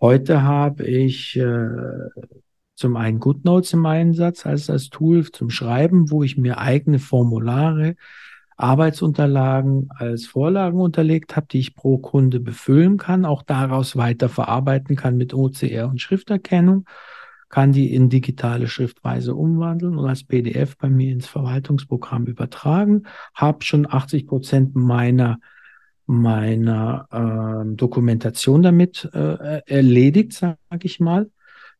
Heute habe ich äh, zum einen GoodNotes im Einsatz als das Tool zum Schreiben, wo ich mir eigene Formulare, Arbeitsunterlagen als Vorlagen unterlegt habe, die ich pro Kunde befüllen kann, auch daraus weiter verarbeiten kann mit OCR und Schrifterkennung, kann die in digitale Schriftweise umwandeln und als PDF bei mir ins Verwaltungsprogramm übertragen, habe schon 80 Prozent meiner meiner äh, Dokumentation damit äh, erledigt, sage ich mal,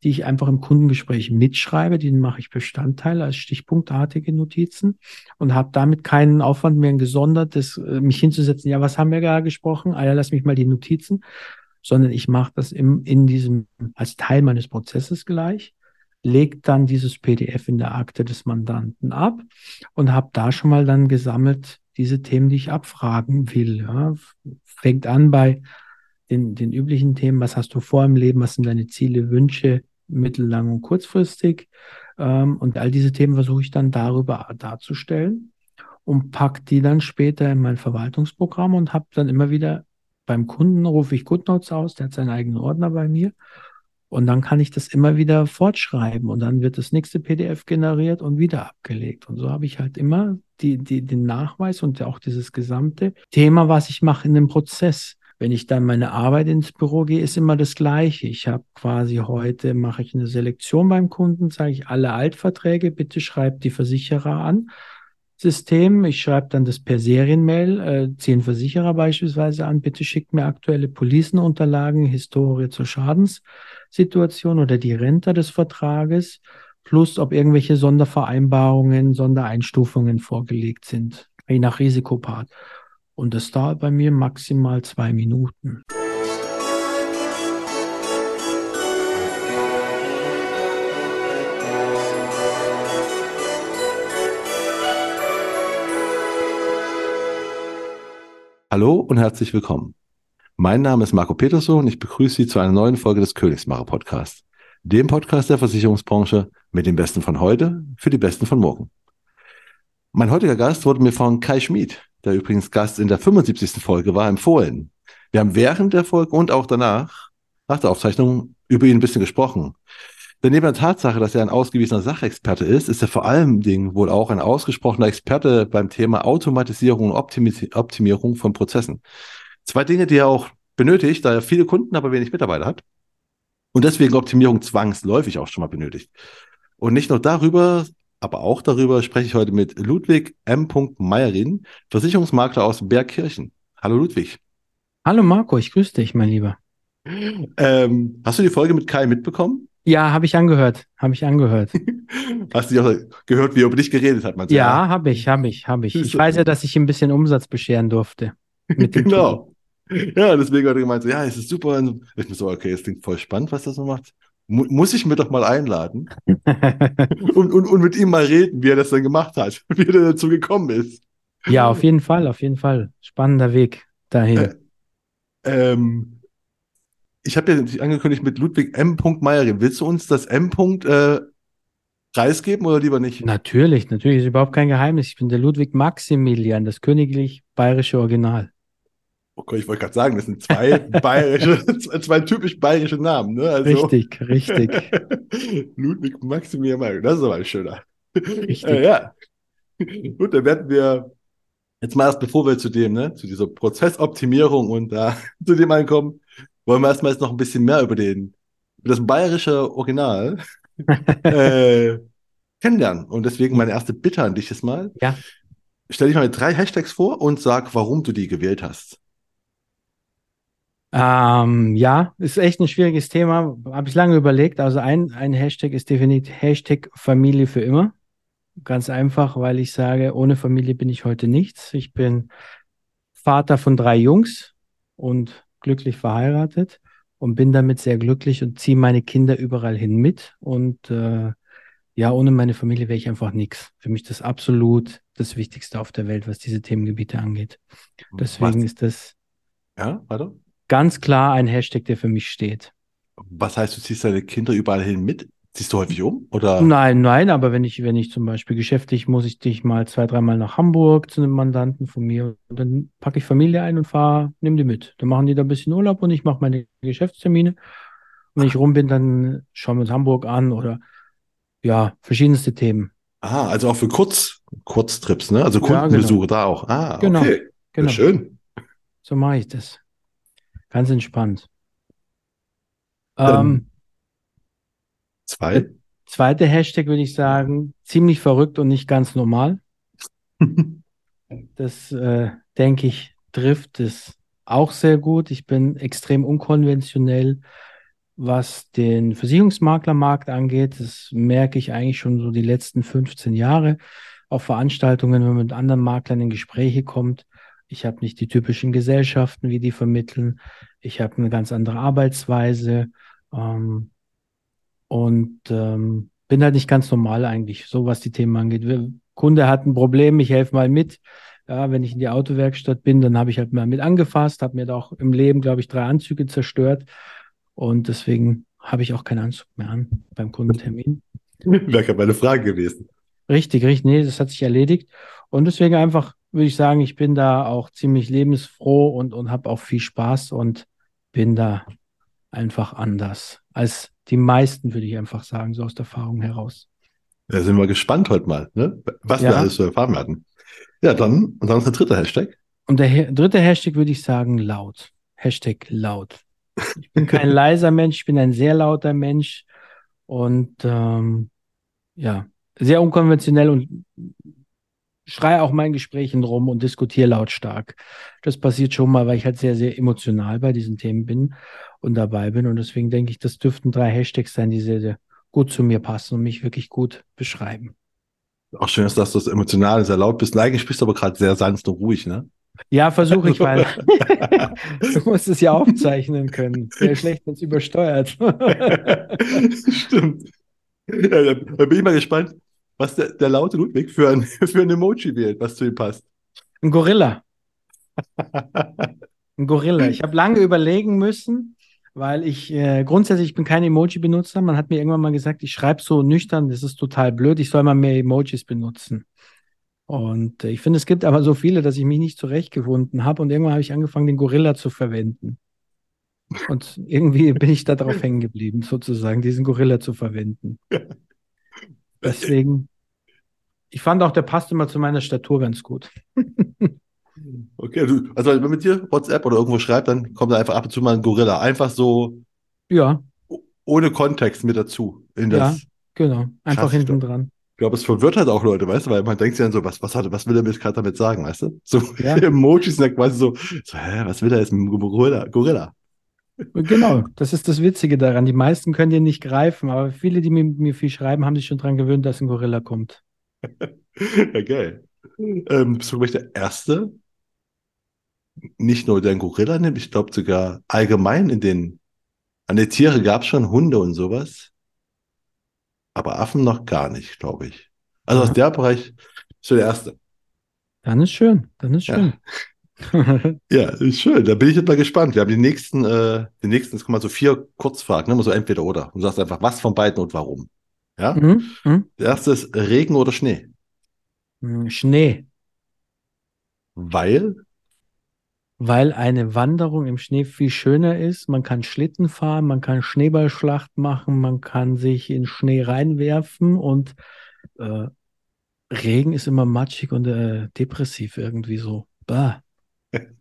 die ich einfach im Kundengespräch mitschreibe. Die mache ich Bestandteil als stichpunktartige Notizen und habe damit keinen Aufwand mehr, ein gesondertes, äh, mich hinzusetzen. Ja, was haben wir gerade gesprochen? Ah ja, lass mich mal die Notizen, sondern ich mache das im, in diesem als Teil meines Prozesses gleich legt dann dieses PDF in der Akte des Mandanten ab und habe da schon mal dann gesammelt diese Themen, die ich abfragen will. Ja. Fängt an bei den, den üblichen Themen, was hast du vor im Leben, was sind deine Ziele, Wünsche, mittellang und kurzfristig. Ähm, und all diese Themen versuche ich dann darüber darzustellen und pack die dann später in mein Verwaltungsprogramm und habe dann immer wieder beim Kunden rufe ich GoodNotes aus, der hat seinen eigenen Ordner bei mir und dann kann ich das immer wieder fortschreiben und dann wird das nächste PDF generiert und wieder abgelegt. Und so habe ich halt immer die, die, den Nachweis und auch dieses gesamte Thema, was ich mache in dem Prozess. Wenn ich dann meine Arbeit ins Büro gehe, ist immer das Gleiche. Ich habe quasi heute, mache ich eine Selektion beim Kunden, sage ich alle Altverträge, bitte schreibt die Versicherer an. System. Ich schreibe dann das per Serienmail, äh, zehn Versicherer beispielsweise an, bitte schickt mir aktuelle Policenunterlagen, Historie zur Schadenssituation oder die Rente des Vertrages, plus ob irgendwelche Sondervereinbarungen, Sondereinstufungen vorgelegt sind, je nach Risikopart. Und das dauert bei mir maximal zwei Minuten. Hallo und herzlich willkommen. Mein Name ist Marco Peterso und ich begrüße Sie zu einer neuen Folge des Königsmacher Podcasts, dem Podcast der Versicherungsbranche mit den Besten von heute für die Besten von morgen. Mein heutiger Gast wurde mir von Kai Schmid, der übrigens Gast in der 75. Folge war, empfohlen. Wir haben während der Folge und auch danach, nach der Aufzeichnung, über ihn ein bisschen gesprochen. Denn neben der Tatsache, dass er ein ausgewiesener Sachexperte ist, ist er vor allem Dingen wohl auch ein ausgesprochener Experte beim Thema Automatisierung und Optimi Optimierung von Prozessen. Zwei Dinge, die er auch benötigt, da er viele Kunden, aber wenig Mitarbeiter hat. Und deswegen Optimierung zwangsläufig auch schon mal benötigt. Und nicht nur darüber, aber auch darüber spreche ich heute mit Ludwig M. Meyerin, Versicherungsmakler aus Bergkirchen. Hallo Ludwig. Hallo Marco, ich grüße dich, mein Lieber. Ähm, hast du die Folge mit Kai mitbekommen? Ja, habe ich angehört. Habe ich angehört. Hast du auch gehört, wie er über dich geredet hat? Man ja, ja. habe ich, habe ich, habe ich. Ich weiß ja, dass ich ein bisschen Umsatz bescheren durfte. genau. Ja, deswegen hat er gemeint, so, ja, es ist super. Und ich bin so, okay, es klingt voll spannend, was das so macht. Mu muss ich mir doch mal einladen und, und, und mit ihm mal reden, wie er das dann gemacht hat, wie er dazu gekommen ist. Ja, auf jeden Fall, auf jeden Fall. Spannender Weg dahin. Äh, ähm, ich habe ja angekündigt mit Ludwig M. Meyerin. Willst du uns das M. Äh, preisgeben oder lieber nicht? Natürlich, natürlich, ist überhaupt kein Geheimnis. Ich bin der Ludwig Maximilian, das königlich bayerische Original. Okay, oh ich wollte gerade sagen, das sind zwei bayerische, zwei typisch bayerische Namen, ne? Also, richtig, richtig. Ludwig Maximilian Meyerin, das ist aber ein schöner. Richtig. Äh, ja. Gut, dann werden wir jetzt mal erst, bevor wir zu dem, ne, zu dieser Prozessoptimierung und da äh, zu dem einkommen, wollen wir erstmal jetzt noch ein bisschen mehr über den, über das bayerische Original äh, kennenlernen. Und deswegen meine erste Bitte an dich ist mal. Ja. Stell dich mal mit drei Hashtags vor und sag, warum du die gewählt hast. Ähm, ja, ist echt ein schwieriges Thema. Habe ich lange überlegt. Also ein, ein Hashtag ist definitiv Hashtag Familie für immer. Ganz einfach, weil ich sage, ohne Familie bin ich heute nichts. Ich bin Vater von drei Jungs und glücklich verheiratet und bin damit sehr glücklich und ziehe meine Kinder überall hin mit. Und äh, ja, ohne meine Familie wäre ich einfach nichts. Für mich das absolut das Wichtigste auf der Welt, was diese Themengebiete angeht. Deswegen was? ist das ja, warte. Ganz klar ein Hashtag, der für mich steht. Was heißt, du ziehst deine Kinder überall hin mit? Ziehst du häufig um? Oder? Nein, nein, aber wenn ich, wenn ich zum Beispiel geschäftlich muss ich dich mal zwei, dreimal nach Hamburg zu einem Mandanten von mir und dann packe ich Familie ein und fahre, nimm die mit. Dann machen die da ein bisschen Urlaub und ich mache meine Geschäftstermine. Wenn ich rum bin, dann schauen wir uns Hamburg an oder ja, verschiedenste Themen. Ah, also auch für Kurz, Kurztrips, ne? Also Kundenbesuche ja, genau. da auch. Ah, genau, okay. Genau. Schön. So mache ich das. Ganz entspannt. Ähm, zwei. Zweite Hashtag würde ich sagen, ziemlich verrückt und nicht ganz normal. das, äh, denke ich, trifft es auch sehr gut. Ich bin extrem unkonventionell, was den Versicherungsmaklermarkt angeht. Das merke ich eigentlich schon so die letzten 15 Jahre auf Veranstaltungen, wenn man mit anderen Maklern in Gespräche kommt. Ich habe nicht die typischen Gesellschaften, wie die vermitteln. Ich habe eine ganz andere Arbeitsweise ähm, und ähm, bin halt nicht ganz normal eigentlich, so was die Themen angeht. Kunde hat ein Problem, ich helfe mal mit. Ja, wenn ich in die Autowerkstatt bin, dann habe ich halt mal mit angefasst, habe mir da auch im Leben, glaube ich, drei Anzüge zerstört. Und deswegen habe ich auch keinen Anzug mehr an beim Kundentermin. Wäre gerade meine Frage gewesen. Richtig, richtig. Nee, das hat sich erledigt. Und deswegen einfach würde ich sagen, ich bin da auch ziemlich lebensfroh und, und habe auch viel Spaß und bin da einfach anders als die meisten, würde ich einfach sagen, so aus der Erfahrung heraus. Ja, sind wir gespannt heute mal, ne? was ja. wir alles so erfahren werden. Ja, dann, und dann ist der dritte Hashtag. Und der dritte Hashtag würde ich sagen laut. Hashtag laut. Ich bin kein leiser Mensch, ich bin ein sehr lauter Mensch und ähm, ja, sehr unkonventionell und schreie auch meinen Gesprächen rum und diskutiere lautstark. Das passiert schon mal, weil ich halt sehr, sehr emotional bei diesen Themen bin und dabei bin. Und deswegen denke ich, das dürften drei Hashtags sein, die sehr, sehr gut zu mir passen und mich wirklich gut beschreiben. Auch schön ist, dass du das emotional sehr laut bist. Eigentlich bist du aber gerade sehr sanft und ruhig, ne? Ja, versuche ich, weil du musst es ja aufzeichnen können. Wäre schlecht, wenn es übersteuert. Stimmt. Ja, da bin ich mal gespannt, was der, der laute Ludwig für ein, für ein Emoji wählt, was zu ihm passt. Ein Gorilla. Ein Gorilla. Ich habe lange überlegen müssen, weil ich äh, grundsätzlich bin kein Emoji-Benutzer. Man hat mir irgendwann mal gesagt, ich schreibe so nüchtern, das ist total blöd, ich soll mal mehr Emojis benutzen. Und äh, ich finde, es gibt aber so viele, dass ich mich nicht zurechtgefunden habe. Und irgendwann habe ich angefangen, den Gorilla zu verwenden. Und irgendwie bin ich da drauf hängen geblieben, sozusagen, diesen Gorilla zu verwenden. Deswegen, ich fand auch, der passt immer zu meiner Statur ganz gut. Okay, du, also wenn man mit dir WhatsApp oder irgendwo schreibt, dann kommt da einfach ab und zu mal ein Gorilla. Einfach so. Ja. Ohne Kontext mit dazu. In das ja, genau. Einfach hinten dran. Ich glaube, es verwirrt halt auch Leute, weißt du, weil man denkt sich dann so, was, was, hat, was will er mir gerade damit sagen, weißt du? So ja. Emojis sind ja quasi so, so, hä, was will er jetzt mit dem Gorilla? Gorilla. Genau, das ist das Witzige daran. Die meisten können den nicht greifen, aber viele, die mir, mir viel schreiben, haben sich schon dran gewöhnt, dass ein Gorilla kommt. ja, geil. Ähm, bist du, glaube ich, der Erste, nicht nur der Gorilla nimmt, ich glaube sogar allgemein in den, an den Tiere gab es schon Hunde und sowas, aber Affen noch gar nicht, glaube ich. Also Aha. aus der Bereich ist der Erste. Dann ist schön, dann ist schön. Ja. ja, ist schön. Da bin ich jetzt mal gespannt. Wir haben die nächsten, äh, die nächsten, es kommen mal so vier Kurzfragen, ne? so entweder oder. Und du sagst einfach, was von beiden und warum. Ja? Mhm. Mhm. Der erste ist Regen oder Schnee? Hm, Schnee. Weil? Weil eine Wanderung im Schnee viel schöner ist. Man kann Schlitten fahren, man kann Schneeballschlacht machen, man kann sich in Schnee reinwerfen und äh, Regen ist immer matschig und äh, depressiv irgendwie so. Bah.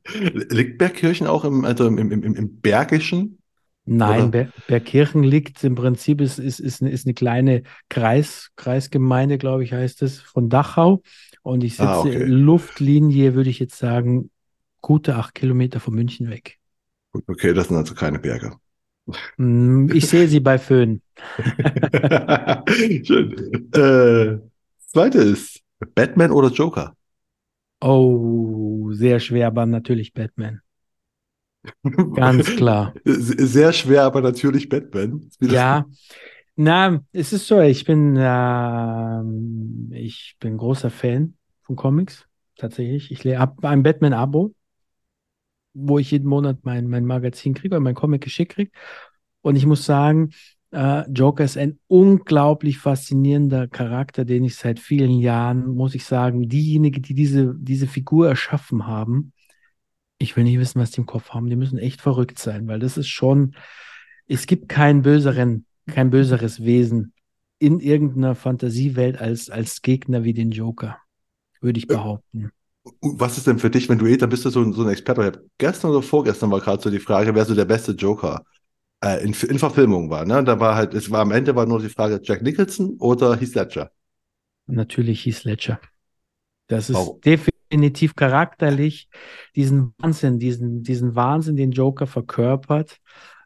Liegt Bergkirchen auch im, also im, im, im Bergischen? Nein, Ber Bergkirchen liegt im Prinzip, ist, ist, ist, eine, ist eine kleine Kreis, Kreisgemeinde, glaube ich, heißt es, von Dachau. Und ich ah, sitze ah, okay. Luftlinie, würde ich jetzt sagen, gute acht Kilometer von München weg. Okay, das sind also keine Berge. Hm, ich sehe sie bei Föhn. Schön. Äh, zweite ist Batman oder Joker? Oh, sehr schwer, aber natürlich Batman. Ganz klar. Sehr schwer, aber natürlich Batman. Ja, na, es ist so, ich bin, äh, ich bin großer Fan von Comics, tatsächlich. Ich habe ein Batman-Abo, wo ich jeden Monat mein, mein Magazin kriege oder mein Comic geschickt kriege. Und ich muss sagen, äh, Joker ist ein unglaublich faszinierender Charakter, den ich seit vielen Jahren, muss ich sagen, diejenigen, die diese, diese Figur erschaffen haben, ich will nicht wissen, was die im Kopf haben, die müssen echt verrückt sein, weil das ist schon, Es gibt keinen böseren, kein böseres Wesen in irgendeiner Fantasiewelt als, als Gegner wie den Joker, würde ich behaupten. Was ist denn für dich, wenn du eh, dann bist du so, ein- so ein Experte. Gestern oder vorgestern war gerade so die Frage, wer so der beste Joker äh, in, in Verfilmung war. Ne? Da war halt, es war am Ende war nur die Frage, Jack Nicholson oder Heath Ledger. Natürlich Heath Ledger. Das ist Warum? definitiv charakterlich diesen Wahnsinn, diesen, diesen Wahnsinn, den Joker verkörpert,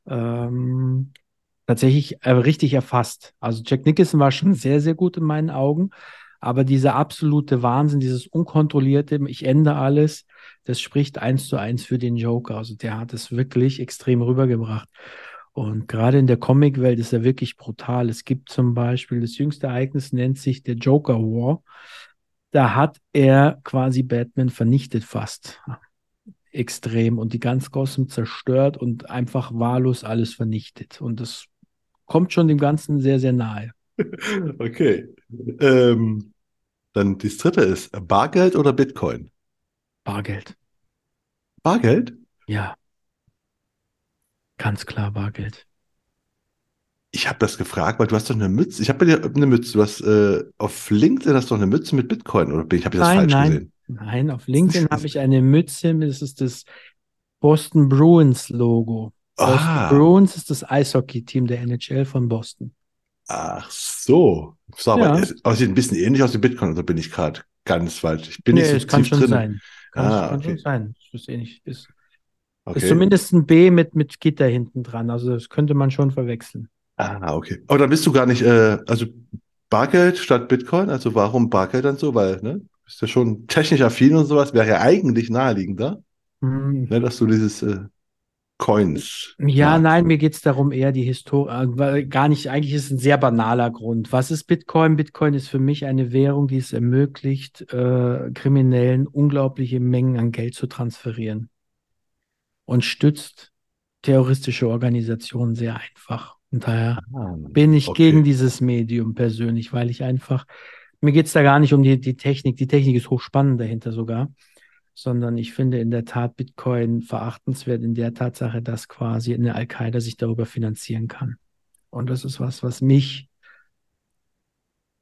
ähm, tatsächlich äh, richtig erfasst. Also Jack Nicholson war schon sehr, sehr gut in meinen Augen, aber dieser absolute Wahnsinn, dieses unkontrollierte, ich ändere alles, das spricht eins zu eins für den Joker. Also der hat es wirklich extrem rübergebracht. Und gerade in der Comicwelt ist er wirklich brutal. Es gibt zum Beispiel, das jüngste Ereignis nennt sich der Joker War. Da hat er quasi Batman vernichtet fast. Extrem. Und die ganz Gotham zerstört und einfach wahllos alles vernichtet. Und das kommt schon dem Ganzen sehr, sehr nahe. Okay. Ähm, dann das dritte ist Bargeld oder Bitcoin? Bargeld. Bargeld? Ja. Ganz klar Bargeld. Ich habe das gefragt, weil du hast doch eine Mütze. Ich habe bei dir eine Mütze. Du hast äh, auf LinkedIn hast du doch eine Mütze mit Bitcoin oder ich habe das Nein, falsch nein. gesehen? Nein, auf LinkedIn habe ich eine Mütze. Das ist das Boston Bruins Logo. Boston Ah, Bruins ist das Eishockey-Team der NHL von Boston. ach so. So, aber Ja. es sieht ein bisschen ähnlich aus wie Bitcoin, oder bin ich gerade ganz falsch? Ich bin Nee, nicht so es kann schon drin. sein. Kann, Ah, kann schon okay. sein. Das ist ähnlich. Ist, ist Okay. zumindest ein B mit, mit Gitter hinten dran. Also das könnte man schon verwechseln. Ah, okay. Aber dann bist du gar nicht, äh, also Bargeld statt Bitcoin? Also warum Bargeld dann so? Weil, ne, du bist ja schon technisch affin und sowas, wäre ja eigentlich naheliegender, Hm. ne, dass du dieses äh, Coins Ja, magst. nein, mir geht es darum eher die Historie, weil gar nicht, eigentlich ist es ein sehr banaler Grund. Was ist Bitcoin? Bitcoin ist für mich eine Währung, die es ermöglicht, äh, Kriminellen unglaubliche Mengen an Geld zu transferieren und stützt terroristische Organisationen sehr einfach. Und daher Ah, bin ich okay. gegen dieses Medium persönlich, weil ich einfach, mir geht es da gar nicht um die, die Technik, die Technik ist hochspannend dahinter sogar, sondern ich finde in der Tat Bitcoin verachtenswert in der Tatsache, dass quasi eine Al-Qaida sich darüber finanzieren kann. Und das ist was, was mich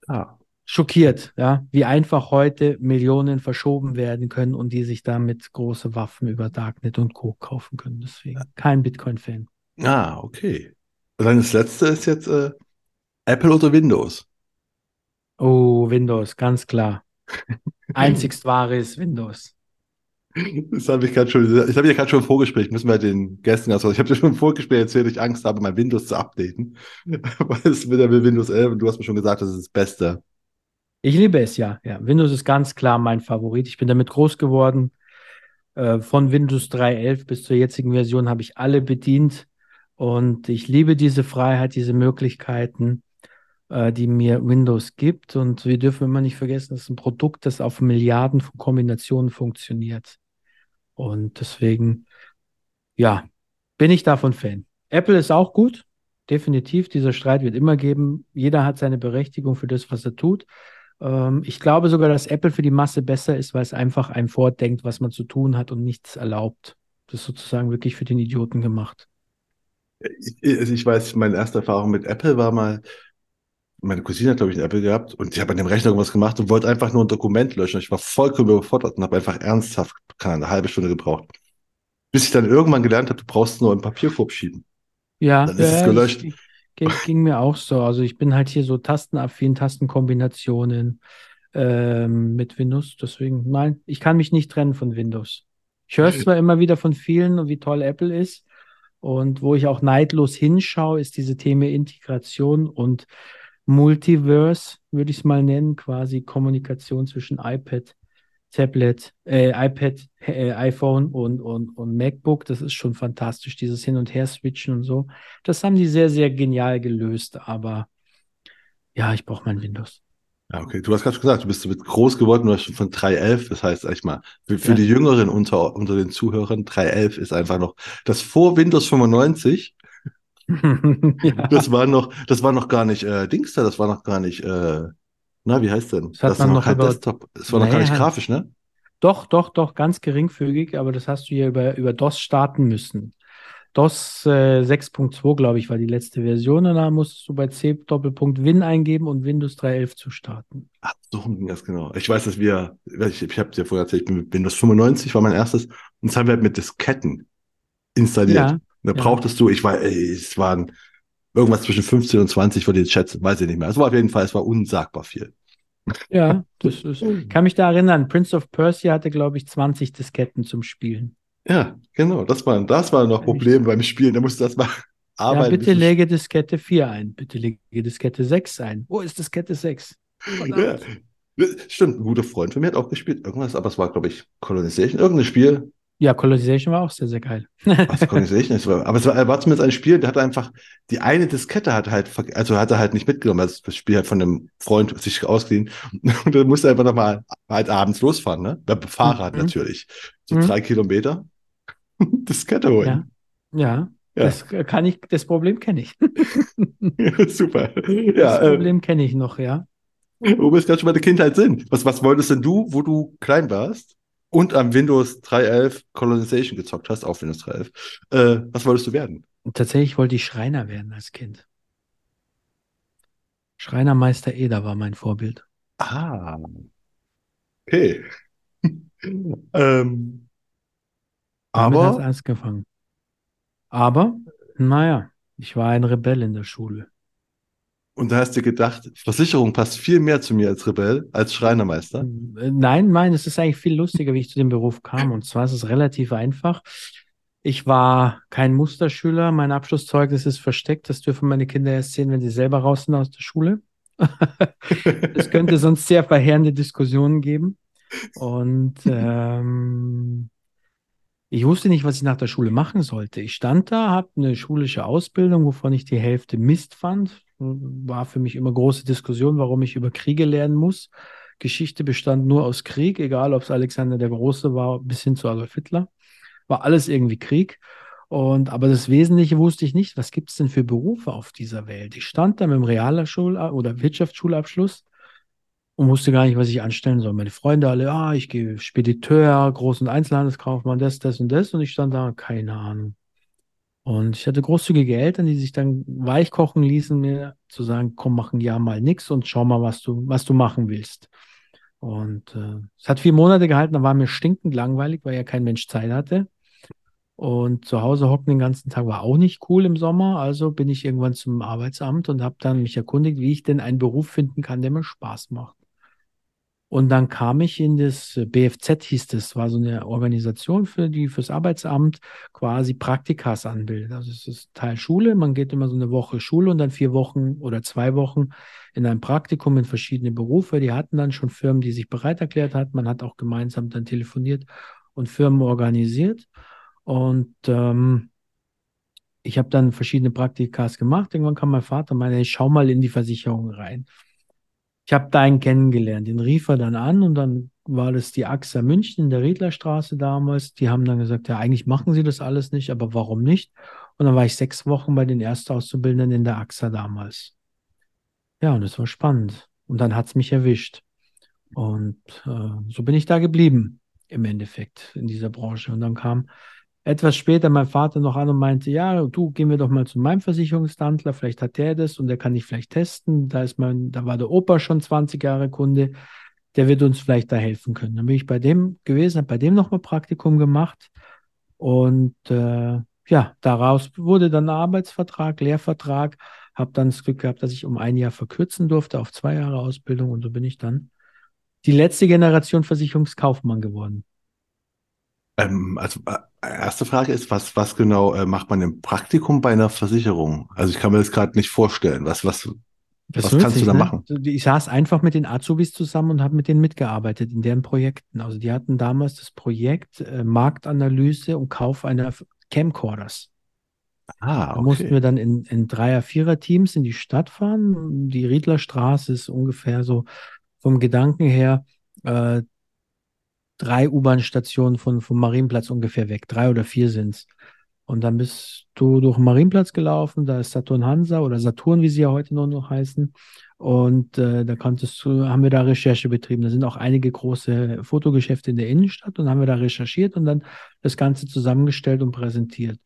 Ah, schockiert, ja, wie einfach heute Millionen verschoben werden können und die sich damit große Waffen über Darknet und Co. kaufen können. Deswegen kein Bitcoin-Fan. ah, okay. Und dann das letzte ist jetzt äh, Apple oder Windows? Oh, Windows, ganz klar. Einzigst wahre ist Windows. Das habe ich gerade schon, das habe ich ja gerade schon im Vorgespräch, müssen wir den Gästen also ich habe dir schon im Vorgespräch erzählt, dass ich Angst habe, mein Windows zu updaten. Weil es wieder mit Windows 11 und du hast mir schon gesagt, das ist das Beste. Ich liebe es ja. Ja, Windows ist ganz klar mein Favorit. Ich bin damit groß geworden. Äh, von Windows 3.11 bis zur jetzigen Version habe ich alle bedient. Und ich liebe diese Freiheit, diese Möglichkeiten, äh, die mir Windows gibt. Und wir dürfen immer nicht vergessen, das ist ein Produkt, das auf Milliarden von Kombinationen funktioniert. Und deswegen, ja, bin ich davon Fan. Apple ist auch gut. Definitiv, dieser Streit wird immer geben. Jeder hat seine Berechtigung für das, was er tut. Ähm, ich glaube sogar, dass Apple für die Masse besser ist, weil es einfach einem vordenkt, was man zu tun hat und nichts erlaubt. Das ist sozusagen wirklich für den Idioten gemacht. Ich, also ich weiß, meine erste Erfahrung mit Apple war mal, meine Cousine hat, glaube ich, einen Apple gehabt und ich habe an dem Rechner irgendwas gemacht und wollte einfach nur ein Dokument löschen. Ich war vollkommen überfordert und habe einfach ernsthaft, keine halbe Stunde gebraucht. Bis ich dann irgendwann gelernt habe, du brauchst nur einen Papierkorb schieben. Ja, Dann ist es ja, gelöscht. ich- ging, ging mir auch so. Also ich bin halt hier so tastenaffin, Tastenkombinationen ähm, mit Windows. Deswegen, nein, ich kann mich nicht trennen von Windows. Ich höre es zwar immer wieder von vielen, wie toll Apple ist. Und wo ich auch neidlos hinschaue, ist diese Thema Integration und Multiverse, würde ich es mal nennen, quasi Kommunikation zwischen iPad, Tablet, äh, iPad, äh, iPhone und, und, und MacBook. Das ist schon fantastisch, dieses Hin- und Her-Switchen und so. Das haben die sehr, sehr genial gelöst, aber ja, ich brauche mein Windows. Ja, okay. Du hast gerade schon gesagt, du bist damit groß geworden, du hast schon von 3.11, das heißt, sag ich mal, für, für Ja. die Jüngeren unter, unter den Zuhörern, 3.11 ist einfach noch das vor Windows 95. ja. Das war noch, das war noch gar nicht äh, Dings da, das war noch gar nicht, äh, na, wie heißt denn? Das hat ist man noch kein über- Desktop. Es war noch gar Naja. nicht grafisch, ne? Doch, doch, doch, ganz geringfügig, aber das hast du ja über, über DOS starten müssen. DOS äh, 6.2, glaube ich, war die letzte Version. Und da musstest du bei C Doppelpunkt Win eingeben und Windows 3.11 zu starten. Ach, so ging das genau. Ich weiß, dass wir, ich, ich habe dir vorher erzählt, ich bin mit Windows 95 war mein erstes. Und das haben wir halt mit Disketten installiert. Ja, und da ja. brauchtest du, ich war, ey, es waren irgendwas zwischen 15 und 20 für die Chats, weiß ich nicht mehr. Es war auf jeden Fall, es war unsagbar viel. Ja, das ist, kann mich da erinnern. Prince of Persia hatte, glaube ich, 20 Disketten zum Spielen. Ja, genau. Das war, das war noch Problem beim Spielen. Da musst du das mal arbeiten. Ja, bitte lege Diskette 4 ein. Bitte lege Diskette 6 ein. Wo ist Diskette 6? Ja, stimmt. Ein guter Freund von mir hat auch gespielt. Irgendwas, aber es war, glaube ich, Colonization. Irgendein Spiel. Ja, Colonization war auch sehr, sehr geil. Was Colonization ist, aber es war, war zumindest ein Spiel, der hat einfach, die eine Diskette hat halt, also hat er halt nicht mitgenommen, also das Spiel hat von einem Freund sich ausgeliehen und dann musste er einfach nochmal halt abends losfahren, ne? Beim Fahrrad mhm. natürlich. So mhm. drei Kilometer. Diskette holen. Ja. ja. Ja. Das kann ich, das Problem kenne ich. Super. Das äh, Problem äh, kenne ich noch, ja. Wo wir gerade schon bei der Kindheit sind. Was, was wolltest denn du, wo du klein warst? Und am Windows 3.11 Colonization gezockt hast, auf Windows 3.11. Äh, was wolltest du werden? Tatsächlich wollte ich Schreiner werden als Kind. Schreinermeister Eder war mein Vorbild. Ah. Okay. ähm, aber. Damit hat alles gefangen. Aber, naja, ich war ein Rebell in der Schule. Und da hast du gedacht, Versicherung passt viel mehr zu mir als Rebell, als Schreinermeister? Äh, nein, nein, es ist eigentlich viel lustiger, wie ich zu dem Beruf kam. Und zwar ist es relativ einfach. Ich war kein Musterschüler. Mein Abschlusszeugnis ist versteckt. Das dürfen meine Kinder erst sehen, wenn sie selber raus sind aus der Schule. Es könnte sonst sehr verheerende Diskussionen geben. Und ähm, ich wusste nicht, was ich nach der Schule machen sollte. Ich stand da, habe eine schulische Ausbildung, wovon ich die Hälfte Mist fand. War für mich immer große Diskussion, warum ich über Kriege lernen muss. Geschichte bestand nur aus Krieg, egal ob es Alexander der Große war, bis hin zu Adolf Hitler. War alles irgendwie Krieg. Und aber das Wesentliche wusste ich nicht. Was gibt es denn für Berufe auf dieser Welt? Ich stand da mit dem Realschul- oder Wirtschaftsschulabschluss und wusste gar nicht, was ich anstellen soll. Meine Freunde alle, ja, ich gehe Spediteur, Groß- und Einzelhandelskaufmann, das, das und das. Und ich stand da, keine Ahnung. Und ich hatte großzügige Eltern, die sich dann weich kochen ließen, mir zu sagen, komm, mach ein Jahr mal nix und schau mal, was du, was du machen willst. Und äh, es hat vier Monate gehalten, da war mir stinkend langweilig, weil ja kein Mensch Zeit hatte. Und zu Hause hocken den ganzen Tag war auch nicht cool im Sommer. Also bin ich irgendwann zum Arbeitsamt und habe dann mich erkundigt, wie ich denn einen Beruf finden kann, der mir Spaß macht. Und dann kam ich in das äh, BFZ, hieß das, war so eine Organisation für die fürs Arbeitsamt quasi Praktikas anbildet. Also es ist Teil Schule, man geht immer so eine Woche Schule und dann vier Wochen oder zwei Wochen in ein Praktikum in verschiedene Berufe. Die hatten dann schon Firmen, die sich bereit erklärt hatten. Man hat auch gemeinsam dann telefoniert und Firmen organisiert. Und ähm, ich habe dann verschiedene Praktikas gemacht. Irgendwann kam mein Vater und meinte, ich schau mal in die Versicherung rein. Ich habe da einen kennengelernt, den rief er dann an und dann war das die AXA München in der Riedlerstraße damals. Die haben dann gesagt, ja, eigentlich machen sie das alles nicht, aber warum nicht? Und dann war ich sechs Wochen bei den Erstauszubildenden in der AXA damals. Ja, und es war spannend. Und dann hat es mich erwischt. Und äh, so bin ich da geblieben, im Endeffekt, in dieser Branche. Und dann kam etwas später mein Vater noch an und meinte, ja, du, gehen wir doch mal zu meinem Versicherungshandler, vielleicht hat der das und der kann dich vielleicht testen. Da ist mein, da war der Opa schon 20 Jahre Kunde, der wird uns vielleicht da helfen können. Dann bin ich bei dem gewesen, habe bei dem nochmal Praktikum gemacht und äh, ja, daraus wurde dann ein Arbeitsvertrag, Lehrvertrag, habe dann das Glück gehabt, dass ich um ein Jahr verkürzen durfte auf zwei Jahre Ausbildung und so bin ich dann die letzte Generation Versicherungskaufmann geworden. Ähm, also äh, erste Frage ist, was, was genau äh, macht man im Praktikum bei einer Versicherung? Also ich kann mir das gerade nicht vorstellen. Was, was, was kannst sich, du da ne? machen? Ich saß einfach mit den Azubis zusammen und habe mit denen mitgearbeitet in deren Projekten. Also die hatten damals das Projekt äh, Marktanalyse und Kauf einer Camcorders. Ah, okay. Da mussten wir dann in, in Dreier-, Vierer-Teams in die Stadt fahren. Die Riedlerstraße ist ungefähr so vom Gedanken her äh, drei U-Bahn-Stationen von, vom Marienplatz ungefähr weg. Drei oder vier sind es. Und dann bist du durch den Marienplatz gelaufen, da ist Saturn Hansa oder Saturn, wie sie ja heute noch heißen. Und äh, da konntest du, haben wir da Recherche betrieben. Da sind auch einige große Fotogeschäfte in der Innenstadt und haben wir da recherchiert und dann das Ganze zusammengestellt und präsentiert.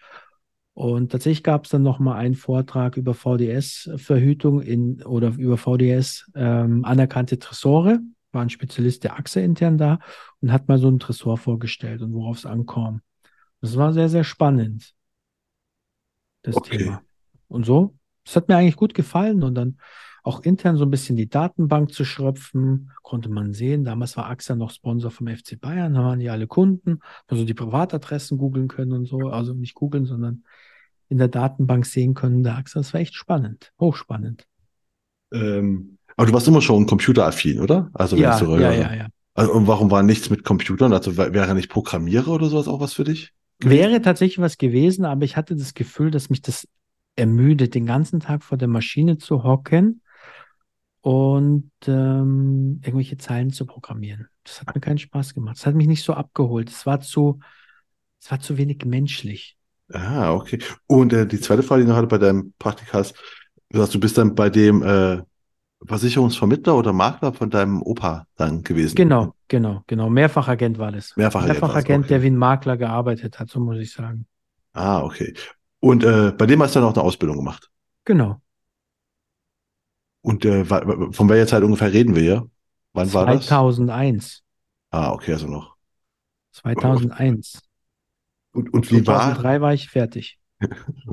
Und tatsächlich gab es dann nochmal einen Vortrag über VDS-Verhütung in oder über VDS ähm, anerkannte Tresore. War ein Spezialist der Achse intern da und hat mal so einen Tresor vorgestellt und worauf es ankam. Das war sehr, sehr spannend, das Okay. Thema. Und so, das hat mir eigentlich gut gefallen. Und dann auch intern so ein bisschen die Datenbank zu schröpfen, konnte man sehen. Damals war AXA noch Sponsor vom FC Bayern, da waren die alle Kunden, also die Privatadressen googeln können und so. Also nicht googeln, sondern in der Datenbank sehen können, der AXA. Das war echt spannend, hochspannend. Ähm, aber du warst immer schon computeraffin, oder? Also wenn Ja, ich so ja, ja, ja. Also, und warum war nichts mit Computern? Also wär- wäre nicht Programmierer oder sowas auch was für dich? Wäre tatsächlich was gewesen, aber ich hatte das Gefühl, dass mich das ermüdet, den ganzen Tag vor der Maschine zu hocken und ähm, irgendwelche Zeilen zu programmieren. Das hat mir keinen Spaß gemacht. Das hat mich nicht so abgeholt. Es war zu, es war zu wenig menschlich. Ah, okay. Und äh, die zweite Frage, die ich noch hatte bei deinem Praktikas, du sagst, du bist dann bei dem äh, Versicherungsvermittler oder Makler von deinem Opa dann gewesen. Genau, genau, genau. Mehrfachagent war das. Mehrfachagent Mehrfachagent, der wie ein Makler gearbeitet hat, so muss ich sagen. Ah, okay. Und äh, bei dem hast du dann auch eine Ausbildung gemacht. Genau. Und äh, von welcher Zeit ungefähr reden wir hier? Wann war das? 2001. Ah, okay, also noch. 2001. Und, und wie war 2003 war ich fertig.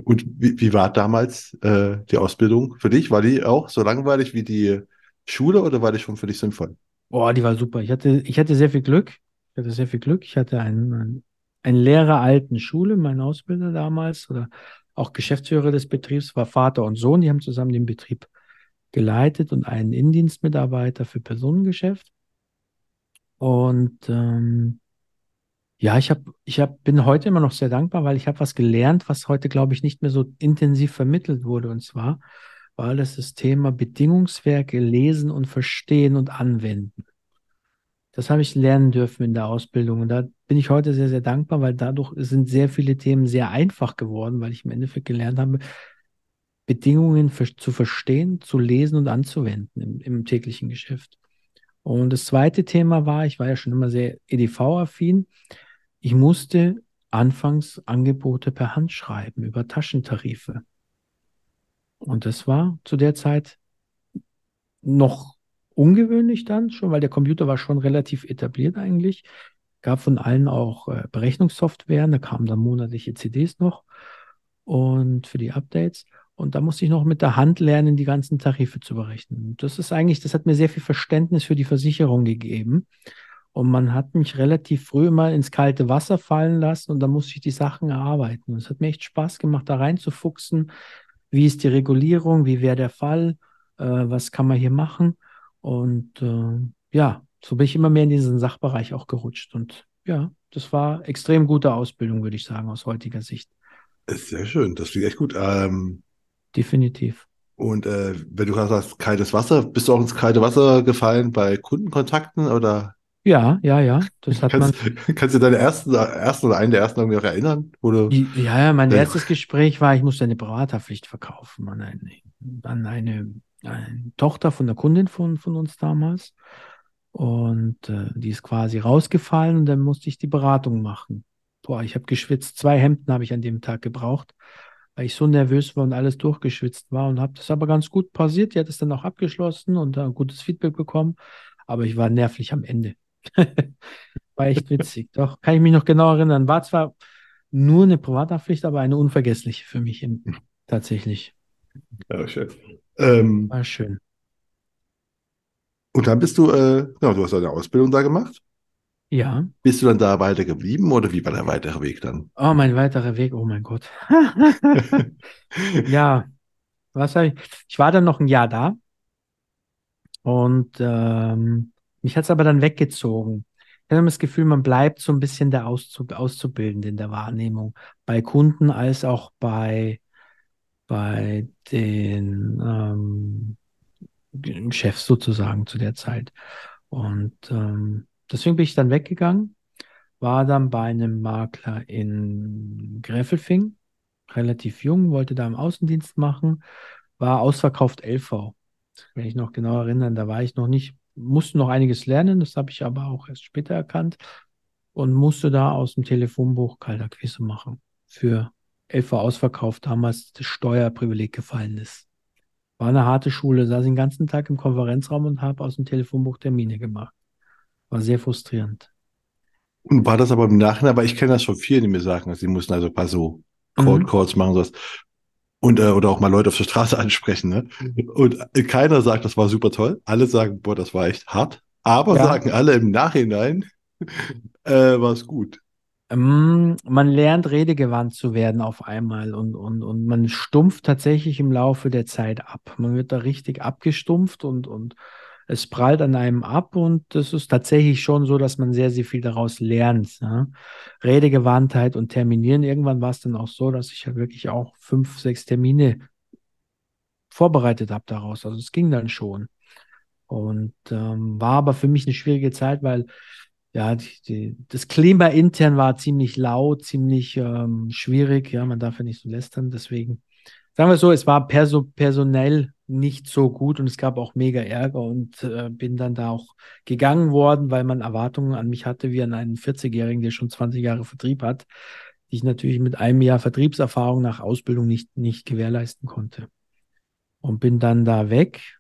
Und wie, wie war damals äh, die Ausbildung für dich? War die auch so langweilig wie die Schule oder war die schon für dich sinnvoll? Boah, die war super. Ich hatte, ich hatte sehr viel Glück. Ich hatte sehr viel Glück. Ich hatte einen, einen, einen Lehrer alten Schule, mein Ausbilder damals, oder auch Geschäftsführer des Betriebs, war Vater und Sohn. Die haben zusammen den Betrieb geleitet und einen Indienstmitarbeiter für Personengeschäft. Und ähm, ja, ich habe, ich hab, bin heute immer noch sehr dankbar, weil ich habe was gelernt, was heute, glaube ich, nicht mehr so intensiv vermittelt wurde. Und zwar war das das Thema Bedingungswerke lesen und verstehen und anwenden. Das habe ich lernen dürfen in der Ausbildung. Und da bin ich heute sehr, sehr dankbar, weil dadurch sind sehr viele Themen sehr einfach geworden, weil ich im Endeffekt gelernt habe, Bedingungen ver zu verstehen, zu lesen und anzuwenden im, im täglichen Geschäft. Und das zweite Thema war, ich war ja schon immer sehr EDV-affin. Ich musste anfangs Angebote per Hand schreiben über Taschentarife. Und das war zu der Zeit noch ungewöhnlich dann schon, weil der Computer war schon relativ etabliert eigentlich. Gab von allen auch äh, Berechnungssoftwaren, da kamen dann monatliche CDs noch und für die Updates. Und da musste ich noch mit der Hand lernen, die ganzen Tarife zu berechnen. Das ist eigentlich, das hat mir sehr viel Verständnis für die Versicherung gegeben. Und man hat mich relativ früh mal ins kalte Wasser fallen lassen und da musste ich die Sachen erarbeiten. Und es hat mir echt Spaß gemacht, da reinzufuchsen. Wie ist die Regulierung? Wie wäre der Fall? Äh, was kann man hier machen? Und äh, ja, so bin ich immer mehr in diesen Sachbereich auch gerutscht. Und ja, das war extrem gute Ausbildung, würde ich sagen, aus heutiger Sicht. Ist sehr schön, das klingt echt gut. Ähm, Definitiv. und äh, wenn du gerade sagst, kaltes Wasser, bist du auch ins kalte Wasser gefallen bei Kundenkontakten oder Ja, ja, ja. Das hat man. kannst, kannst du deine ersten, ersten oder einen der ersten irgendwie auch erinnern? Du, Ja, ja, mein Ja. erstes Gespräch war, ich musste eine Beraterpflicht verkaufen an eine, an eine, eine Tochter von der Kundin von, von uns damals. Und äh, die ist quasi rausgefallen und dann musste ich die Beratung machen. Boah, ich habe geschwitzt. Zwei Hemden habe ich an dem Tag gebraucht, weil ich so nervös war und alles durchgeschwitzt war und habe das aber ganz gut pausiert. Die hat es dann auch abgeschlossen und äh, gutes Feedback bekommen. Aber ich war nervlich am Ende. war echt witzig. Doch, kann ich mich noch genau erinnern. War zwar nur eine Privathaftpflicht, aber eine unvergessliche für mich in, tatsächlich. ja, schön. Ähm, War schön. und dann bist du, äh, genau, du hast deine Ausbildung da gemacht. Ja. Bist du dann da weiter geblieben oder wie war der weitere Weg dann? Oh, mein weiterer Weg. Oh mein Gott. Ja, was habe ich? Ich war dann noch ein Jahr da und ähm, mich hat es aber dann weggezogen. Ich habe das Gefühl, man bleibt so ein bisschen der Auszug, Auszubildende in der Wahrnehmung bei Kunden als auch bei, bei den ähm, Chefs sozusagen zu der Zeit. Und ähm, deswegen bin ich dann weggegangen, war dann bei einem Makler in Gräfelfing, relativ jung, wollte da im Außendienst machen, war ausverkauft LV. Kann ich noch genau erinnern, da war ich noch nicht, musste noch einiges lernen, das habe ich aber auch erst später erkannt und musste da aus dem Telefonbuch Kaltakquise machen für 11 Uhr ausverkauft, damals das Steuerprivileg gefallen ist. War eine harte Schule, saß den ganzen Tag im Konferenzraum und habe aus dem Telefonbuch Termine gemacht. War sehr frustrierend. Und war das aber im Nachhinein, aber ich kenne das schon viele, die mir sagen, sie mussten also ein paar so Cold Calls mhm. machen, sowas. Und, äh, oder auch mal Leute auf der Straße ansprechen, ne? Und keiner sagt, das war super toll. Alle sagen, boah, das war echt hart. Aber ja. sagen alle im Nachhinein, äh, war es gut. Ähm, man lernt redegewandt zu werden auf einmal und, und, und man stumpft tatsächlich im Laufe der Zeit ab. Man wird da richtig abgestumpft und, und es prallt an einem ab und das ist tatsächlich schon so, dass man sehr, sehr viel daraus lernt. Ja? Redegewandtheit und Terminieren. Irgendwann war es dann auch so, dass ich ja wirklich auch fünf, sechs Termine vorbereitet habe daraus. Also es ging dann schon. Und ähm, war aber für mich eine schwierige Zeit, weil ja, die, die, das Klima intern war ziemlich laut, ziemlich ähm, schwierig. Ja, man darf ja nicht so lästern. Deswegen, sagen wir so, es war perso personell nicht so gut und es gab auch mega Ärger und äh, bin dann da auch gegangen worden, weil man Erwartungen an mich hatte, wie an einen 40-Jährigen, der schon 20 Jahre Vertrieb hat, die ich natürlich mit einem Jahr Vertriebserfahrung nach Ausbildung nicht, nicht gewährleisten konnte. Und bin dann da weg,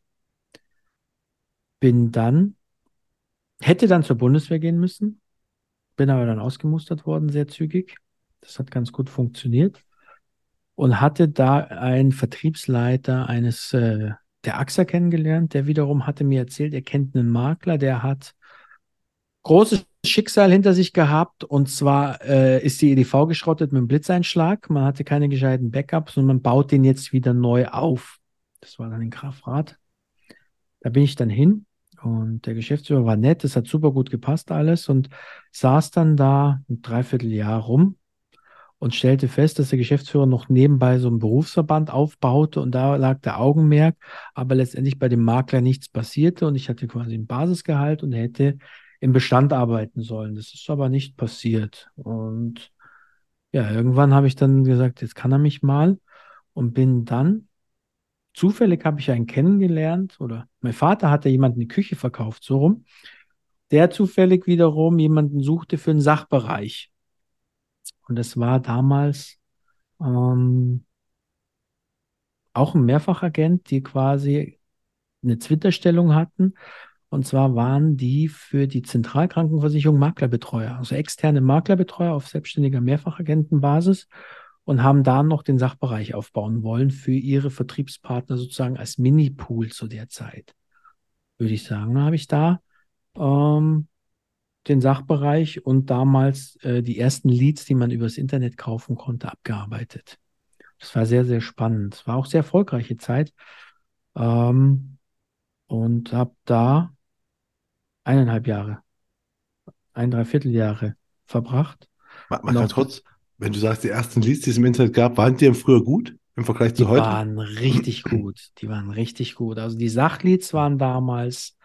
bin dann Hätte dann zur Bundeswehr gehen müssen, bin aber dann ausgemustert worden, sehr zügig. Das hat ganz gut funktioniert. Und hatte da einen Vertriebsleiter eines äh, der AXA kennengelernt, der wiederum hatte mir erzählt, er kennt einen Makler, der hat großes Schicksal hinter sich gehabt. Und zwar äh, ist die EDV geschrottet mit einem Blitzeinschlag. Man hatte keine gescheiten Backups und man baut den jetzt wieder neu auf. Das war dann in Kraftrat. Da bin ich dann hin und der Geschäftsführer war nett, es hat super gut gepasst alles und saß dann da ein Dreivierteljahr rum und stellte fest, dass der Geschäftsführer noch nebenbei so einen Berufsverband aufbaute und da lag der Augenmerk, aber letztendlich bei dem Makler nichts passierte und ich hatte quasi ein Basisgehalt und hätte im Bestand arbeiten sollen. Das ist aber nicht passiert. Und ja, irgendwann habe ich dann gesagt, jetzt kann er mich mal und bin dann zufällig habe ich einen kennengelernt oder mein Vater hatte jemanden die Küche verkauft, so rum, der zufällig wiederum jemanden suchte für einen Sachbereich. Und es war damals ähm, auch ein Mehrfachagent, die quasi eine Twitter-Stellung hatten. Und zwar waren die für die Zentralkrankenversicherung Maklerbetreuer, also externe Maklerbetreuer auf selbstständiger Mehrfachagentenbasis und haben da noch den Sachbereich aufbauen wollen für ihre Vertriebspartner sozusagen als Mini-Pool zu der Zeit. Würde ich sagen. Dann habe ich da ähm, den Sachbereich und damals äh, die ersten Leads, die man übers Internet kaufen konnte, abgearbeitet. Das war sehr, sehr spannend. Es war auch sehr erfolgreiche Zeit. Ähm, und habe da eineinhalb Jahre, ein Dreivierteljahre verbracht. Mal, mal ganz kurz, wenn du sagst, die ersten Leads, die es im Internet gab, waren die früher gut im Vergleich zu die heute? Die waren richtig gut. Die waren richtig gut. Also die Sachleads waren damals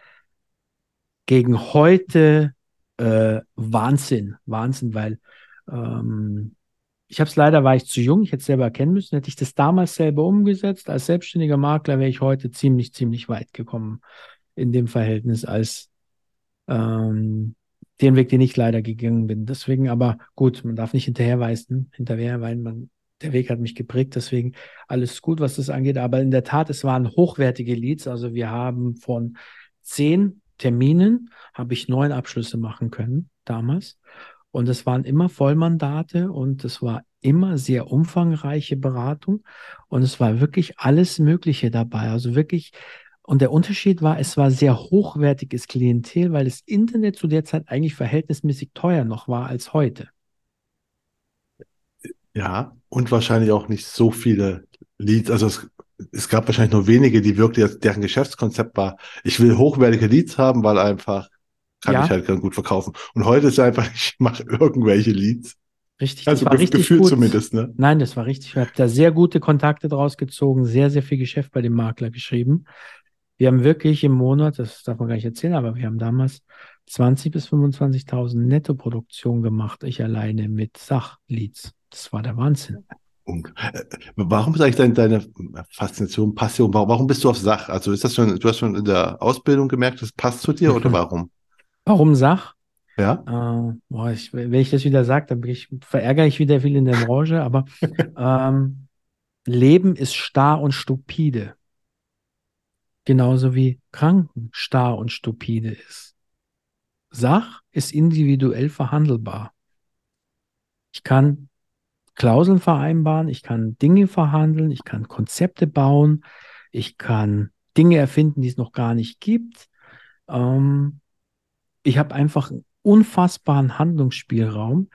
gegen heute äh, Wahnsinn. Wahnsinn, weil ähm, ich habe es leider, war ich zu jung, ich hätte es selber erkennen müssen. Hätte ich das damals selber umgesetzt, als selbstständiger Makler wäre ich heute ziemlich, ziemlich weit gekommen in dem Verhältnis als ähm, den Weg, den ich leider gegangen bin. Deswegen aber gut, man darf nicht hinterherweisen, hinterher, weil man, der Weg hat mich geprägt, deswegen alles gut, was das angeht. Aber in der Tat, es waren hochwertige Leads. Also wir haben von zehn Terminen, habe ich neun Abschlüsse machen können damals. Und es waren immer Vollmandate und es war immer sehr umfangreiche Beratung und es war wirklich alles Mögliche dabei. Also wirklich und der Unterschied war, es war sehr hochwertiges Klientel, weil das Internet zu der Zeit eigentlich verhältnismäßig teuer noch war als heute. Ja, und wahrscheinlich auch nicht so viele Leads. Also es, es gab wahrscheinlich nur wenige, die wirklich, deren Geschäftskonzept war, ich will hochwertige Leads haben, weil einfach kann ja. ich halt ganz gut verkaufen. Und heute ist einfach, ich mache irgendwelche Leads. Richtig, also das war richtig Gefühl gut. zumindest, ne? Nein, das war richtig. Ich habe da sehr gute Kontakte draus gezogen, sehr, sehr viel Geschäft bei dem Makler geschrieben. Wir haben wirklich im Monat, das darf man gar nicht erzählen, aber wir haben damals 20.000 bis 25.000 Nettoproduktion gemacht, ich alleine mit Sachleads. Das war der Wahnsinn. Äh, warum ist eigentlich deine, deine Faszination, Passion, warum bist du auf Sach? Also ist das schon, du hast schon in der Ausbildung gemerkt, das passt zu dir oder warum? Warum Sach? Ja. Äh, boah, ich, wenn ich das wieder sage, dann ich, verärgere ich wieder viel in der Branche, aber ähm, Leben ist starr und stupide. Genauso wie Kranken starr und stupide ist. Sach ist individuell verhandelbar. Ich kann Klauseln vereinbaren, ich kann Dinge verhandeln, ich kann Konzepte bauen, ich kann Dinge erfinden, die es noch gar nicht gibt. Ähm, ich habe einfach einen unfassbaren Handlungsspielraum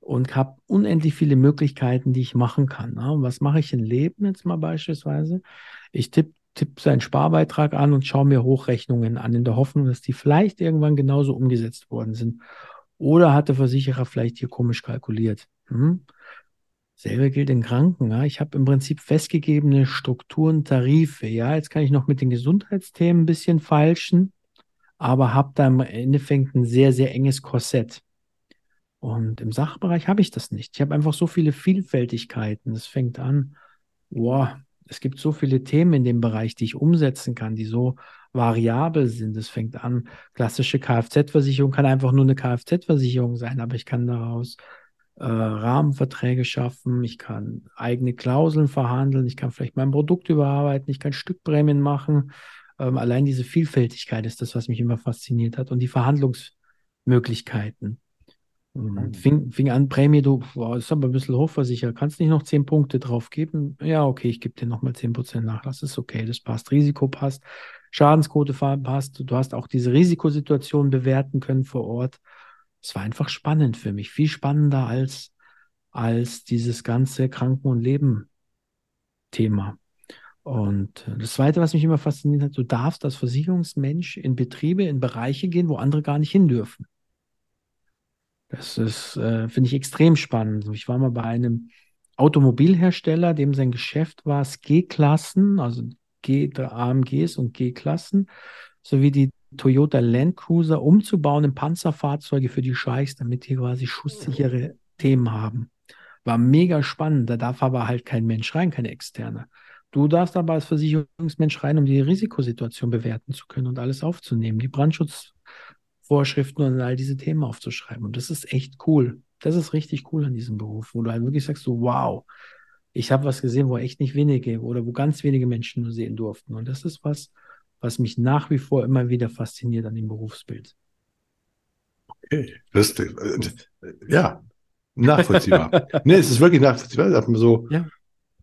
und habe unendlich viele Möglichkeiten, die ich machen kann. Ne? Was mache ich im Leben jetzt mal beispielsweise? Ich tippe tipp seinen Sparbeitrag an und schaue mir Hochrechnungen an, in der Hoffnung, dass die vielleicht irgendwann genauso umgesetzt worden sind. Oder hat der Versicherer vielleicht hier komisch kalkuliert? Hm? Selber gilt in Kranken. Ja. Ich habe im Prinzip festgegebene Strukturen, Tarife. Ja, jetzt kann ich noch mit den Gesundheitsthemen ein bisschen falschen, aber habe da im Endeffekt ein sehr, sehr enges Korsett. Und im Sachbereich habe ich das nicht. Ich habe einfach so viele Vielfältigkeiten. Es fängt an, boah, es gibt so viele Themen in dem Bereich, die ich umsetzen kann, die so variabel sind. Es fängt an, klassische Kfz-Versicherung kann einfach nur eine Kfz-Versicherung sein, aber ich kann daraus äh, Rahmenverträge schaffen, ich kann eigene Klauseln verhandeln, ich kann vielleicht mein Produkt überarbeiten, ich kann Stückprämien machen. Ähm, allein diese Vielfältigkeit ist das, was mich immer fasziniert hat und die Verhandlungsmöglichkeiten. Mhm. Fing, fing an, Prämie, du, boah, ist aber ein bisschen hochversichert. Kannst nicht noch 10 Punkte drauf geben? Ja, okay, ich gebe dir nochmal 10% Nachlass. Ist okay, das passt. Risiko passt. Schadensquote passt. Du hast auch diese Risikosituation bewerten können vor Ort es war einfach spannend für mich, viel spannender als, als dieses ganze Kranken- und Leben-Thema. Und das Zweite, was mich immer fasziniert hat, du darfst als Versicherungsmensch in Betriebe, in Bereiche gehen, wo andere gar nicht hin dürfen. Das ist, äh, finde ich, extrem spannend. Ich war mal bei einem Automobilhersteller, dem sein Geschäft war es G-Klassen, also G, AMGs und G-Klassen, sowie die Toyota Land Cruiser umzubauen in Panzerfahrzeuge für die Scheichs, damit die quasi schusssichere Themen haben. War mega spannend. Da darf aber halt kein Mensch rein, keine externe. Du darfst aber als Versicherungsmensch rein, um die Risikosituation bewerten zu können und alles aufzunehmen, die Brandschutzvorschriften und all diese Themen aufzuschreiben. Und das ist echt cool. Das ist richtig cool an diesem Beruf, wo du halt wirklich sagst, so, wow, ich habe was gesehen, wo echt nicht wenige oder wo ganz wenige Menschen nur sehen durften. Und das ist was, was mich nach wie vor immer wieder fasziniert an dem Berufsbild. Okay, das, äh, ja, nachvollziehbar. nee, es ist wirklich nachvollziehbar. So, ja.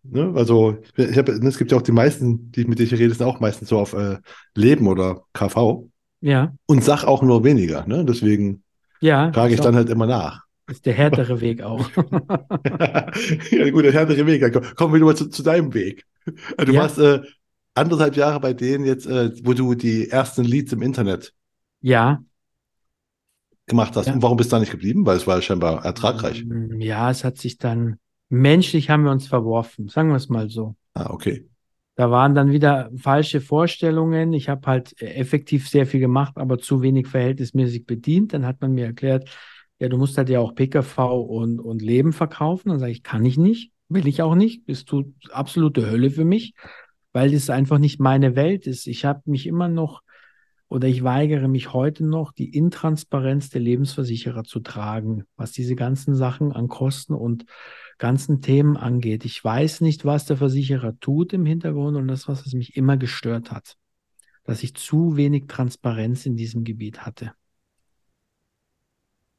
Ne, also, ich hab, es gibt ja auch die meisten, die mit denen ich rede, sind auch meistens so auf äh, Leben oder KV. Ja. Und sag auch nur weniger. Ne? Deswegen ja, frage ich dann halt immer nach. Ist der härtere Weg auch. ja, gut, der härtere Weg. Kommen wir nur mal zu, zu deinem Weg. Du ja. warst äh, anderthalb Jahre bei denen jetzt, äh, wo du die ersten Leads im Internet ja. gemacht hast. Ja. Und warum bist du da nicht geblieben? Weil es war scheinbar ertragreich. Mm, ja, es hat sich dann, menschlich haben wir uns verworfen, sagen wir es mal so. Ah, okay. Da waren dann wieder falsche Vorstellungen. Ich habe halt effektiv sehr viel gemacht, aber zu wenig verhältnismäßig bedient. Dann hat man mir erklärt, ja, du musst halt ja auch PKV und, und Leben verkaufen. Dann sage ich, kann ich nicht, will ich auch nicht. Bist du absolute Hölle für mich weil es einfach nicht meine Welt ist. Ich habe mich immer noch oder ich weigere mich heute noch, die Intransparenz der Lebensversicherer zu tragen, was diese ganzen Sachen an Kosten und ganzen Themen angeht. Ich weiß nicht, was der Versicherer tut im Hintergrund und das, was es mich immer gestört hat, dass ich zu wenig Transparenz in diesem Gebiet hatte.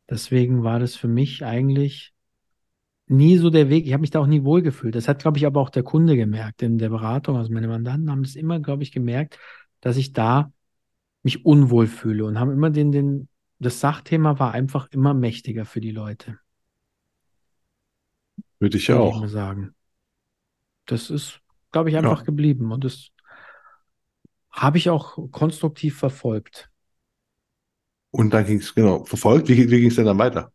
Deswegen war das für mich eigentlich nie so der Weg. Ich habe mich da auch nie wohlgefühlt. Das hat, glaube ich, aber auch der Kunde gemerkt in der Beratung. Also meine Mandanten haben es immer, glaube ich, gemerkt, dass ich da mich unwohl fühle und haben immer den, den, das Sachthema war einfach immer mächtiger für die Leute. Würde ich ja auch. Ich sagen. Das ist, glaube ich, einfach ja. geblieben und das habe ich auch konstruktiv verfolgt. Und dann ging es, genau, verfolgt. Wie, wie ging es denn dann weiter?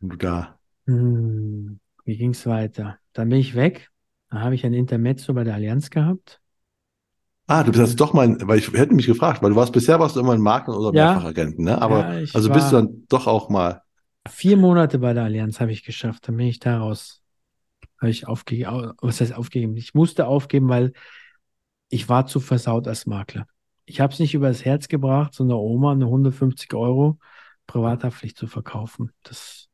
Wenn du da hm, wie ging es weiter? Dann bin ich weg. Da habe ich ein Intermezzo bei der Allianz gehabt. Ah, du bist also doch mal, weil ich hätte mich gefragt, weil du warst bisher warst du immer ein Makler oder ja, Mehrfachagenten, ne? Aber ja, also bist du dann doch auch mal. Vier Monate bei der Allianz habe ich geschafft. Dann bin ich daraus, habe ich aufgegeben. Was heißt aufgegeben? Ich musste aufgeben, weil ich war zu versaut als Makler. Ich habe es nicht übers Herz gebracht, so eine Oma, eine 150 Euro Privathaftpflicht zu verkaufen. Das,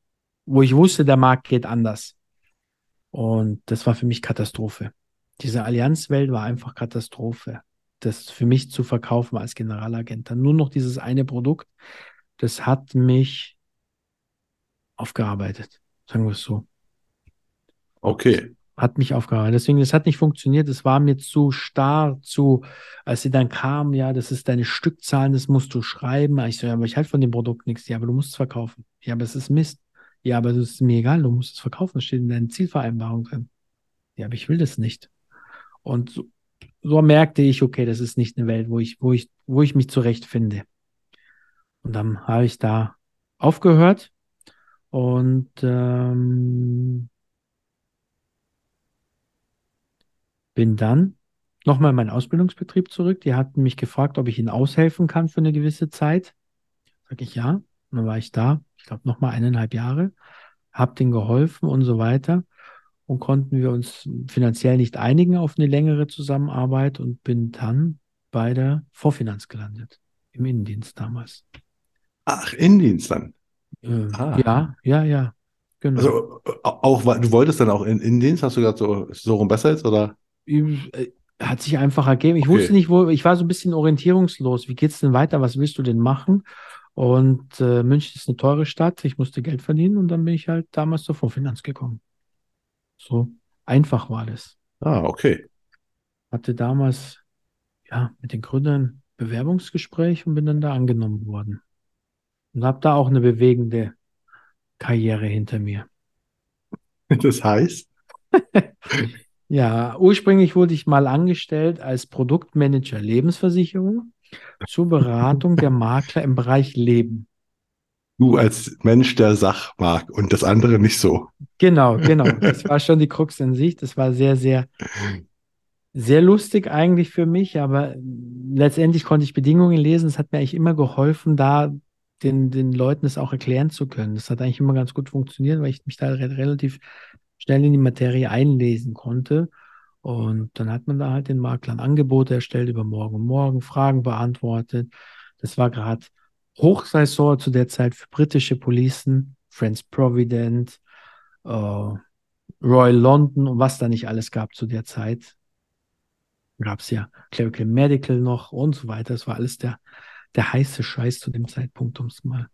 wo ich wusste, der Markt geht anders. Und das war für mich Katastrophe. Diese Allianzwelt war einfach Katastrophe. Das für mich zu verkaufen als Generalagent. Dann nur noch dieses eine Produkt, das hat mich aufgearbeitet. Sagen wir es so. Okay. Hat mich aufgearbeitet. Deswegen, es hat nicht funktioniert. Es war mir zu starr, zu, als sie dann kam, ja, das ist deine Stückzahlen, das musst du schreiben. Ich so, ja, aber ich halte von dem Produkt nichts. Ja, aber du musst es verkaufen. Ja, aber es ist Mist. Ja, aber das ist mir egal, du musst es verkaufen. Das steht in deiner Zielvereinbarung drin. Ja, aber ich will das nicht. Und so, so merkte ich, okay, das ist nicht eine Welt, wo ich, wo ich, wo ich mich zurechtfinde. Und dann habe ich da aufgehört und ähm, bin dann nochmal in meinen Ausbildungsbetrieb zurück. Die hatten mich gefragt, ob ich ihnen aushelfen kann für eine gewisse Zeit. Sag ich ja. Und dann war ich da, ich glaube, nochmal eineinhalb Jahre, habe denen geholfen und so weiter. Und konnten wir uns finanziell nicht einigen auf eine längere Zusammenarbeit und bin dann bei der Vorfinanz gelandet, im Innendienst damals. Ach, Innendienst dann. Äh, ah. Ja, ja, ja. Genau. Also auch, du wolltest dann auch in Innendienst, hast du gesagt, so, so rum besser jetzt, oder? Äh, hat sich einfach ergeben. Ich okay. wusste nicht, wo, ich war so ein bisschen orientierungslos. Wie geht's denn weiter? Was willst du denn machen? Und äh, München ist eine teure Stadt. Ich musste Geld verdienen und dann bin ich halt damals zur Vorfinanz gekommen. So einfach war das. Ah, okay. Hatte damals ja mit den Gründern Bewerbungsgespräch und bin dann da angenommen worden. Und habe da auch eine bewegende Karriere hinter mir. Das heißt? Ja, ursprünglich wurde ich mal angestellt als Produktmanager Lebensversicherung zur Beratung der Makler im Bereich Leben. Du als Mensch, der Sach mag und das andere nicht so. Genau, genau. Das war schon die Krux in sich. Das war sehr, sehr, sehr lustig eigentlich für mich, aber letztendlich konnte ich Bedingungen lesen. Es hat mir eigentlich immer geholfen, da den, den Leuten es auch erklären zu können. Das hat eigentlich immer ganz gut funktioniert, weil ich mich da relativ schnell in die Materie einlesen konnte. Und dann hat man da halt den Maklern Angebote erstellt über morgen und morgen, Fragen beantwortet. Das war gerade Hochsaison zu der Zeit für britische Policen, Friends Provident, äh, Royal London und was da nicht alles gab zu der Zeit. Gab es ja Clerical Medical noch und so weiter. Das war alles der, der heiße Scheiß zu dem Zeitpunkt, um es mal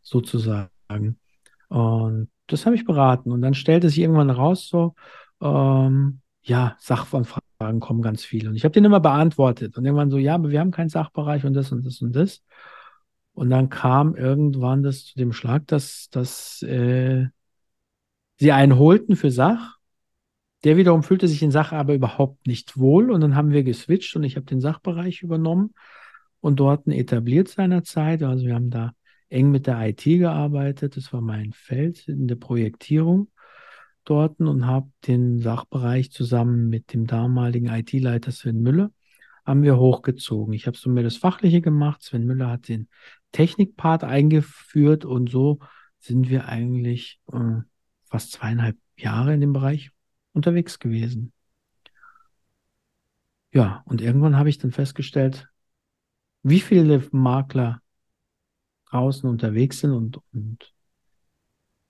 so zu sagen. Und das habe ich beraten. Und dann stellte sich irgendwann raus, so, ähm, ja, Sachfragen kommen ganz viele. Und ich habe den immer beantwortet. Und irgendwann so, ja, aber wir haben keinen Sachbereich und das und das und das. Und dann kam irgendwann das zu dem Schlag, dass, dass äh, sie einen holten für Sach. Der wiederum fühlte sich in Sache aber überhaupt nicht wohl. Und dann haben wir geswitcht und ich habe den Sachbereich übernommen und dort etabliert seinerzeit. Also wir haben da eng mit der IT gearbeitet. Das war mein Feld in der Projektierung dort und habe den Sachbereich zusammen mit dem damaligen IT-Leiter Sven Müller haben wir hochgezogen. Ich habe so mehr das Fachliche gemacht. Sven Müller hat den Technikpart eingeführt und so sind wir eigentlich äh, fast zweieinhalb Jahre in dem Bereich unterwegs gewesen. Ja, und irgendwann habe ich dann festgestellt, wie viele Makler draußen unterwegs sind und, und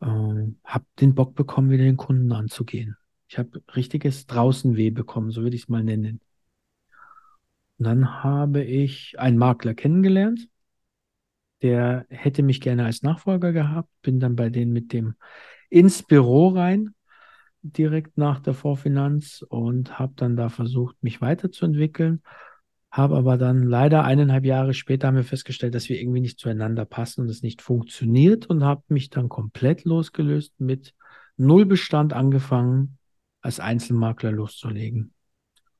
äh, habe den Bock bekommen, wieder den Kunden anzugehen. Ich habe richtiges Draußenweh bekommen, so würde ich es mal nennen. Und dann habe ich einen Makler kennengelernt, der hätte mich gerne als Nachfolger gehabt, bin dann bei denen mit dem ins Büro rein, direkt nach der Vorfinanz und habe dann da versucht, mich weiterzuentwickeln habe aber dann leider eineinhalb Jahre später haben wir festgestellt, dass wir irgendwie nicht zueinander passen und es nicht funktioniert und habe mich dann komplett losgelöst mit Nullbestand angefangen, als Einzelmakler loszulegen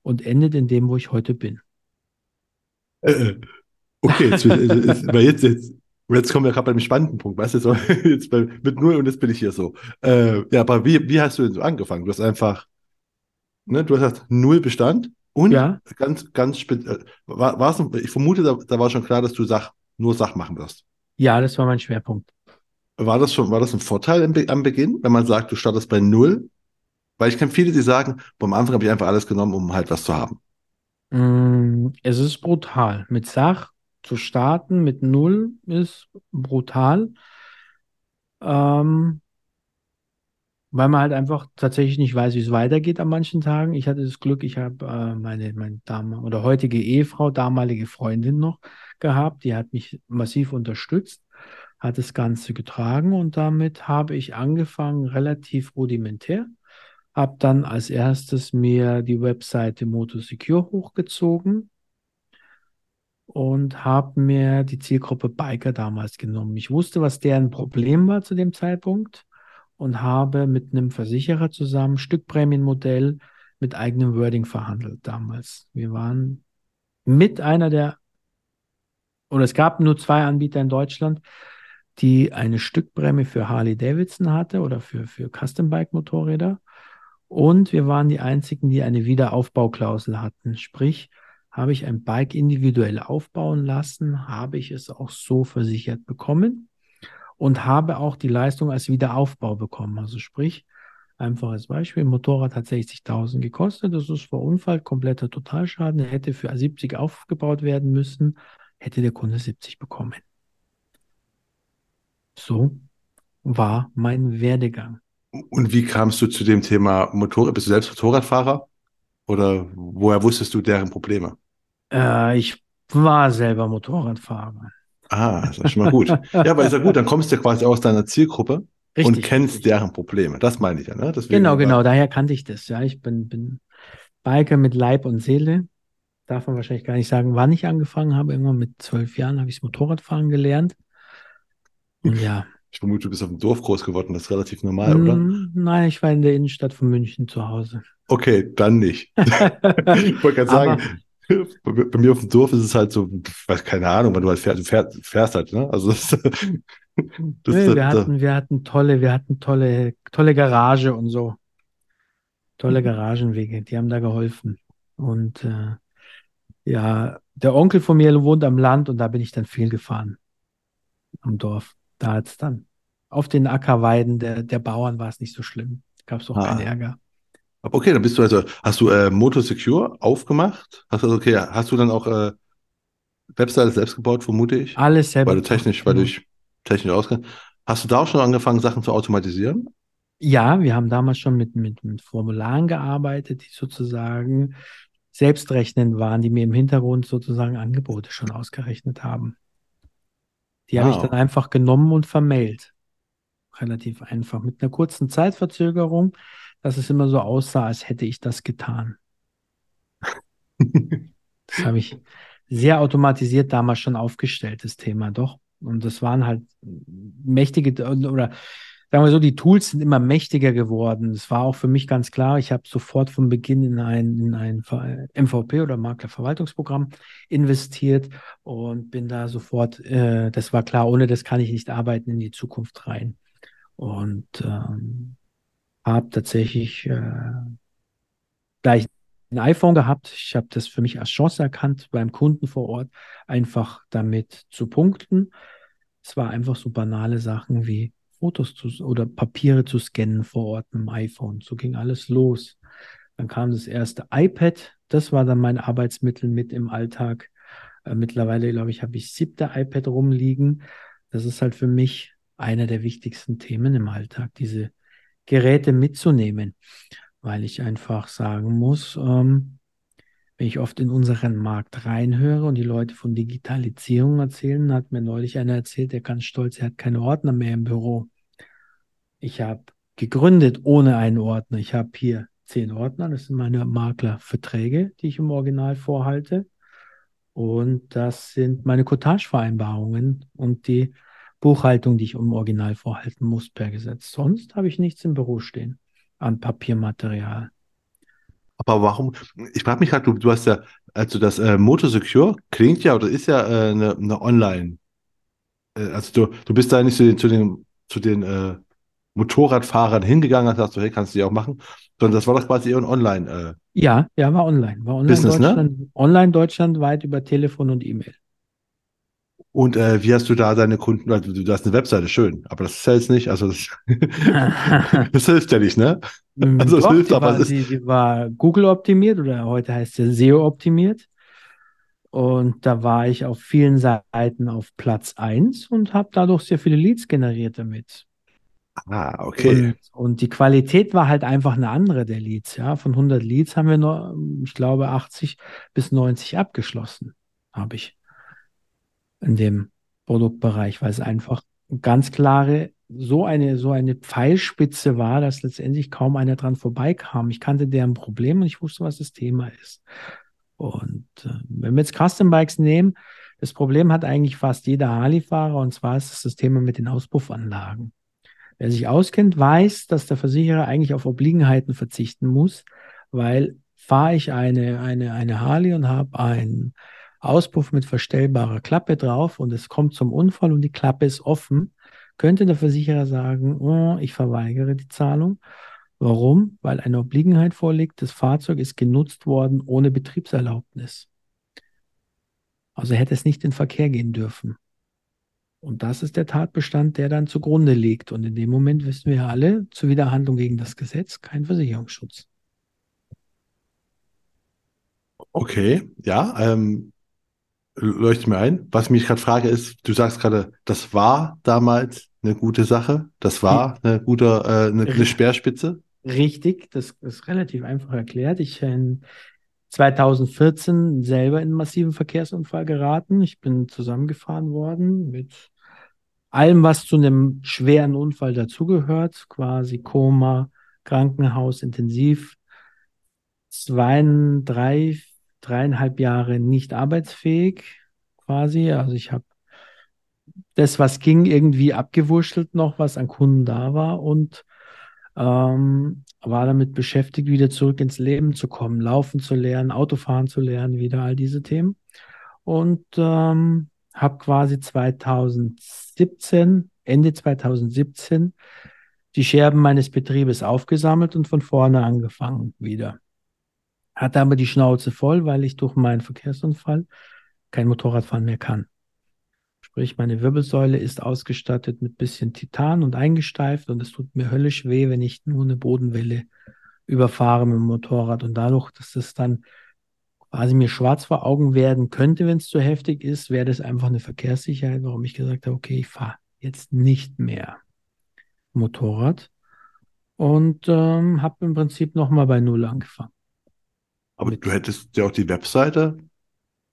und endet in dem, wo ich heute bin. Äh, äh okay, jetzt, weil jetzt, jetzt, jetzt kommen wir gerade beim spannenden Punkt, weißt du, so, jetzt bei, mit Null und jetzt bin ich hier so. Äh, ja, aber wie, wie hast du denn so angefangen? Du hast einfach, ne, du hast Null Bestand und ja. ganz, ganz speziell, äh, war, war's, ich vermute, da, da war schon klar, dass du Sach, nur Sach machen wirst. Ja, das war mein Schwerpunkt. War das schon, war das ein Vorteil im, am Beginn, wenn man sagt, du startest bei Null? Weil ich kenne viele, die sagen, am Anfang habe ich einfach alles genommen, um halt was zu haben. Mm, es ist brutal. Mit Sach zu starten mit null ist brutal. Ähm, weil man halt einfach tatsächlich nicht weiß, wie es weitergeht an manchen Tagen. Ich hatte das Glück, ich habe äh, meine, meine Dame oder heutige Ehefrau, damalige Freundin noch gehabt, die hat mich massiv unterstützt, hat das Ganze getragen und damit habe ich angefangen, relativ rudimentär. Habe dann als erstes mir die Webseite Motosecure hochgezogen und habe mir die Zielgruppe Biker damals genommen. Ich wusste, was deren Problem war zu dem Zeitpunkt und habe mit einem Versicherer zusammen Stückprämienmodell mit eigenem Wording verhandelt damals. Wir waren mit einer der, oder es gab nur zwei Anbieter in Deutschland, die eine Stückprämie für Harley Davidson hatte oder für, für Custom Bike Motorräder. Und wir waren die einzigen, die eine Wiederaufbauklausel hatten. Sprich, habe ich ein Bike individuell aufbauen lassen, habe ich es auch so versichert bekommen und habe auch die Leistung als Wiederaufbau bekommen. Also sprich, einfaches Beispiel, Motorrad hat 60.000 gekostet, das ist vor Unfall kompletter Totalschaden, er hätte für 70 aufgebaut werden müssen, hätte der Kunde 70 bekommen. So war mein Werdegang. Und wie kamst du zu dem Thema Motorrad? Bist du selbst Motorradfahrer? Oder woher wusstest du deren Probleme? Äh, ich war selber Motorradfahrer. Ah, das ist schon mal gut. ja, aber ist ja gut, dann kommst du ja quasi aus deiner Zielgruppe richtig, und kennst richtig. deren Probleme. Das meine ich ja, ne? Deswegen genau, genau, daher kannte ich das. Ja, ich bin, bin Biker mit Leib und Seele. Darf man wahrscheinlich gar nicht sagen, wann ich angefangen habe. Irgendwann mit zwölf Jahren habe ich das Motorradfahren gelernt. Und ja. Ich vermute, du bist auf dem Dorf groß geworden, das ist relativ normal, oder? Mm, nein, ich war in der Innenstadt von München zu Hause. Okay, dann nicht. ich wollte gerade sagen, bei mir auf dem Dorf ist es halt so, weiß keine Ahnung, weil du halt fährst, fährst, fährst halt, ne? Also das, das nee, wir hatten, wir hatten tolle, wir hatten tolle, tolle Garage und so. Tolle Garagenwege, die haben da geholfen. Und äh, ja, der Onkel von mir wohnt am Land und da bin ich dann viel gefahren. Am Dorf. Da hat es dann auf den Ackerweiden der, der Bauern war es nicht so schlimm. Gab es auch ah. keinen Ärger. Aber okay, dann bist du also, hast du äh, Motor Secure aufgemacht? Hast du, okay, hast du dann auch äh, Webseite selbst gebaut, vermute ich? Alles selbst. Weil du technisch, weil du dich technisch auskennst. Hast du da auch schon angefangen, Sachen zu automatisieren? Ja, wir haben damals schon mit, mit, mit Formularen gearbeitet, die sozusagen selbstrechnend waren, die mir im Hintergrund sozusagen Angebote schon ausgerechnet haben. Die wow. habe ich dann einfach genommen und vermailt. Relativ einfach. Mit einer kurzen Zeitverzögerung dass es immer so aussah, als hätte ich das getan. das habe ich sehr automatisiert damals schon aufgestellt, das Thema doch. Und das waren halt mächtige oder sagen wir so, die Tools sind immer mächtiger geworden. Das war auch für mich ganz klar. Ich habe sofort von Beginn in ein, in ein MVP oder Maklerverwaltungsprogramm investiert und bin da sofort, äh, das war klar, ohne das kann ich nicht arbeiten in die Zukunft rein. Und ähm, habe tatsächlich äh, gleich ein iPhone gehabt. Ich habe das für mich als Chance erkannt, beim Kunden vor Ort einfach damit zu punkten. Es war einfach so banale Sachen wie Fotos zu, oder Papiere zu scannen vor Ort mit dem iPhone. So ging alles los. Dann kam das erste iPad. Das war dann mein Arbeitsmittel mit im Alltag. Äh, mittlerweile, glaube ich, habe ich siebte iPad rumliegen. Das ist halt für mich einer der wichtigsten Themen im Alltag, diese Geräte mitzunehmen, weil ich einfach sagen muss, ähm, wenn ich oft in unseren Markt reinhöre und die Leute von Digitalisierung erzählen, hat mir neulich einer erzählt, der ganz stolz, er hat keine Ordner mehr im Büro. Ich habe gegründet ohne einen Ordner. Ich habe hier zehn Ordner, das sind meine Maklerverträge, die ich im Original vorhalte. Und das sind meine Cottage-Vereinbarungen und die Buchhaltung, die ich im Original vorhalten muss per Gesetz. Sonst habe ich nichts im Büro stehen an Papiermaterial. Aber warum? Ich frage mich halt, du, du hast ja, also das äh, Motor Secure klingt ja oder ist ja äh, eine, eine Online. Äh, also du, du bist da nicht zu den, zu den, zu den äh, Motorradfahrern hingegangen und sagst, hey, kannst du die auch machen, sondern das war doch quasi eher ein Online. Äh, ja, ja, war online. War online Business, ne? Deutschland, ne? online deutschlandweit über Telefon und E-Mail. Und äh, wie hast du da deine Kunden, also du hast eine Webseite, schön, aber das ist ja jetzt nicht, also das, das hilft ja nicht, ne? Mm, also es hilft, aber war, es ist... Die, die war Google optimiert oder heute heißt sie SEO optimiert. Und da war ich auf vielen Seiten auf Platz 1 und habe dadurch sehr viele Leads generiert damit. Ah, okay. Und, und, die Qualität war halt einfach eine andere der Leads. Ja, von 100 Leads haben wir nur, ich glaube, 80 bis 90 abgeschlossen, habe ich in dem Produktbereich, weil es einfach ganz klare so eine so eine Pfeilspitze war, dass letztendlich kaum einer dran vorbeikam. Ich kannte deren Problem und ich wusste, was das Thema ist. Und äh, wenn wir jetzt Custom Bikes nehmen, das Problem hat eigentlich fast jeder Harley-Fahrer und zwar ist es das Thema mit den Auspuffanlagen. Wer sich auskennt, weiß, dass der Versicherer eigentlich auf Obliegenheiten verzichten muss, weil fahre ich eine, eine, eine Harley und habe einen Auspuff mit verstellbarer Klappe drauf und es kommt zum Unfall und die Klappe ist offen, könnte der Versicherer sagen, oh, ich verweigere die Zahlung. Warum? Weil eine Obliegenheit vorliegt, das Fahrzeug ist genutzt worden ohne Betriebserlaubnis. Also hätte es nicht in Verkehr gehen dürfen. Und das ist der Tatbestand, der dann zugrunde liegt. Und in dem Moment wissen wir alle, zur Widerhandlung gegen das Gesetz kein Versicherungsschutz. Okay, ja, ähm, leuchtet mir ein. Was ich mich gerade frage ist, du sagst gerade, das war damals eine gute Sache, das war eine gute, äh, eine, eine Speerspitze. Richtig, das ist relativ einfach erklärt. Ich bin 2014 selber in einen massiven Verkehrsunfall geraten. Ich bin zusammengefahren worden mit allem, was zu einem schweren Unfall dazugehört, quasi Koma, Krankenhaus, intensiv, zwei, drei, dreieinhalb Jahre nicht arbeitsfähig, quasi. Also ich habe das, was ging, irgendwie abgewurschtelt noch, was an Kunden da war und ähm, war damit beschäftigt, wieder zurück ins Leben zu kommen, laufen zu lernen, Autofahren zu lernen, wieder all diese Themen. Und ähm, habe quasi 2017, Ende 2017, die Scherben meines Betriebes aufgesammelt und von vorne angefangen wieder. Hatte aber die Schnauze voll, weil ich durch meinen Verkehrsunfall kein Motorradfahren mehr kann. Sprich, meine Wirbelsäule ist ausgestattet mit bisschen Titan und eingesteift und es tut mir höllisch weh, wenn ich nur eine Bodenwelle überfahre mit dem Motorrad und dadurch, dass das dann quasi mir schwarz vor Augen werden könnte, wenn es zu heftig ist, wäre das einfach eine Verkehrssicherheit, warum ich gesagt habe, okay, ich fahre jetzt nicht mehr Motorrad und ähm, habe im Prinzip nochmal bei Null angefangen. Aber du hättest ja auch die Webseite,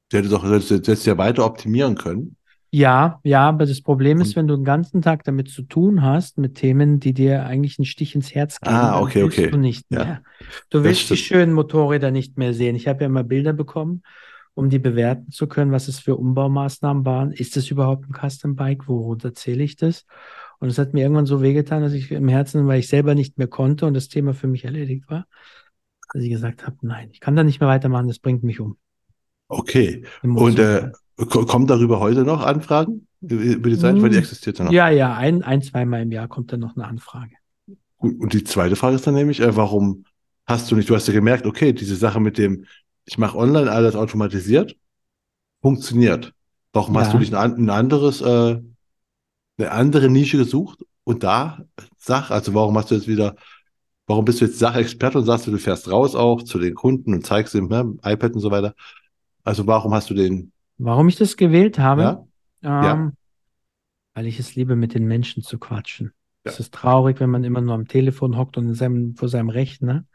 du hättest auch jetzt ja weiter optimieren können. Ja, ja, aber das Problem ist, wenn du den ganzen Tag damit zu tun hast, mit Themen, die dir eigentlich einen Stich ins Herz geben, ah, okay, willst okay. du nicht mehr. Ja. Du willst die schönen Motorräder nicht mehr sehen. Ich habe ja immer Bilder bekommen, um die bewerten zu können, was es für Umbaumaßnahmen waren. Ist das überhaupt ein Custom Bike? Worunter zähle ich das? Und es hat mir irgendwann so wehgetan, dass ich im Herzen, weil ich selber nicht mehr konnte und das Thema für mich erledigt war, dass ich gesagt habe, nein, ich kann da nicht mehr weitermachen, das bringt mich um. Okay. Und äh, Kommen darüber heute noch Anfragen über die Seite, weil die hm. existiert ja noch? Ja, ja, ein, ein zweimal im Jahr kommt dann noch eine Anfrage. Gut, und die zweite Frage ist dann nämlich, äh, warum hast du nicht, du hast ja gemerkt, okay, diese Sache mit dem, ich mache online alles automatisiert, funktioniert. Warum ja. hast du nicht ein, ein anderes, äh, eine andere Nische gesucht und da Sach, also warum hast du jetzt wieder, warum bist du jetzt Sachexperte und sagst du, du fährst raus auch zu den Kunden und zeigst ihm ne, iPad und so weiter. Also warum hast du den Warum ich das gewählt habe? Ja. Ähm, ja. Weil ich es liebe, mit den Menschen zu quatschen. Ja. Es ist traurig, wenn man immer nur am Telefon hockt und seinem, vor seinem Rechner.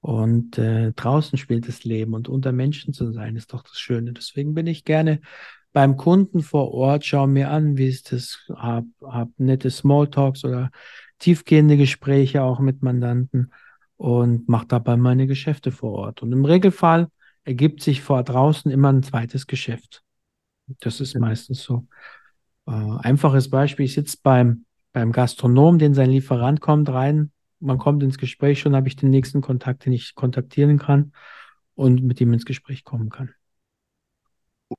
Und äh, draußen spielt das Leben und unter Menschen zu sein, ist doch das Schöne. Deswegen bin ich gerne beim Kunden vor Ort, schaue mir an, wie ist das, hab, hab nette Smalltalks oder tiefgehende Gespräche auch mit Mandanten und mache dabei meine Geschäfte vor Ort. Und im Regelfall ergibt sich vor draußen immer ein zweites Geschäft. Das ist meistens so. Äh, einfaches Beispiel, ich sitze beim, beim Gastronom, den sein Lieferant kommt rein, man kommt ins Gespräch, schon habe ich den nächsten Kontakt, den ich kontaktieren kann und mit ihm ins Gespräch kommen kann.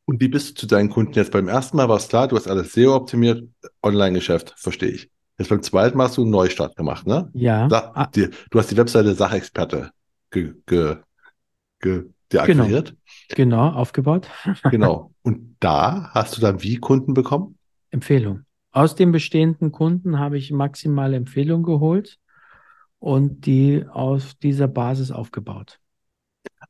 Und wie bist du zu deinen Kunden jetzt? Beim ersten Mal war es klar, du hast alles SEO optimiert, Online-Geschäft, verstehe ich. Jetzt beim zweiten Mal hast du einen Neustart gemacht, ne? Ja. Da, die, du hast die Webseite Sachexperte ge, ge, ge, der genau. Genau, aufgebaut. genau. Und da hast du dann wie Kunden bekommen? Empfehlung. Aus den bestehenden Kunden habe ich maximale Empfehlungen geholt und die auf dieser Basis aufgebaut.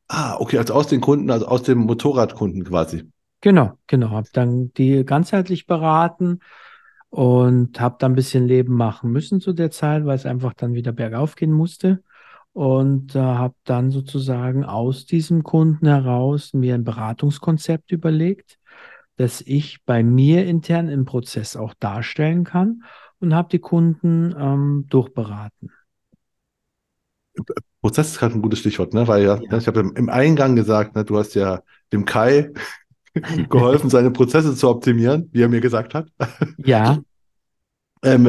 Ah, okay, also aus den Kunden, also aus dem Motorradkunden quasi. Genau, genau. Habe dann die ganzheitlich beraten und habe dann ein bisschen Leben machen müssen zu der Zeit, weil es einfach dann wieder bergauf gehen musste. Und äh, habe dann sozusagen aus diesem Kunden heraus mir ein Beratungskonzept überlegt, das ich bei mir intern im Prozess auch darstellen kann und habe die Kunden ähm, durchberaten. Prozess ist gerade ein gutes Stichwort, ne? Weil ja, ja. ich habe im Eingang gesagt, ne, du hast ja dem Kai geholfen, seine Prozesse zu optimieren, wie er mir gesagt hat. Ja. ähm,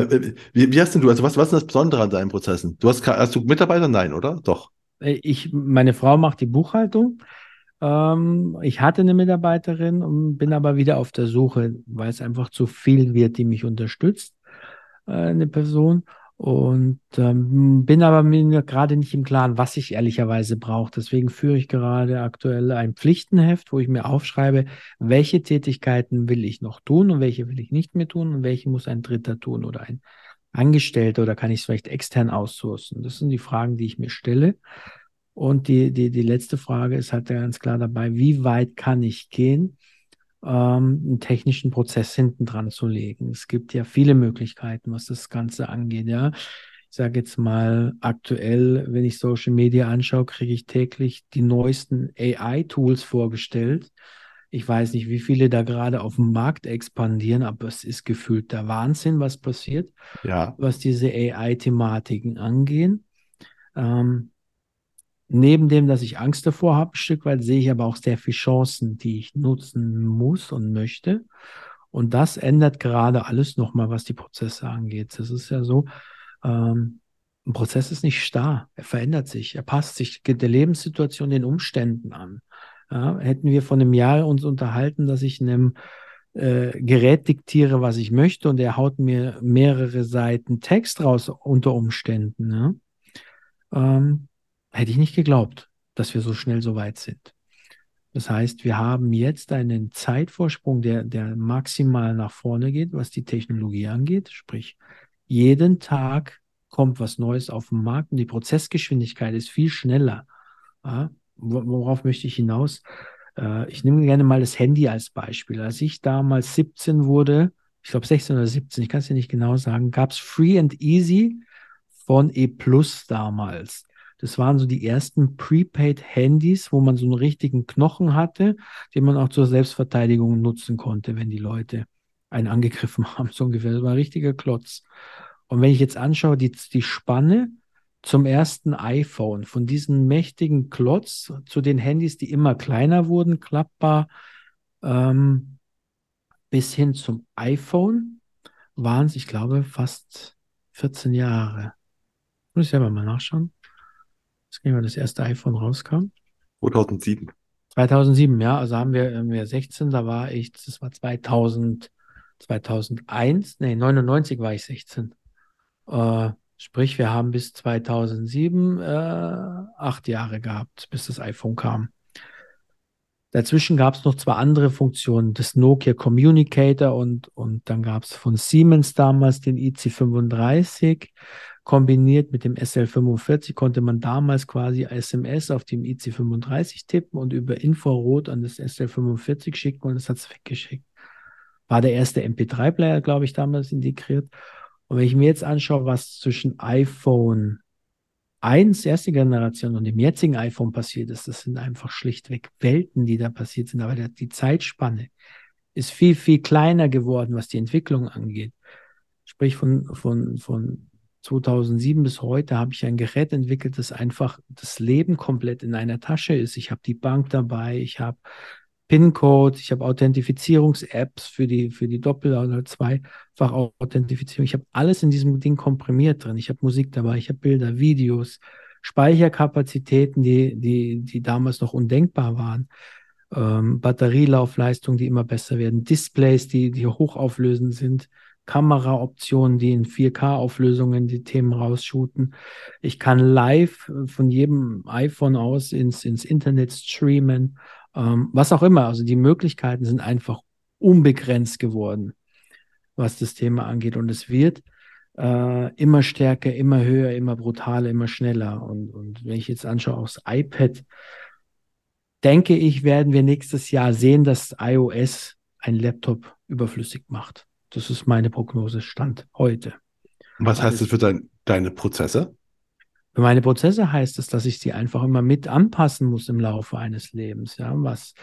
wie, wie, hast denn du, also was, was ist das Besondere an deinen Prozessen? Du hast, hast du Mitarbeiter? Nein, oder? Doch. Äh, ich, meine Frau macht die Buchhaltung. Ähm, ich hatte eine Mitarbeiterin und bin aber wieder auf der Suche, weil es einfach zu viel wird, die mich unterstützt, äh, eine Person. Und ähm, bin aber mir gerade nicht im Klaren, was ich ehrlicherweise brauche. Deswegen führe ich gerade aktuell ein Pflichtenheft, wo ich mir aufschreibe, welche Tätigkeiten will ich noch tun und welche will ich nicht mehr tun und welche muss ein Dritter tun oder ein Angestellter oder kann ich es vielleicht extern aussourcen. Das sind die Fragen, die ich mir stelle. Und die, die, die letzte Frage ist halt ganz klar dabei, wie weit kann ich gehen? Ähm, einen technischen Prozess hinten dran zu legen. Es gibt ja viele Möglichkeiten, was das Ganze angeht. Ja, ich sage jetzt mal aktuell, wenn ich Social Media anschaue, kriege ich täglich die neuesten AI-Tools vorgestellt. Ich weiß nicht, wie viele da gerade auf dem Markt expandieren, aber es ist gefühlt der Wahnsinn, was passiert, ja. was diese AI-Thematiken angehen. Ähm, neben dem, dass ich Angst davor habe, ein Stück weit, sehe ich aber auch sehr viele Chancen, die ich nutzen muss und möchte. Und das ändert gerade alles nochmal, was die Prozesse angeht. Das ist ja so, ähm, ein Prozess ist nicht starr, er verändert sich, er passt sich der Lebenssituation, den Umständen an. Ja, hätten wir vor einem Jahr uns unterhalten, dass ich einem äh, Gerät diktiere, was ich möchte, und er haut mir mehrere Seiten Text raus unter Umständen. Ne? Ähm, hätte ich nicht geglaubt, dass wir so schnell so weit sind. Das heißt, wir haben jetzt einen Zeitvorsprung, der, der maximal nach vorne geht, was die Technologie angeht. Sprich, jeden Tag kommt was Neues auf den Markt und die Prozessgeschwindigkeit ist viel schneller. Ja, worauf möchte ich hinaus? Äh, ich nehme gerne mal das Handy als Beispiel. Als ich damals 17 wurde, ich glaube 16 oder 17, ich kann es ja nicht genau sagen, gab es Free and Easy von E Plus damals. Das waren so die ersten Prepaid-Handys, wo man so einen richtigen Knochen hatte, den man auch zur Selbstverteidigung nutzen konnte, wenn die Leute einen angegriffen haben, so ungefähr. Das war ein richtiger Klotz. Und wenn ich jetzt anschaue, die, die Spanne zum ersten iPhone, von diesem mächtigen Klotz zu den Handys, die immer kleiner wurden, klappbar, ähm, bis hin zum iPhone, waren es, ich glaube, fast 14 Jahre. Muss ich selber mal nachschauen. Das ging, das erste iPhone rauskam. 2007. 2007, ja. Also haben wir, haben wir 16, da war ich, das war 2000, 2001, nee, 99 war ich 16. Äh, sprich, wir haben bis 2007 äh, acht Jahre gehabt, bis das iPhone kam. Dazwischen gab es noch zwei andere Funktionen, das Nokia Communicator und, und dann gab es von Siemens damals den IC35 kombiniert mit dem SL45 konnte man damals quasi SMS auf dem IC35 tippen und über Infrarot an das SL45 schicken und es hat es weggeschickt. War der erste MP3-Player, glaube ich, damals integriert. Und wenn ich mir jetzt anschaue, was zwischen iPhone 1, erste Generation, und dem jetzigen iPhone passiert ist, das sind einfach schlichtweg Welten, die da passiert sind. Aber die Zeitspanne ist viel, viel kleiner geworden, was die Entwicklung angeht. Sprich von, von, von 2007 bis heute habe ich ein Gerät entwickelt, das einfach das Leben komplett in einer Tasche ist. Ich habe die Bank dabei, ich habe PIN-Code, ich habe Authentifizierungs-Apps für die, für die Doppel- oder Zweifach-Authentifizierung. Ich habe alles in diesem Ding komprimiert drin. Ich habe Musik dabei, ich habe Bilder, Videos, Speicherkapazitäten, die, die, die damals noch undenkbar waren. Ähm, Batterielaufleistung, die immer besser werden, Displays, die, die hochauflösend sind, Kameraoptionen, die in 4K-Auflösungen die Themen rausshooten. Ich kann live äh, von jedem iPhone aus ins, ins Internet streamen, ähm, was auch immer. Also die Möglichkeiten sind einfach unbegrenzt geworden, was das Thema angeht. Und es wird äh, immer stärker, immer höher, immer brutaler, immer schneller. Und, und wenn ich jetzt anschaue, das iPad, denke ich, werden wir nächstes Jahr sehen, dass iOS ein Laptop überflüssig macht. Das ist meine Prognose Stand heute. Was heißt das für dein, deine Prozesse? Für meine Prozesse heißt es, dass ich sie einfach immer mit anpassen muss im Laufe eines Lebens. Ja, was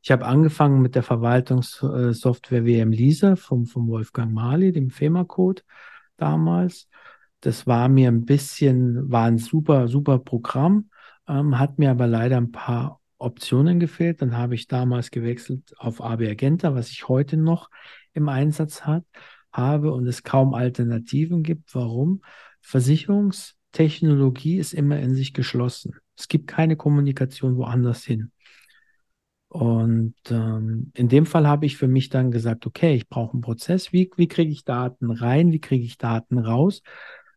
ich habe angefangen mit der Verwaltungssoftware WM Lisa vom, vom Wolfgang Mali, dem FEMA-Code damals. Das war mir ein bisschen, war ein super, super Programm, ähm, hat mir aber leider ein paar Optionen gefehlt. Dann habe ich damals gewechselt auf AB Agenta, was ich heute noch im Einsatz hat, habe und es kaum Alternativen gibt. Warum? Versicherungstechnologie ist immer in sich geschlossen. Es gibt keine Kommunikation woanders hin. Und ähm, in dem Fall habe ich für mich dann gesagt, okay, ich brauche einen Prozess. Wie, wie kriege ich Daten rein? Wie kriege ich Daten raus?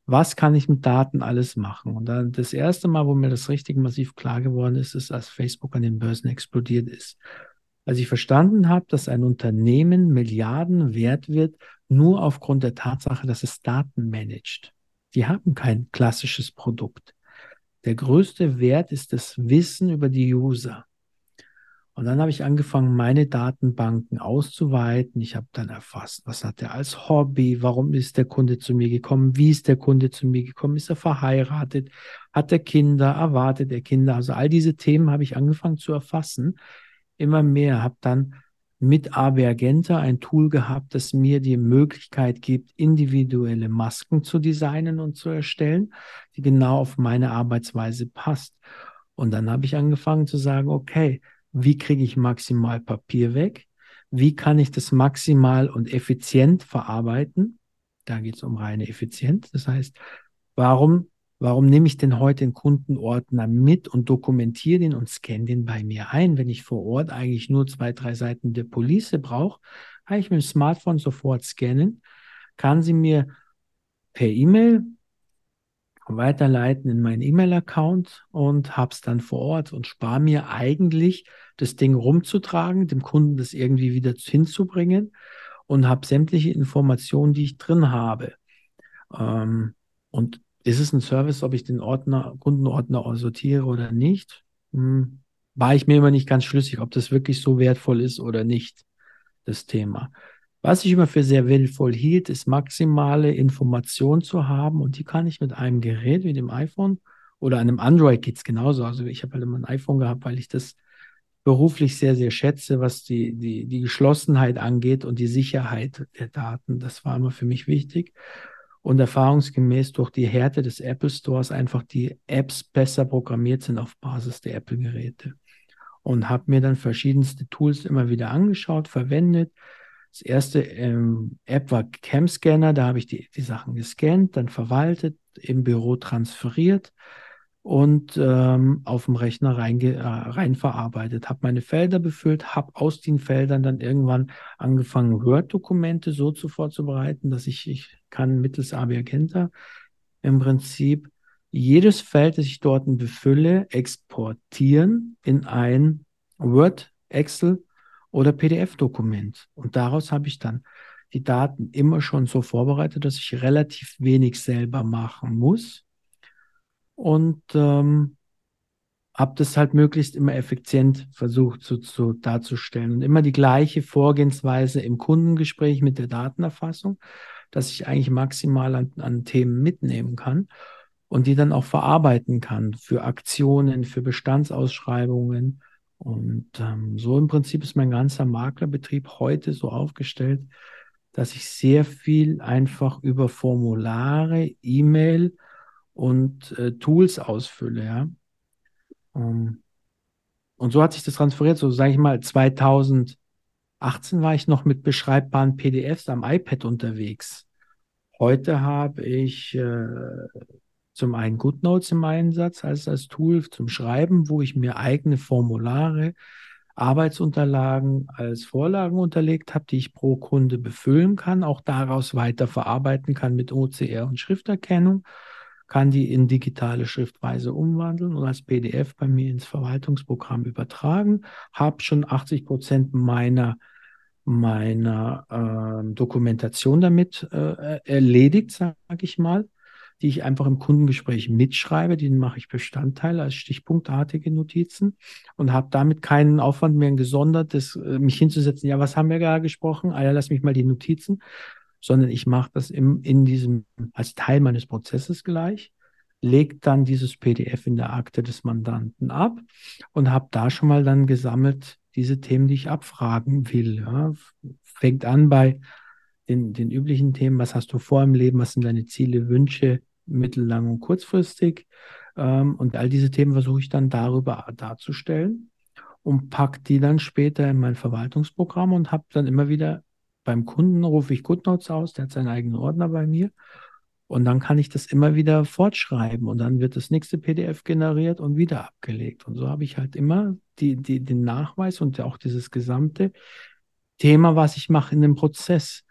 Was kann ich mit Daten alles machen? Und dann das erste Mal, wo mir das richtig massiv klar geworden ist, ist, als Facebook an den Börsen explodiert ist. Als ich verstanden habe, dass ein Unternehmen Milliarden wert wird, nur aufgrund der Tatsache, dass es Daten managt. Die haben kein klassisches Produkt. Der größte Wert ist das Wissen über die User. Und dann habe ich angefangen, meine Datenbanken auszuweiten. Ich habe dann erfasst, was hat er als Hobby, warum ist der Kunde zu mir gekommen, wie ist der Kunde zu mir gekommen, ist er verheiratet, hat er Kinder, erwartet er Kinder. Also all diese Themen habe ich angefangen zu erfassen. Immer mehr, habe dann mit AB Agenta ein Tool gehabt, das mir die Möglichkeit gibt, individuelle Masken zu designen und zu erstellen, die genau auf meine Arbeitsweise passt. Und dann habe ich angefangen zu sagen, okay, wie kriege ich maximal Papier weg, wie kann ich das maximal und effizient verarbeiten. Da geht es um reine Effizienz. Das heißt, warum, warum nehme ich denn heute den Kundenordner mit und dokumentiere den und scanne den bei mir ein, wenn ich vor Ort eigentlich nur zwei, drei Seiten der Police brauche, kann ich mit dem Smartphone sofort scannen, kann sie mir per E-Mail weiterleiten in meinen E-Mail-Account und habe es dann vor Ort und spare mir eigentlich das Ding rumzutragen, dem Kunden das irgendwie wieder hinzubringen und habe sämtliche Informationen, die ich drin habe. Ähm, und ist es ein Service, ob ich den Ordner, Kundenordner sortiere oder nicht? Hm, war ich mir immer nicht ganz schlüssig, ob das wirklich so wertvoll ist oder nicht, das Thema. Was ich immer für sehr wertvoll hielt, ist maximale Information zu haben und die kann ich mit einem Gerät wie dem iPhone oder einem Android geht es genauso. Also ich habe halt immer ein iPhone gehabt, weil ich das beruflich sehr, sehr schätze, was die, die, die Geschlossenheit angeht und die Sicherheit der Daten. Das war immer für mich wichtig. Und erfahrungsgemäß durch die Härte des Apple Stores einfach die Apps besser programmiert sind auf Basis der Apple-Geräte. Und habe mir dann verschiedenste Tools immer wieder angeschaut, verwendet, das erste ähm, App war Cam-Scanner, da habe ich die, die Sachen gescannt, dann verwaltet, im Büro transferiert und ähm, auf dem Rechner rein, äh, rein. Habe meine Felder befüllt, habe aus den Feldern dann irgendwann angefangen, Word-Dokumente so zu vorzubereiten, dass ich, ich kann mittels AB Agenta im Prinzip jedes Feld, das ich dort befülle, exportieren in ein Word, Excel oder PDF-Dokument. Und daraus habe ich dann die Daten immer schon so vorbereitet, dass ich relativ wenig selber machen muss. Und ähm, habe das halt möglichst immer effizient versucht zu, zu darzustellen. Und immer die gleiche Vorgehensweise im Kundengespräch mit der Datenerfassung, dass ich eigentlich maximal an, an Themen mitnehmen kann und die dann auch verarbeiten kann für Aktionen, für Bestandsausschreibungen und ähm, so im Prinzip ist mein ganzer Maklerbetrieb heute so aufgestellt, dass ich sehr viel einfach über Formulare, E-Mail und äh, Tools ausfülle. Ja? Ähm, und so hat sich das transferiert. So sage ich mal, 2018 war ich noch mit beschreibbaren PDFs am iPad unterwegs. Heute habe ich äh, zum einen GoodNotes im Einsatz als, als Tool zum Schreiben, wo ich mir eigene Formulare, Arbeitsunterlagen als Vorlagen unterlegt habe, die ich pro Kunde befüllen kann, auch daraus weiter verarbeiten kann mit OCR und Schrifterkennung, kann die in digitale Schriftweise umwandeln und als PDF bei mir ins Verwaltungsprogramm übertragen, habe schon 80 Prozent meiner meiner äh, Dokumentation damit äh, erledigt, sage ich mal die ich einfach im Kundengespräch mitschreibe. Die mache ich Bestandteil als stichpunktartige Notizen und habe damit keinen Aufwand mehr, ein gesondertes, äh, mich hinzusetzen. Ja, was haben wir gerade gesprochen? Ah ja, lass mich mal die Notizen. Sondern ich mache das im, in diesem, als Teil meines Prozesses gleich legt dann dieses PDF in der Akte des Mandanten ab und habe da schon mal dann gesammelt diese Themen, die ich abfragen will. Ja. Fängt an bei den, den üblichen Themen, was hast du vor im Leben, was sind deine Ziele, Wünsche, mittellang und kurzfristig. Ähm, und all diese Themen versuche ich dann darüber darzustellen und packe die dann später in mein Verwaltungsprogramm und habe dann immer wieder beim Kunden rufe ich GoodNotes aus, der hat seinen eigenen Ordner bei mir. Und dann kann ich das immer wieder fortschreiben und dann wird das nächste PDF generiert und wieder abgelegt. Und so habe ich halt immer die, die, den Nachweis und auch dieses gesamte Thema, was ich mache in dem Prozess.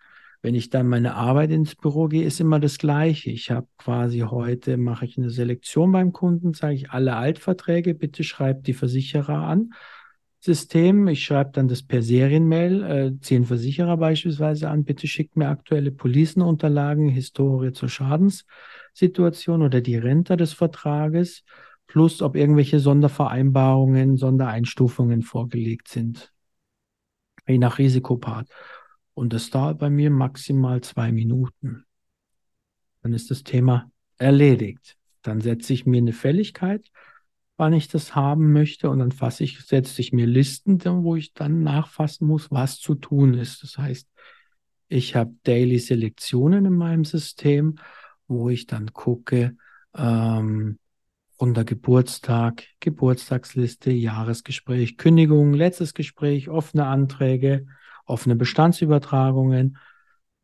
Wenn ich dann meine Arbeit ins Büro gehe, ist immer das Gleiche. Ich habe quasi heute, mache ich eine Selektion beim Kunden, sage ich alle Altverträge, bitte schreibt die Versicherer an. System. Ich schreibe dann das per Serienmail, äh, zehn Versicherer beispielsweise an, bitte schickt mir aktuelle Policenunterlagen, Historie zur Schadenssituation oder die Rente des Vertrages, plus ob irgendwelche Sondervereinbarungen, Sondereinstufungen vorgelegt sind, je nach Risikopart. Und das dauert bei mir maximal zwei Minuten. Dann ist das Thema erledigt. Dann setze ich mir eine Fälligkeit, wann ich das haben möchte und dann fasse ich, setze ich mir Listen, wo ich dann nachfassen muss, was zu tun ist. Das heißt, ich habe Daily Selektionen in meinem System, wo ich dann gucke, ähm, unter Geburtstag, Geburtstagsliste, Jahresgespräch, Kündigung, letztes Gespräch, offene Anträge, offene Bestandsübertragungen,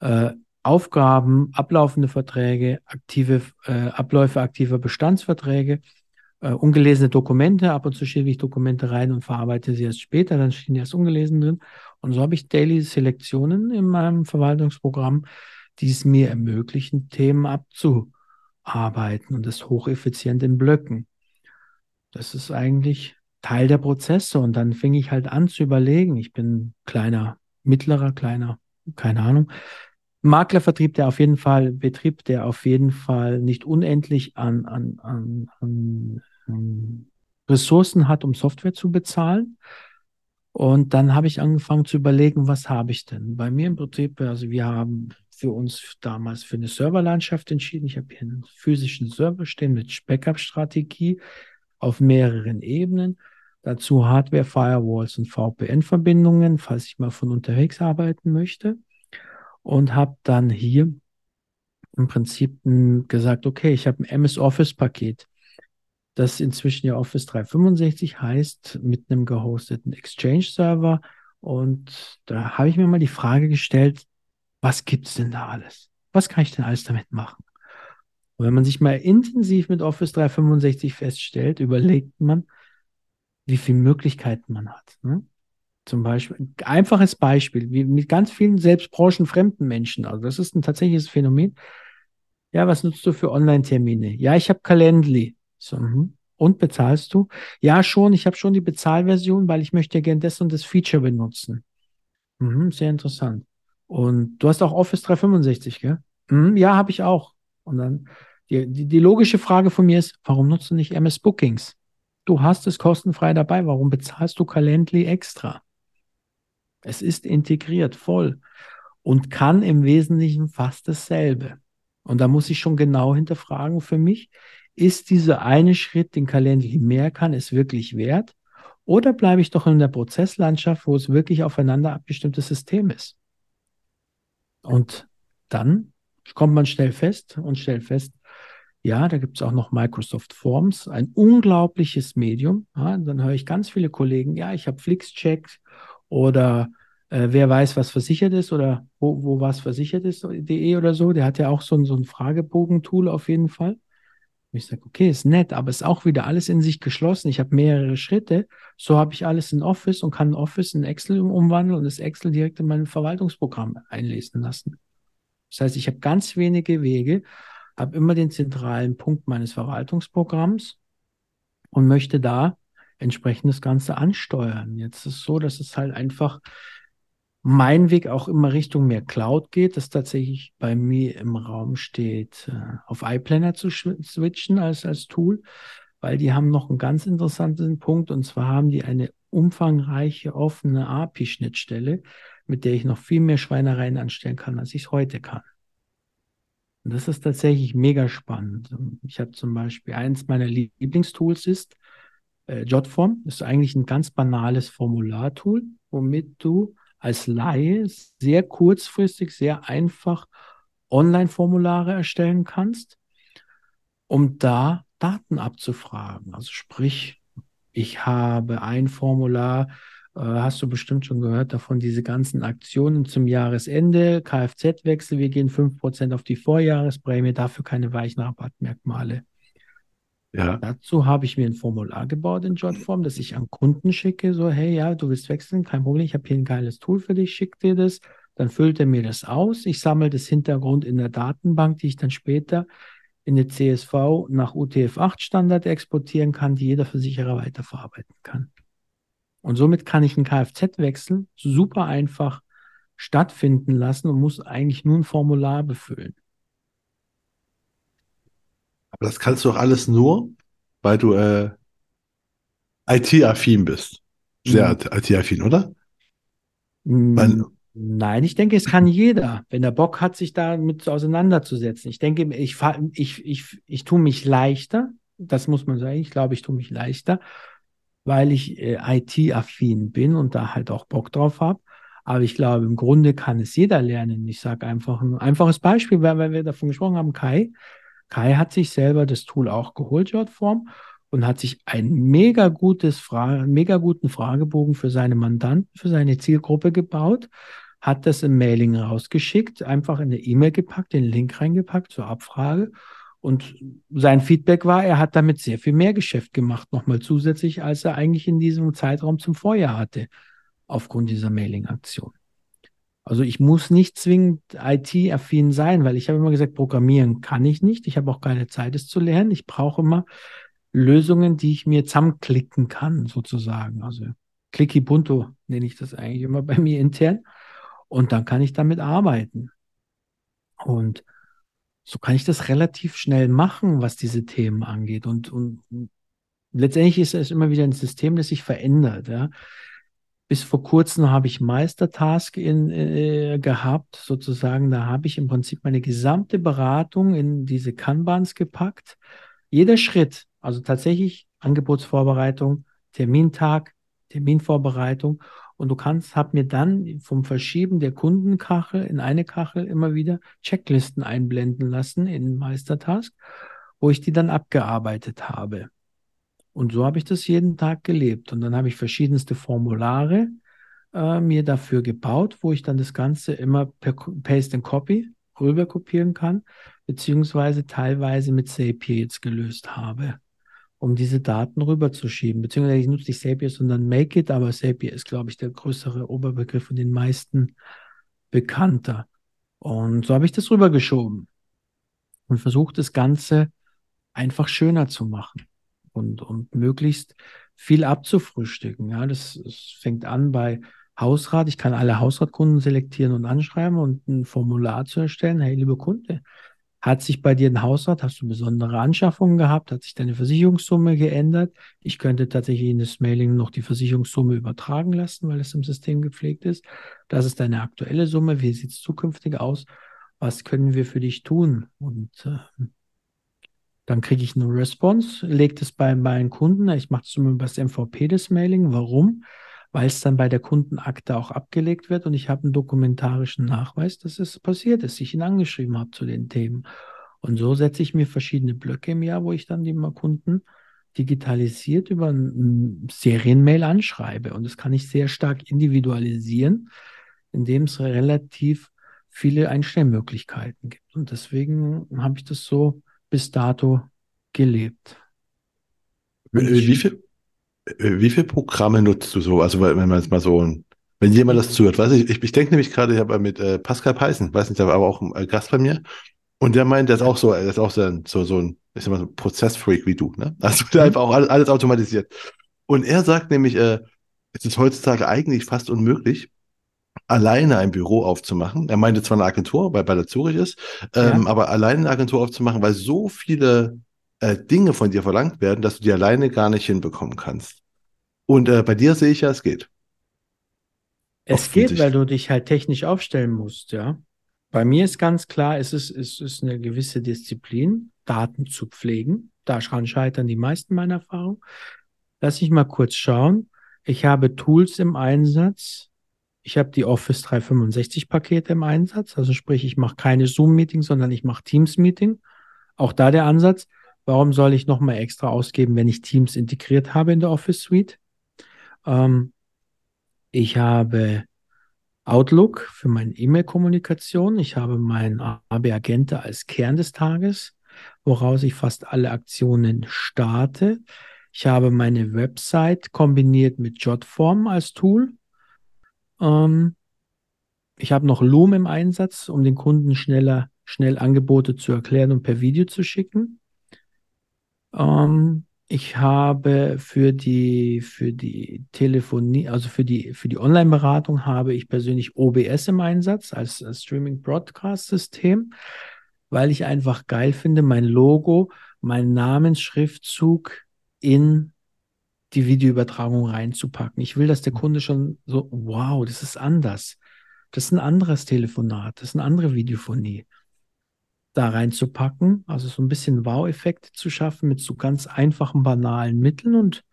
äh, Aufgaben, ablaufende Verträge, aktive äh, Abläufe aktiver Bestandsverträge, äh, ungelesene Dokumente. Ab und zu schiebe ich Dokumente rein und verarbeite sie erst später, dann stehen die erst ungelesen drin. Und so habe ich Daily Selektionen in meinem Verwaltungsprogramm, die es mir ermöglichen, Themen abzuarbeiten und das hocheffizient in Blöcken. Das ist eigentlich Teil der Prozesse. Und dann fing ich halt an zu überlegen. Ich bin kleiner mittlerer, kleiner, keine Ahnung. Maklervertrieb, der auf jeden Fall, Betrieb, der auf jeden Fall nicht unendlich an, an, an, an Ressourcen hat, um Software zu bezahlen. Und dann habe ich angefangen zu überlegen, was habe ich denn? Bei mir im Betrieb, also wir haben für uns damals für eine Serverlandschaft entschieden. Ich habe hier einen physischen Server stehen mit Backup-Strategie auf mehreren Ebenen. Dazu Hardware, Firewalls und VPN-Verbindungen, falls ich mal von unterwegs arbeiten möchte. Und habe dann hier im Prinzip gesagt, okay, ich habe ein MS Office-Paket, das inzwischen ja Office 365 heißt, mit einem gehosteten Exchange-Server. Und da habe ich mir mal die Frage gestellt, was gibt es denn da alles? Was kann ich denn alles damit machen? Und wenn man sich mal intensiv mit Office 365 feststellt, überlegt man, wie viele Möglichkeiten man hat. Ne? Zum Beispiel, ein einfaches Beispiel, wie mit ganz vielen selbst branchenfremden Menschen. Also das ist ein tatsächliches Phänomen. Ja, was nutzt du für Online-Termine? Ja, ich habe Calendly. So, mhm. und bezahlst du? Ja, schon. Ich habe schon die Bezahlversion, weil ich möchte gerne das und das Feature benutzen. Mhm, sehr interessant. Und du hast auch Office 365, gell? Mhm, ja, habe ich auch. Und dann die, die, die logische Frage von mir ist, warum nutzt du nicht MS Bookings? Du hast es kostenfrei dabei. Warum bezahlst du Calendly extra? Es ist integriert voll und kann im Wesentlichen fast dasselbe. Und da muss ich schon genau hinterfragen für mich, ist dieser eine Schritt, den Calendly mehr kann, es wirklich wert? Oder bleibe ich doch in der Prozesslandschaft, wo es wirklich aufeinander abgestimmtes System ist? Und dann kommt man schnell fest und stellt fest, ja, da gibt es auch noch Microsoft Forms, ein unglaubliches Medium. Ja, dann höre ich ganz viele Kollegen, ja, ich habe Flixcheck oder äh, wer weiß, was versichert ist oder wo, wo was versichert ist, de oder so. Der hat ja auch so ein, so ein Fragebogen-Tool auf jeden Fall. Und ich sage, okay, ist nett, aber ist auch wieder alles in sich geschlossen. Ich habe mehrere Schritte. So habe ich alles in Office und kann Office in Excel umwandeln und das Excel direkt in mein Verwaltungsprogramm einlesen lassen. Das heißt, ich habe ganz wenige Wege habe immer den zentralen Punkt meines Verwaltungsprogramms und möchte da entsprechend das Ganze ansteuern. Jetzt ist es so, dass es halt einfach mein Weg auch immer Richtung mehr Cloud geht, dass tatsächlich bei mir im Raum steht, äh, auf iPlanner zu switchen als, als Tool, weil die haben noch einen ganz interessanten Punkt und zwar haben die eine umfangreiche offene API-Schnittstelle, mit der ich noch viel mehr Schweinereien anstellen kann, als ich es heute kann. Und das ist tatsächlich mega spannend. Ich habe zum Beispiel eins meiner Lieblingstools ist äh, Jotform. Ist eigentlich ein ganz banales Formulartool, womit du als Laie sehr kurzfristig, sehr einfach Online-Formulare erstellen kannst, um da Daten abzufragen. Also sprich, ich habe ein Formular, hast du bestimmt schon gehört davon, diese ganzen Aktionen zum Jahresende, Kfz-Wechsel, wir gehen 5% auf die Vorjahresprämie, dafür keine weichen Rabattmerkmale. Ja. Dazu habe ich mir ein Formular gebaut in Jotform, das ich an Kunden schicke. So, hey, ja, du willst wechseln, kein Problem, ich habe hier ein geiles Tool für dich, schick dir das. Dann füllt er mir das aus. Ich sammle das Hintergrund in der Datenbank, die ich dann später in eine CSV nach UTF-8-Standard exportieren kann, die jeder Versicherer weiterverarbeiten kann. Und somit kann ich einen Kfz-Wechsel super einfach stattfinden lassen und muss eigentlich nur ein Formular befüllen. Aber das kannst du doch alles nur, weil du äh, IT-affin bist. Sehr mhm. IT-affin, oder? Mhm. Nein, ich denke, es kann jeder, wenn er Bock hat, sich damit auseinanderzusetzen. Ich denke, ich, ich, ich, ich tue mich leichter, das muss man sagen, ich glaube, ich tue mich leichter, weil ich äh, IT-affin bin und da halt auch Bock drauf habe. Aber ich glaube, im Grunde kann es jeder lernen. Ich sage einfach ein einfaches Beispiel, weil wir davon gesprochen haben, Kai. Kai hat sich selber das Tool auch geholt, Jotform, und hat sich ein mega gutes Fra mega guten Fragebogen für seine Mandanten, für seine Zielgruppe gebaut, hat das im Mailing rausgeschickt, einfach in eine E-Mail gepackt, den Link reingepackt zur Abfrage. Und sein Feedback war, er hat damit sehr viel mehr Geschäft gemacht, nochmal zusätzlich, als er eigentlich in diesem Zeitraum zum Vorjahr hatte, aufgrund dieser Mailing-Aktion. Also ich muss nicht zwingend IT-affin sein, weil ich habe immer gesagt, programmieren kann ich nicht. Ich habe auch keine Zeit, es zu lernen. Ich brauche immer Lösungen, die ich mir zusammenklicken kann, sozusagen. Also Clicky-Bunto nenne ich das eigentlich immer bei mir intern. Und dann kann ich damit arbeiten. Und so kann ich das relativ schnell machen, was diese Themen angeht. Und, und letztendlich ist es immer wieder ein System, das sich verändert. Ja. Bis vor kurzem habe ich Meistertask in, äh, gehabt, sozusagen. Da habe ich im Prinzip meine gesamte Beratung in diese Kanbans gepackt. Jeder Schritt, also tatsächlich Angebotsvorbereitung, Termintag, Terminvorbereitung. Und du kannst, hab mir dann vom Verschieben der Kundenkachel in eine Kachel immer wieder Checklisten einblenden lassen in Meistertask, wo ich die dann abgearbeitet habe. Und so habe ich das jeden Tag gelebt. Und dann habe ich verschiedenste Formulare äh, mir dafür gebaut, wo ich dann das Ganze immer per Paste and Copy rüber kopieren kann, beziehungsweise teilweise mit Zapier jetzt gelöst habe, um diese Daten rüberzuschieben. Beziehungsweise ich nutze nicht Zapier, sondern Make It, aber Zapier ist, glaube ich, der größere Oberbegriff und den meisten bekannter. Und so habe ich das rübergeschoben und versucht, das Ganze einfach schöner zu machen und, und möglichst viel abzufrühstücken. Ja, das, das fängt an bei Hausrat. Ich kann alle Hausratkunden selektieren und anschreiben und ein Formular zu erstellen. Hey, liebe Kunde, hat sich bei dir ein Hausrat, hast du besondere Anschaffungen gehabt? Hat sich deine Versicherungssumme geändert? Ich könnte tatsächlich in das Mailing noch die Versicherungssumme übertragen lassen, weil es im System gepflegt ist. Das ist deine aktuelle Summe. Wie sieht es zukünftig aus? Was können wir für dich tun? Und äh, dann kriege ich eine Response, lege das bei meinen Kunden. Ich mache es über das MVP, das Mailing. Warum? Weil es dann bei der Kundenakte auch abgelegt wird und ich habe einen dokumentarischen Nachweis, dass es passiert ist, ich ihn angeschrieben habe zu den Themen. Und so setze ich mir verschiedene Blöcke im Jahr, wo ich dann die Kunden digitalisiert über ein Serienmail anschreibe. Und das kann ich sehr stark individualisieren, indem es relativ viele Einstellmöglichkeiten gibt. Und deswegen habe ich das so bis dato gelebt. Wie viel, wie viele Programme nutzt du so? Also wenn man jetzt mal so, wenn jemand das zuhört, weiß ich, ich, ich denke nämlich gerade, ich habe mit äh, Pascal Peißen, weiß nicht, war aber auch ein äh, Gast bei mir. Und der meint, der ist auch so, der ist auch so, so, so ein, ich sag mal, so ein Prozessfreak wie du, ne? Also der einfach auch alles, alles automatisiert. Und er sagt nämlich, äh, es ist heutzutage eigentlich fast unmöglich, alleine ein Büro aufzumachen. Er meinte zwar eine Agentur, weil bei der Zurich ist, ähm, Ja. aber alleine eine Agentur aufzumachen, weil so viele äh, Dinge von dir verlangt werden, dass du die alleine gar nicht hinbekommen kannst. Und äh, bei dir sehe ich ja, es geht. Es geht, weil du dich halt technisch aufstellen musst, ja. Bei mir ist ganz klar, es ist, es ist eine gewisse Disziplin, Daten zu pflegen. Daran scheitern die meisten meiner Erfahrungen. Lass ich mal kurz schauen. Ich habe Tools im Einsatz. Ich habe die Office 365 Pakete im Einsatz. Also sprich, ich mache keine Zoom-Meeting, sondern ich mache Teams-Meeting. Auch da der Ansatz. Warum soll ich nochmal extra ausgeben, wenn ich Teams integriert habe in der Office Suite? Ähm, ich habe Outlook für meine E-Mail-Kommunikation. Ich habe mein AB Agente als Kern des Tages, woraus ich fast alle Aktionen starte. Ich habe meine Website kombiniert mit Jotform als Tool. Ähm, ich habe noch Loom im Einsatz, um den Kunden schneller, schnell Angebote zu erklären und per Video zu schicken. Ähm, ich habe für die, für die Telefonie, also für die, für die Online-Beratung habe ich persönlich OBS im Einsatz als, als Streaming-Broadcast-System, weil ich einfach geil finde, mein Logo, mein Namensschriftzug in die Videoübertragung reinzupacken. Ich will, dass der Kunde schon so, wow, das ist anders. Das ist ein anderes Telefonat, das ist eine andere Videophonie da reinzupacken, also so ein bisschen Wow-Effekte zu schaffen mit so ganz einfachen, banalen Mitteln und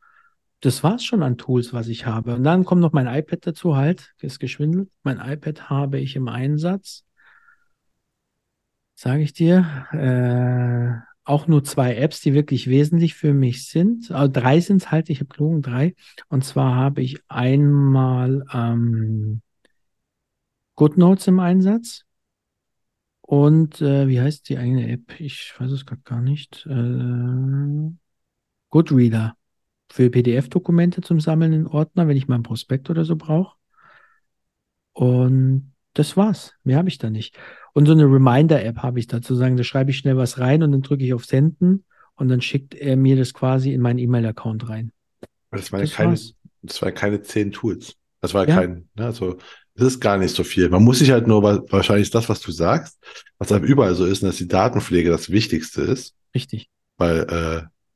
das war's schon an Tools, was ich habe. Und dann kommt noch mein iPad dazu, halt, ist geschwindelt. Mein iPad habe ich im Einsatz, sage ich dir, äh, auch nur zwei Apps, die wirklich wesentlich für mich sind. Also drei sind es halt, ich habe gelogen, drei. Und zwar habe ich einmal ähm, GoodNotes im Einsatz. Und äh, wie heißt die eine App? Ich weiß es gerade gar nicht. Äh, Goodreader für PDF-Dokumente zum Sammeln in Ordner, wenn ich mal einen Prospekt oder so brauche. Und das war's. Mehr habe ich da nicht. Und so eine Reminder-App habe ich dazu sagen, da schreibe ich schnell was rein und dann drücke ich auf Senden und dann schickt er mir das quasi in meinen E-Mail-Account rein. Das waren ja keine, das waren keine zehn Tools. Das war Ja. kein, ne, also das ist gar nicht so viel. Man muss sich halt nur, wa- wahrscheinlich ist das, was du sagst, was aber überall so ist, dass die Datenpflege das Wichtigste ist, Richtig. weil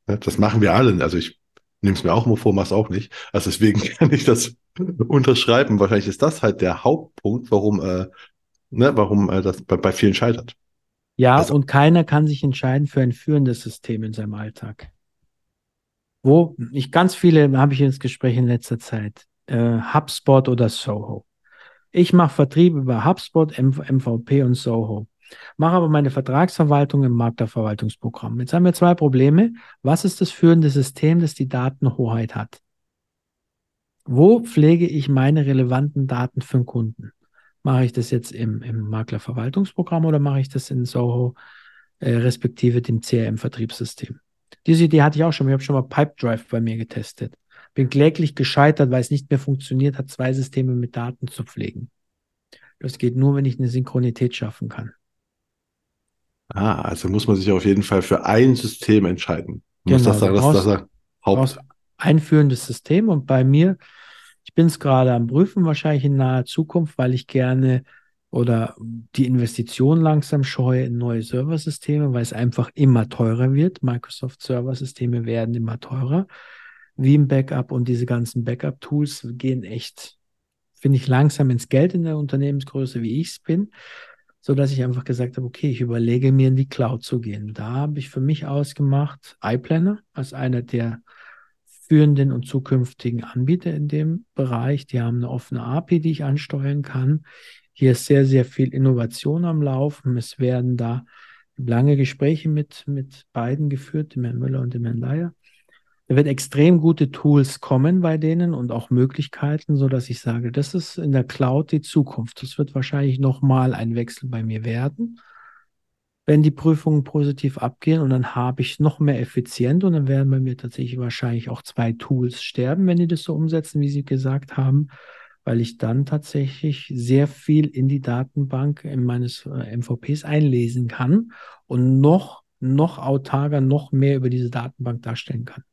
äh, ne, das machen wir alle. Also ich nehme es mir auch mal vor, mach's auch nicht. Also deswegen kann ich das unterschreiben. Wahrscheinlich ist das halt der Hauptpunkt, warum, äh, ne, warum äh, das bei, bei vielen scheitert. Ja, Also- und keiner kann sich entscheiden für ein führendes System in seinem Alltag. Wo ich ganz viele habe ich ins Gespräch in letzter Zeit. Äh, HubSpot oder Soho. Ich mache Vertrieb über HubSpot, MVP und Soho. Mache aber meine Vertragsverwaltung im Maklerverwaltungsprogramm. Jetzt haben wir zwei Probleme. Was ist das führende System, das die Datenhoheit hat? Wo pflege ich meine relevanten Daten für den Kunden? Mache ich das jetzt im, im Maklerverwaltungsprogramm oder mache ich das in Soho, äh, respektive dem CRM-Vertriebssystem? Diese Idee hatte ich auch schon. Ich habe schon mal Pipedrive bei mir getestet. Bin kläglich gescheitert, weil es nicht mehr funktioniert hat, zwei Systeme mit Daten zu pflegen. Das geht nur, wenn ich eine Synchronität schaffen kann. Ah, also muss man sich auf jeden Fall für ein System entscheiden. Man muss Genau, das sagen, das, das Brauchst Haupt. einführendes System und bei mir, ich bin es gerade am Prüfen, wahrscheinlich in naher Zukunft, weil ich gerne oder die Investition langsam scheue in neue Serversysteme, weil es einfach immer teurer wird. Microsoft Serversysteme werden immer teurer. Wie im Backup und diese ganzen Backup-Tools gehen echt, finde ich, langsam ins Geld in der Unternehmensgröße, wie ich es bin, so dass ich einfach gesagt habe, okay, ich überlege mir in die Cloud zu gehen. Da habe ich für mich ausgemacht iPlanner als einer der führenden und zukünftigen Anbieter in dem Bereich. Die haben eine offene API, die ich ansteuern kann. Hier ist sehr, sehr viel Innovation am Laufen. Es werden da lange Gespräche mit, mit beiden geführt, dem Herrn Müller und dem Herrn Leier. Da wird extrem gute Tools kommen bei denen und auch Möglichkeiten, so dass ich sage, das ist in der Cloud die Zukunft. Das wird wahrscheinlich nochmal ein Wechsel bei mir werden, wenn die Prüfungen positiv abgehen und dann habe ich noch mehr effizient und dann werden bei mir tatsächlich wahrscheinlich auch zwei Tools sterben, wenn die das so umsetzen, wie Sie gesagt haben, weil ich dann tatsächlich sehr viel in die Datenbank in meines äh, MVPs einlesen kann und noch, noch autarker, noch mehr über diese Datenbank darstellen kann.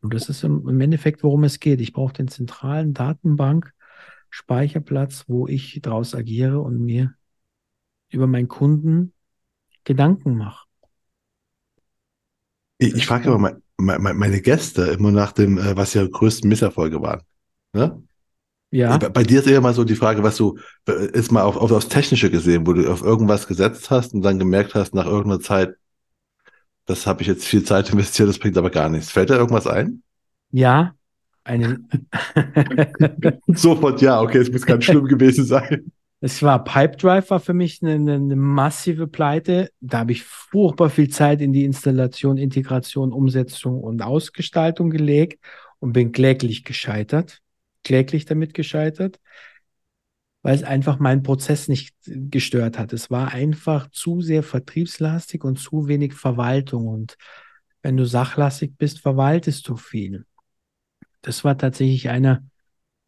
Und das ist im, Endeffekt, worum es geht. Ich brauche den zentralen Datenbank Speicherplatz, wo ich daraus agiere und mir über meinen Kunden Gedanken mache. Ich, ich frage immer meine, meine Gäste immer nach dem, äh, was ihre größten Misserfolge waren. Ne? Ja. Bei, bei, dir ist eher mal so die Frage, was du, ist mal auf, auf das Technische gesehen, wo du auf irgendwas gesetzt hast und dann gemerkt hast, nach irgendeiner Zeit, das habe ich jetzt viel Zeit investiert, das bringt aber gar nichts. Fällt da irgendwas ein? Ja, eine. Sofort ja, okay, es muss ganz schlimm gewesen sein. Es war Pipedrive war für mich eine, eine, massive Pleite. Da habe ich furchtbar viel Zeit in die Installation, Integration, Umsetzung und Ausgestaltung gelegt und bin kläglich gescheitert. Kläglich damit gescheitert, weil es einfach meinen Prozess nicht gestört hat. Es war einfach zu sehr vertriebslastig und zu wenig Verwaltung. Und wenn du sachlastig bist, verwaltest du viel. Das war tatsächlich einer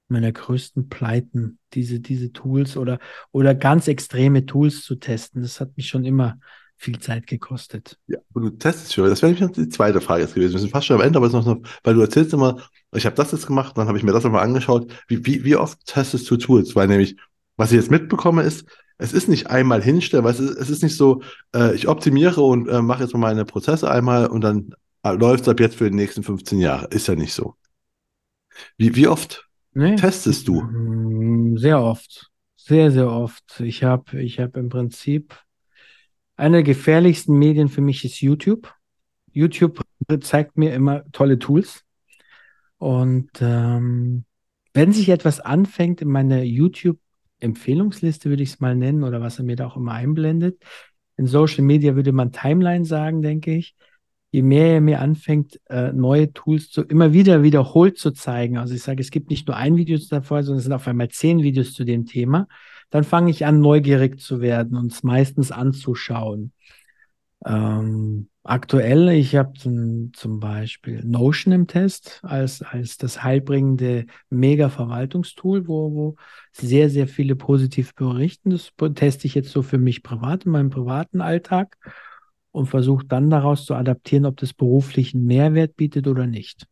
meiner größten Pleiten, diese, diese Tools oder, oder ganz extreme Tools zu testen. Das hat mich schon immer viel Zeit gekostet. Ja, und du testest schon. Das wäre nämlich die zweite Frage jetzt gewesen. Wir sind fast schon am Ende, aber es ist noch, weil du erzählst immer, ich habe das jetzt gemacht, dann habe ich mir das nochmal angeschaut. Wie, wie, wie oft testest du Tools? Weil nämlich, was ich jetzt mitbekomme, ist, es ist nicht einmal hinstellen, weil es ist, es ist nicht so, äh, ich optimiere und äh, mache jetzt mal meine Prozesse einmal und dann äh, läuft es ab jetzt für die nächsten 15 Jahre. Ist ja nicht so. Wie, wie oft Nee. Testest du? Mm, sehr oft. Sehr, sehr oft. Ich habe ich hab im Prinzip eine der gefährlichsten Medien für mich ist YouTube. YouTube zeigt mir immer tolle Tools. Und ähm, wenn sich etwas anfängt in meiner YouTube-Empfehlungsliste, würde ich es mal nennen, oder was er mir da auch immer einblendet. In Social Media würde man Timeline sagen, denke ich je mehr er mir anfängt, äh, neue Tools zu, immer wieder wiederholt zu zeigen. Also ich sage, es gibt nicht nur ein Video davor, sondern es sind auf einmal zehn Videos zu dem Thema. Dann fange ich an, neugierig zu werden und es meistens anzuschauen. Ähm, aktuell, ich habe zum, zum Beispiel Notion im Test als, als das heilbringende Mega-Verwaltungstool, wo, wo sehr, sehr viele positiv berichten. Das teste ich jetzt so für mich privat in meinem privaten Alltag und versucht dann daraus zu adaptieren, ob das beruflichen Mehrwert bietet oder nicht.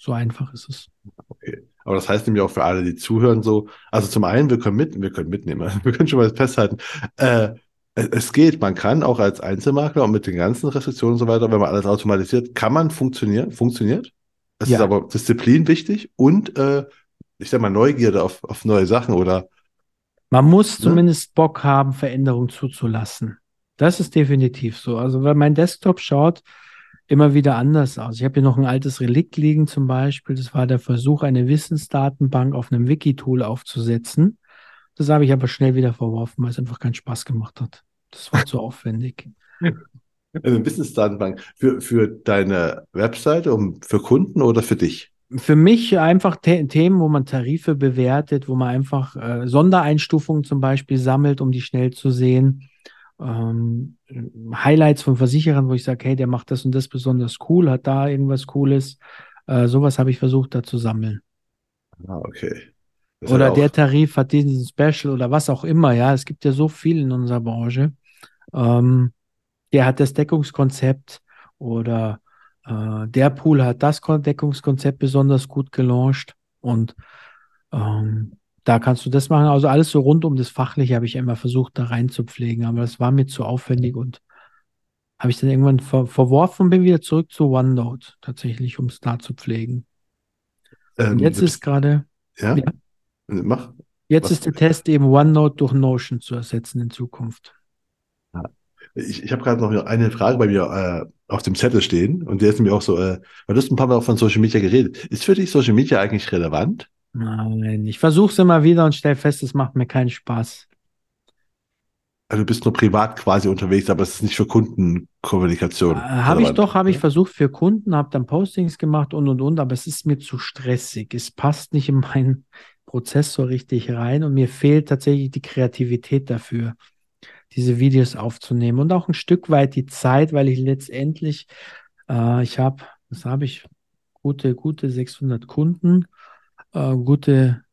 So einfach ist es. Okay. Aber das heißt nämlich auch für alle, die zuhören, so, also zum einen, wir können mit, wir können mitnehmen, wir können schon mal festhalten, äh, es geht, man kann auch als Einzelmakler und mit den ganzen Restriktionen und so weiter, wenn man alles automatisiert, kann man funktionieren, funktioniert. Es ja. ist aber Disziplin wichtig und äh, ich sag mal Neugierde auf, auf neue Sachen oder man muss ne? zumindest Bock haben, Veränderungen zuzulassen. Das ist definitiv so. Also, weil mein Desktop schaut immer wieder anders aus. Ich habe hier noch ein altes Relikt liegen zum Beispiel. Das war der Versuch, eine Wissensdatenbank auf einem Wiki-Tool aufzusetzen. Das habe ich aber schnell wieder verworfen, weil es einfach keinen Spaß gemacht hat. Das war zu aufwendig. Eine Wissensdatenbank für, für deine Webseite, um für Kunden oder für dich? Für mich einfach The Themen, wo man Tarife bewertet, wo man einfach äh, Sondereinstufungen zum Beispiel sammelt, um die schnell zu sehen ähm, Highlights von Versicherern, wo ich sage, hey, der macht das und das besonders cool, hat da irgendwas Cooles. Äh, sowas habe ich versucht da zu sammeln. Ah, okay. Das oder der Tarif hat diesen Special oder was auch immer, ja. Es gibt ja so viel in unserer Branche. Ähm, der hat das Deckungskonzept oder äh, der Pool hat das Deckungskonzept besonders gut gelauncht und ähm, da kannst du das machen. Also alles so rund um das Fachliche habe ich immer versucht, da reinzupflegen, aber das war mir zu aufwendig und habe ich dann irgendwann ver verworfen und bin wieder zurück zu OneNote, tatsächlich, um es da zu pflegen. Ähm, jetzt ist gerade. Ja? ja? Mach. Jetzt Was? ist der Test eben OneNote durch Notion zu ersetzen in Zukunft. Ich, ich habe gerade noch eine Frage bei mir äh, auf dem Zettel stehen und der ist mir auch so, äh, weil du hast ein paar Mal auch von Social Media geredet. Ist für dich Social Media eigentlich relevant? Nein, ich versuche es immer wieder und stelle fest, es macht mir keinen Spaß. Also du bist nur privat quasi unterwegs, aber es ist nicht für Kundenkommunikation. Äh, habe ich doch, habe ich versucht für Kunden, habe dann Postings gemacht und und und, aber es ist mir zu stressig. Es passt nicht in meinen Prozess so richtig rein und mir fehlt tatsächlich die Kreativität dafür, diese Videos aufzunehmen und auch ein Stück weit die Zeit, weil ich letztendlich, äh, ich habe, was habe ich, gute, gute 600 Kunden äh, gute,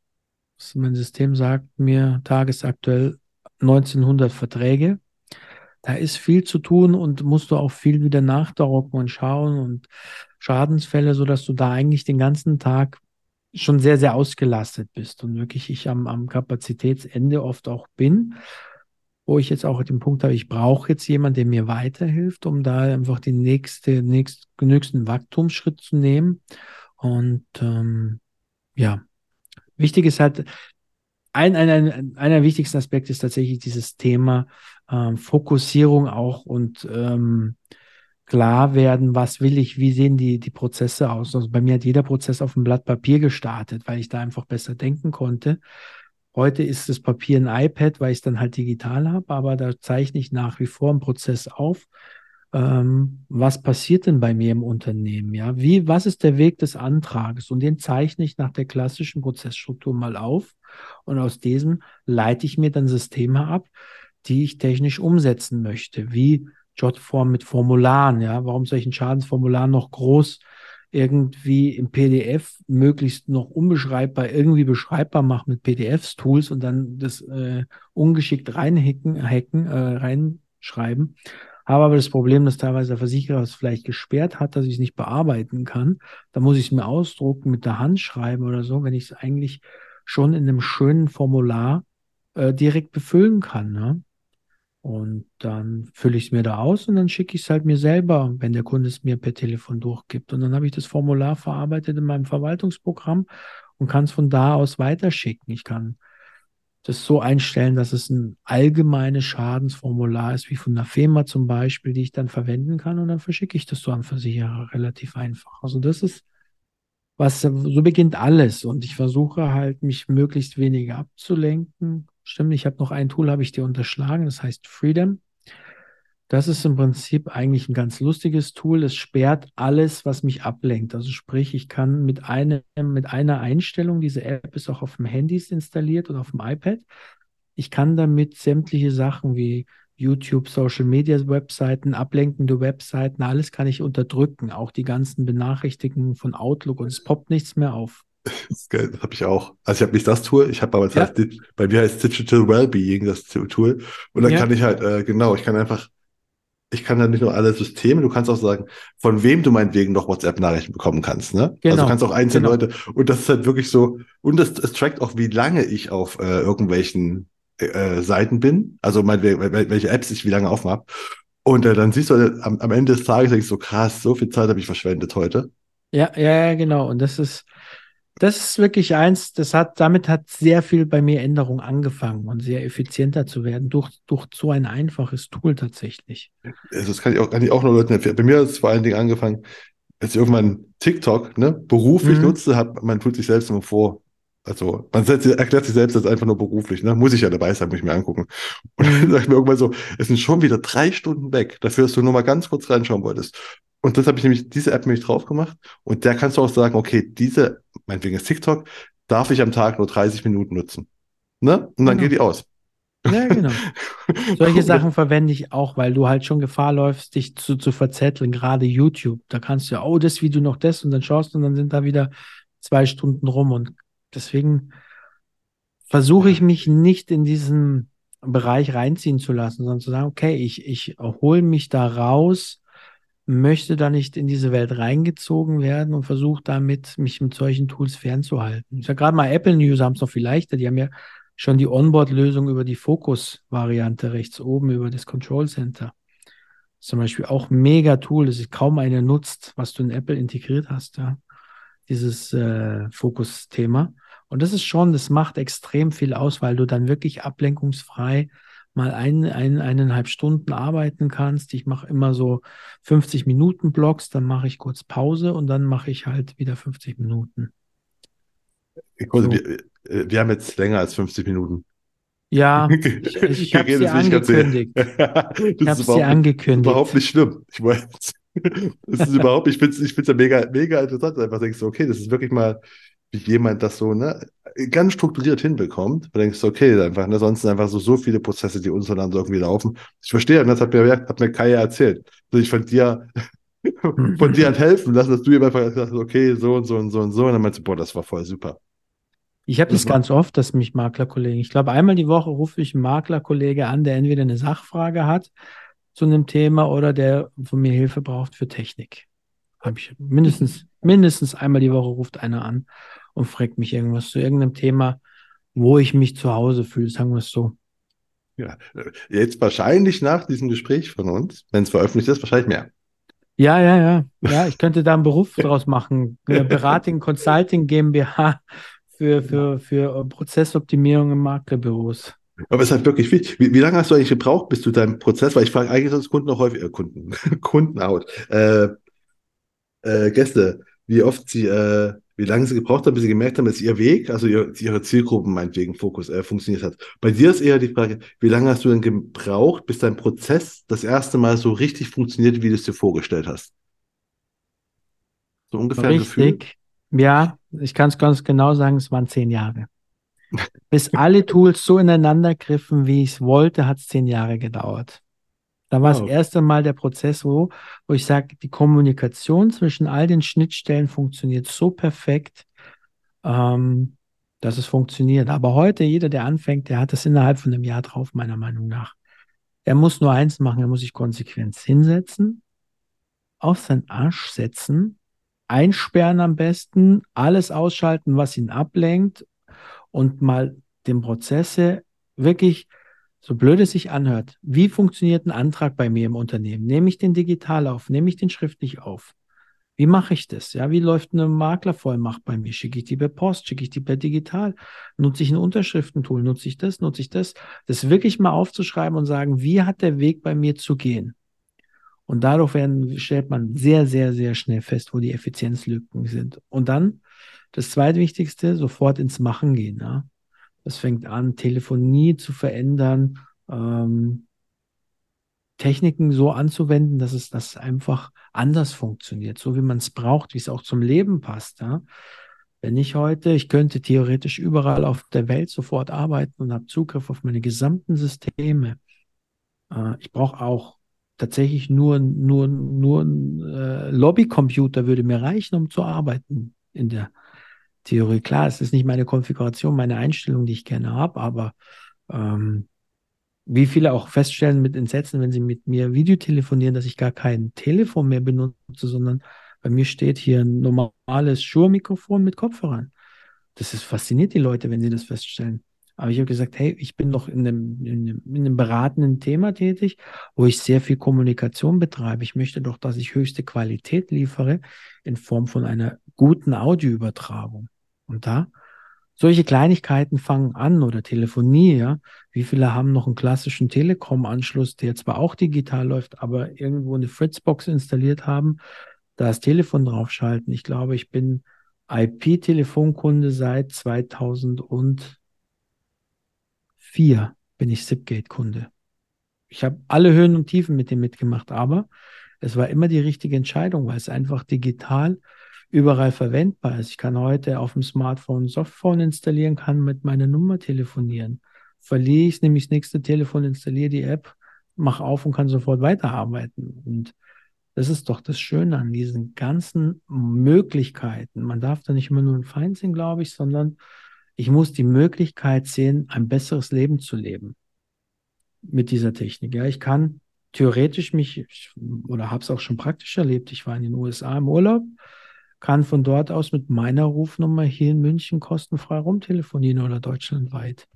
mein System sagt mir tagesaktuell 1900 Verträge. Da ist viel zu tun und musst du auch viel wieder nachdrucken und schauen und Schadensfälle, sodass du da eigentlich den ganzen Tag schon sehr, sehr ausgelastet bist und wirklich ich am, am Kapazitätsende oft auch bin, wo ich jetzt auch den Punkt habe, ich brauche jetzt jemanden, der mir weiterhilft, um da einfach den nächste, nächst, nächsten Wachstumsschritt zu nehmen. Und ähm, ja, wichtig ist halt, ein, ein, ein, einer der wichtigsten Aspekte ist tatsächlich dieses Thema ähm, Fokussierung auch und ähm, klar werden, was will ich, wie sehen die, die Prozesse aus. Also bei mir hat jeder Prozess auf dem Blatt Papier gestartet, weil ich da einfach besser denken konnte. Heute ist das Papier ein iPad, weil ich es dann halt digital habe, aber da zeichne ich nach wie vor einen Prozess auf. Ähm, was passiert denn bei mir im Unternehmen? Ja, wie, was ist der Weg des Antrages? Und den zeichne ich nach der klassischen Prozessstruktur mal auf. Und aus diesem leite ich mir dann Systeme ab, die ich technisch umsetzen möchte, wie Jotform mit Formularen. Ja, warum soll ich ein Schadensformular noch groß irgendwie im PDF möglichst noch unbeschreibbar, irgendwie beschreibbar machen mit PDFs-Tools und dann das äh, ungeschickt reinhacken, hacken, äh, reinschreiben. Habe aber das Problem, dass teilweise der Versicherer es vielleicht gesperrt hat, dass ich es nicht bearbeiten kann. Da muss ich es mir ausdrucken, mit der Hand schreiben oder so, wenn ich es eigentlich schon in einem schönen Formular äh, direkt befüllen kann. Ne? Und dann fülle ich es mir da aus und dann schicke ich es halt mir selber, wenn der Kunde es mir per Telefon durchgibt. Und dann habe ich das Formular verarbeitet in meinem Verwaltungsprogramm und kann es von da aus weiterschicken. Ich kann das so einstellen, dass es ein allgemeines Schadensformular ist, wie von der FEMA zum Beispiel, die ich dann verwenden kann und dann verschicke ich das so am Versicherer relativ einfach. Also das ist was, so beginnt alles und ich versuche halt, mich möglichst wenig abzulenken, Stimmt, ich habe noch ein Tool, habe ich dir unterschlagen, das heißt Freedom. Das ist im Prinzip eigentlich ein ganz lustiges Tool. Es sperrt alles, was mich ablenkt. Also sprich, ich kann mit, einem, mit einer Einstellung, diese App ist auch auf dem Handys installiert und auf dem iPad. Ich kann damit sämtliche Sachen wie YouTube, Social Media Webseiten, ablenkende Webseiten, alles kann ich unterdrücken. Auch die ganzen Benachrichtigungen von Outlook und es poppt nichts mehr auf. Das, das habe ich auch. Also ich habe nicht das Tool, ich habe aber ja. heißt, bei mir heißt Digital Wellbeing das Tool. Und dann ja. kann ich halt, äh, genau, ich kann einfach, ich kann dann nicht nur alle Systeme, du kannst auch sagen, von wem du meinetwegen noch WhatsApp-Nachrichten bekommen kannst. Ne? Genau. Also du kannst auch einzelne genau. Leute, und das ist halt wirklich so, und es, es trackt auch, wie lange ich auf äh, irgendwelchen äh, Seiten bin, also meinetwegen, welche Apps ich wie lange offen habe. Und äh, dann siehst du äh, am, am Ende des Tages, denkst du, so krass, so viel Zeit habe ich verschwendet heute. Ja, ja, genau. Und das ist, das ist wirklich eins, das hat, damit hat sehr viel bei mir Änderung angefangen und sehr effizienter zu werden durch, durch so ein einfaches Tool tatsächlich. Also das kann ich auch, kann ich auch noch Leuten empfehlen. Bei mir hat es vor allen Dingen angefangen, als ich irgendwann TikTok, ne, beruflich mhm. nutze, hat, man tut sich selbst immer vor, also man setzt, erklärt sich selbst als einfach nur beruflich, ne? Muss ich ja dabei sein, muss ich mir angucken. Und dann sage ich mir irgendwann so, es sind schon wieder drei Stunden weg, dafür, dass du nur mal ganz kurz reinschauen wolltest. Und das habe ich nämlich, diese App nämlich drauf gemacht. Und der kannst du auch sagen, okay, diese, meinetwegen ist TikTok, darf ich am Tag nur 30 Minuten nutzen. Ne? Und dann genau. geht die aus. Ja, genau. Solche Sachen verwende ich auch, weil du halt schon Gefahr läufst, dich zu, zu verzetteln, gerade YouTube. Da kannst du ja, oh, das Video noch das und dann schaust du und dann sind da wieder zwei Stunden rum und Deswegen versuche ich mich nicht in diesen Bereich reinziehen zu lassen, sondern zu sagen, okay, ich, ich hole mich da raus, möchte da nicht in diese Welt reingezogen werden und versuche damit, mich mit solchen Tools fernzuhalten. Ich sage gerade mal, Apple-User haben es noch viel leichter, die haben ja schon die Onboard-Lösung über die Focus-Variante rechts oben, über das Control Center. Zum Beispiel auch mega Tool, das ist kaum einer nutzt, was du in Apple integriert hast, ja. Dieses äh, Fokus-Thema. Und das ist schon, das macht extrem viel aus, weil du dann wirklich ablenkungsfrei mal ein, ein, eineinhalb Stunden arbeiten kannst. Ich mache immer so 50 Minuten Blocks, dann mache ich kurz Pause und dann mache ich halt wieder 50 Minuten. So. Wir, äh, wir, haben jetzt länger als 50 Minuten. Ja, ich, ich habe es dir angekündigt. ich habe es dir angekündigt. Überhaupt nicht schlimm. Ich wollte das ist überhaupt, ich finde es ich ja mega, mega interessant. Einfach denkst du, okay, das ist wirklich mal wie jemand das so ne, ganz strukturiert hinbekommt. Du denkst, okay, einfach, ne, sonst sind einfach so, so viele Prozesse, die untereinander irgendwie laufen. Ich verstehe, und das hat mir, hat mir Kai erzählt. Also ich von dir, von dir hat helfen lassen, dass du ihm einfach gesagt hast, okay, so und so und so und so. Und dann meinst du, boah, das war voll super. Ich habe das, das ganz oft, dass mich Maklerkollegen, ich glaube, einmal die Woche rufe ich einen Maklerkollege an, der entweder eine Sachfrage hat zu einem Thema oder der von mir Hilfe braucht für Technik. Habe ich mindestens, mindestens einmal die Woche ruft einer an. und fragt mich irgendwas zu irgendeinem Thema, wo ich mich zu Hause fühle, sagen wir es so. Ja, jetzt wahrscheinlich nach diesem Gespräch von uns, wenn es veröffentlicht ist, wahrscheinlich mehr. Ja, ja, ja. Ja, ich könnte da einen Beruf draus machen. Eine Beratung, Consulting GmbH für, für, für Prozessoptimierung im Maklerbüros. Aber es ist halt wirklich wichtig. Wie, wie, lange hast du eigentlich gebraucht, bis du deinen Prozess, weil ich frage eigentlich sonst Kunden noch häufig, äh, Kunden, Kunden out, äh, äh, Gäste, wie oft sie, äh, wie lange sie gebraucht haben, bis sie gemerkt haben, dass ihr Weg, also ihr, ihre Zielgruppen meinetwegen Fokus äh, funktioniert hat. Bei dir ist eher die Frage, wie lange hast du denn gebraucht, bis dein Prozess das erste Mal so richtig funktioniert, wie du es dir vorgestellt hast? So ungefähr richtig. Gefühl? Ja, ich kann es ganz genau sagen, es waren zehn Jahre. Bis alle Tools so ineinander griffen, wie ich es wollte, hat es zehn Jahre gedauert. Da war oh. das erste Mal der Prozess, wo, wo ich sage, die Kommunikation zwischen all den Schnittstellen funktioniert so perfekt, ähm, dass es funktioniert. Aber heute, jeder, der anfängt, der hat es innerhalb von einem Jahr drauf, meiner Meinung nach. Er muss nur eins machen, er muss sich konsequent hinsetzen, auf seinen Arsch setzen, einsperren am besten, alles ausschalten, was ihn ablenkt und mal den Prozesse wirklich so blöd es sich anhört, wie funktioniert ein Antrag bei mir im Unternehmen? Nehme ich den digital auf? Nehme ich den schriftlich auf? Wie mache ich das? Ja, wie läuft eine Maklervollmacht bei mir? Schicke ich die per Post? Schicke ich die per digital? Nutze ich ein Unterschriftentool? Nutze ich das? Nutze ich das? Das wirklich mal aufzuschreiben und sagen, wie hat der Weg bei mir zu gehen? Und dadurch werden, stellt man sehr, sehr, sehr schnell fest, wo die Effizienzlücken sind. Und dann das zweitwichtigste, sofort ins Machen gehen. Ja? Das fängt an, Telefonie zu verändern, ähm, Techniken so anzuwenden, dass es das einfach anders funktioniert, so wie man es braucht, wie es auch zum Leben passt. Ja? Wenn ich heute, ich könnte theoretisch überall auf der Welt sofort arbeiten und habe Zugriff auf meine gesamten Systeme. Äh, ich brauche auch tatsächlich nur, nur, nur ein äh, Lobbycomputer würde mir reichen, um zu arbeiten in der Theorie. Klar, es ist nicht meine Konfiguration, meine Einstellung, die ich gerne habe, aber ähm, wie viele auch feststellen mit Entsetzen, wenn sie mit mir Videotelefonieren, dass ich gar kein Telefon mehr benutze, sondern bei mir steht hier ein normales Shure-Mikrofon mit Kopfhörern. Das ist fasziniert die Leute, wenn sie das feststellen. Aber ich habe gesagt, hey, ich bin doch in einem, in, einem, in einem beratenden Thema tätig, wo ich sehr viel Kommunikation betreibe. Ich möchte doch, dass ich höchste Qualität liefere in Form von einer guten Audioübertragung. Und da, solche Kleinigkeiten fangen an oder Telefonie, ja. Wie viele haben noch einen klassischen Telekom-Anschluss, der zwar auch digital läuft, aber irgendwo eine Fritzbox installiert haben, da das Telefon draufschalten. Ich glaube, ich bin IP-Telefonkunde seit 2004 bin ich Zipgate-Kunde. Ich habe alle Höhen und Tiefen mit dem mitgemacht, aber es war immer die richtige Entscheidung, weil es einfach digital überall verwendbar ist. Ich kann heute auf dem Smartphone ein Softphone installieren, kann mit meiner Nummer telefonieren. Verliere ich nehme ich das nächste Telefon, installiere die App, mache auf und kann sofort weiterarbeiten. Und das ist doch das Schöne an diesen ganzen Möglichkeiten. Man darf da nicht immer nur ein Feind sehen, glaube ich, sondern ich muss die Möglichkeit sehen, ein besseres Leben zu leben mit dieser Technik. Ja, ich kann theoretisch mich, oder habe es auch schon praktisch erlebt, ich war in den USA im Urlaub, kann von dort aus mit meiner Rufnummer hier in München kostenfrei rumtelefonieren oder deutschlandweit.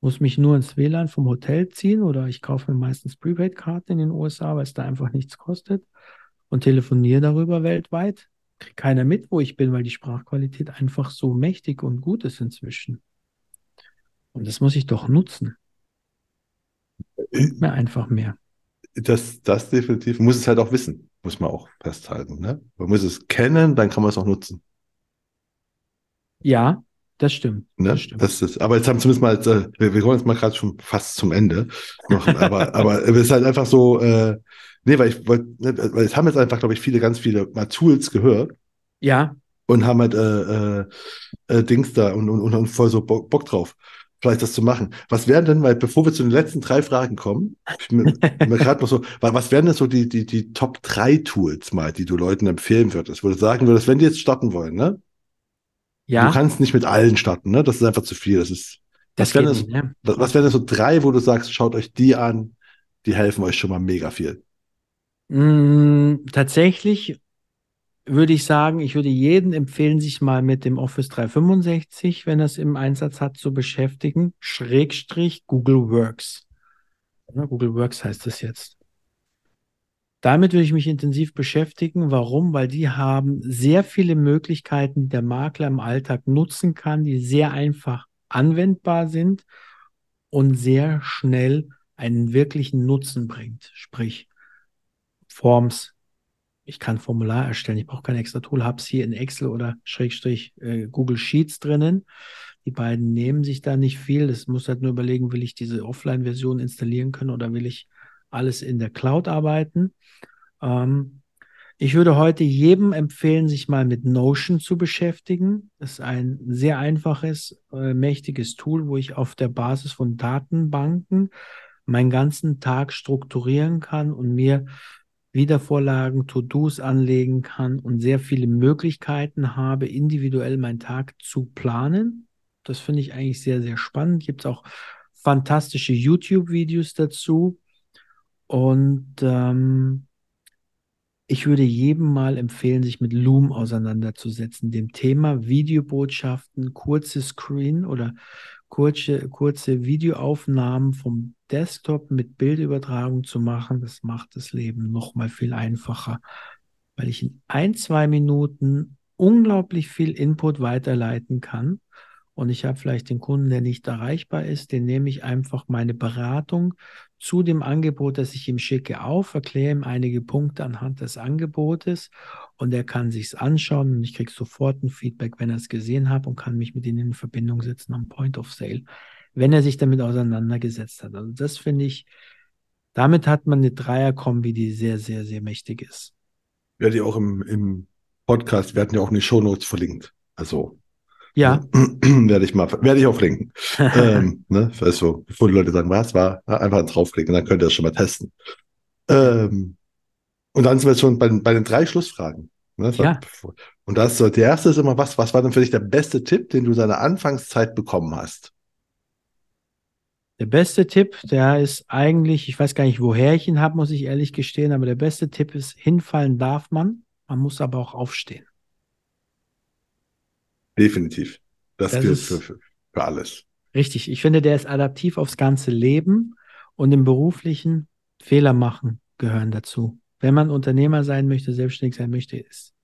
Muss mich nur ins WLAN vom Hotel ziehen oder ich kaufe mir meistens Prepaid-Karten in den USA, weil es da einfach nichts kostet und telefoniere darüber weltweit. Kriegt keiner mit, wo ich bin, weil die Sprachqualität einfach so mächtig und gut ist inzwischen. Und das muss ich doch nutzen. Mir einfach mehr. Das, das definitiv. Muss es halt auch wissen muss man auch festhalten. Ne? Man muss es kennen, dann kann man es auch nutzen. Ja, das stimmt. Ne? Das stimmt. Das ist, aber jetzt haben zumindest mal, äh, wir, wir kommen jetzt mal gerade schon fast zum Ende. Noch, aber, aber es ist halt einfach so, äh, nee, weil ich wollte, ne, weil es haben jetzt einfach, glaube ich, viele, ganz viele mal Tools gehört. Ja. Und haben halt äh, äh, äh Dings da und, und, und voll so Bock drauf vielleicht das zu machen. Was wären denn, weil bevor wir zu den letzten drei Fragen kommen, ich mir, mir gerade noch so, was wären denn so die, die, die Top drei Tools mal, die du Leuten empfehlen würdest, wo du sagen würdest, wenn die jetzt starten wollen, ne? Ja. Du kannst nicht mit allen starten, ne? Das ist einfach zu viel. Das ist, das was wären das, ja. was, was wären das so drei, wo du sagst, schaut euch die an, die helfen euch schon mal mega viel? Mm, tatsächlich würde ich sagen, ich würde jedem empfehlen, sich mal mit dem Office 365, wenn er es im Einsatz hat, zu beschäftigen. Schrägstrich Google Works. Google Works heißt das jetzt. Damit würde ich mich intensiv beschäftigen. Warum? Weil die haben sehr viele Möglichkeiten, die der Makler im Alltag nutzen kann, die sehr einfach anwendbar sind und sehr schnell einen wirklichen Nutzen bringt. Sprich, Forms, ich kann Formular erstellen, ich brauche kein extra Tool, habe es hier in Excel oder Schrägstrich äh, Google Sheets drinnen. Die beiden nehmen sich da nicht viel. Das muss halt nur überlegen, will ich diese Offline-Version installieren können oder will ich alles in der Cloud arbeiten. Ähm, ich würde heute jedem empfehlen, sich mal mit Notion zu beschäftigen. Das ist ein sehr einfaches, äh, mächtiges Tool, wo ich auf der Basis von Datenbanken meinen ganzen Tag strukturieren kann und mir Wiedervorlagen, To-Dos anlegen kann und sehr viele Möglichkeiten habe, individuell meinen Tag zu planen. Das finde ich eigentlich sehr, sehr spannend. Gibt es auch fantastische YouTube-Videos dazu. Und ähm, ich würde jedem mal empfehlen, sich mit Loom auseinanderzusetzen, dem Thema Videobotschaften, kurze Screen oder kurze, kurze Videoaufnahmen vom Desktop mit Bildübertragung zu machen, das macht das Leben noch mal viel einfacher, weil ich in ein, zwei Minuten unglaublich viel Input weiterleiten kann. Und ich habe vielleicht den Kunden, der nicht erreichbar ist, den nehme ich einfach meine Beratung zu dem Angebot, das ich ihm schicke, auf, erkläre ihm einige Punkte anhand des Angebotes und er kann sich's anschauen und ich kriege sofort ein Feedback, wenn er es gesehen hat und kann mich mit ihm in Verbindung setzen am Point of Sale wenn er sich damit auseinandergesetzt hat. Also das finde ich, damit hat man eine Dreierkombi, die sehr, sehr, sehr mächtig ist. Werde ich auch im, im Podcast, werden ja auch in die Shownotes verlinkt. Also ja. werde ich mal, werde ich auch verlinken. ähm, ne, also, bevor die Leute sagen, was war, einfach draufklicken, dann könnt ihr das schon mal testen. Ähm, und dann sind wir schon bei, bei den drei Schlussfragen. Ne, ja. Und das, der erste ist immer, was, was war denn für dich der beste Tipp, den du seiner Anfangszeit bekommen hast? Der beste Tipp, der ist eigentlich, ich weiß gar nicht, woher ich ihn habe, muss ich ehrlich gestehen, aber der beste Tipp ist, hinfallen darf man, man muss aber auch aufstehen. Definitiv. Das, das gilt für, für, für alles. Richtig. Ich finde, der ist adaptiv aufs ganze Leben und im beruflichen Fehler machen gehören dazu. Wenn man Unternehmer sein möchte, selbstständig sein möchte, ist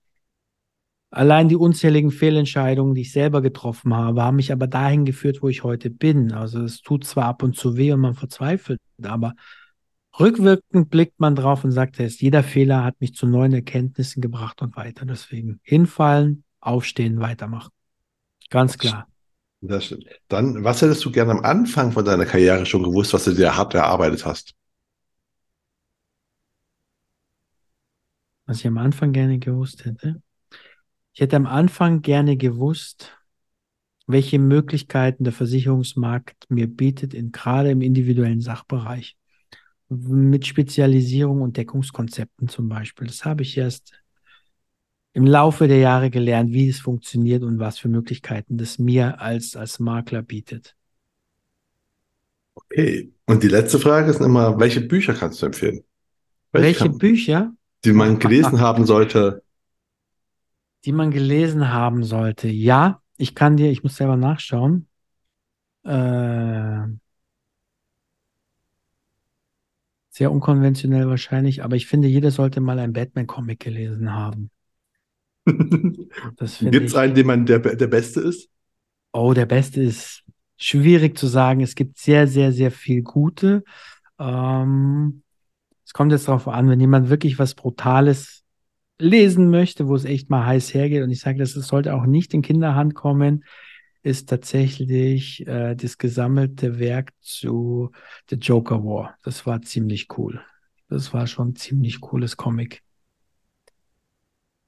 Allein die unzähligen Fehlentscheidungen, die ich selber getroffen habe, haben mich aber dahin geführt, wo ich heute bin. Also es tut zwar ab und zu weh und man verzweifelt, aber rückwirkend blickt man drauf und sagt, jeder Fehler hat mich zu neuen Erkenntnissen gebracht und weiter. Deswegen hinfallen, aufstehen, weitermachen. Ganz klar. Das stimmt. Dann, was hättest du gerne am Anfang von deiner Karriere schon gewusst, was du dir hart erarbeitet hast? Was ich am Anfang gerne gewusst hätte? Ich hätte am Anfang gerne gewusst, welche Möglichkeiten der Versicherungsmarkt mir bietet, in, gerade im individuellen Sachbereich. Mit Spezialisierung und Deckungskonzepten zum Beispiel. Das habe ich erst im Laufe der Jahre gelernt, wie es funktioniert und was für Möglichkeiten das mir als, als Makler bietet. Okay. Und die letzte Frage ist immer, welche Bücher kannst du empfehlen? Welche, welche Bücher? Die man gelesen haben sollte, die man gelesen haben sollte. Ja, ich kann dir, ich muss selber nachschauen. Äh, sehr unkonventionell wahrscheinlich, aber ich finde, jeder sollte mal einen Batman-Comic gelesen haben. Gibt es einen, den man der, der Beste ist? Oh, der Beste ist schwierig zu sagen. Es gibt sehr, sehr, sehr viel gute. Ähm, es kommt jetzt darauf an, wenn jemand wirklich was Brutales lesen möchte, wo es echt mal heiß hergeht, und ich sage, das sollte auch nicht in Kinderhand kommen, ist tatsächlich äh, das gesammelte Werk zu The Joker War. Das war ziemlich cool. Das war schon ein ziemlich cooles Comic.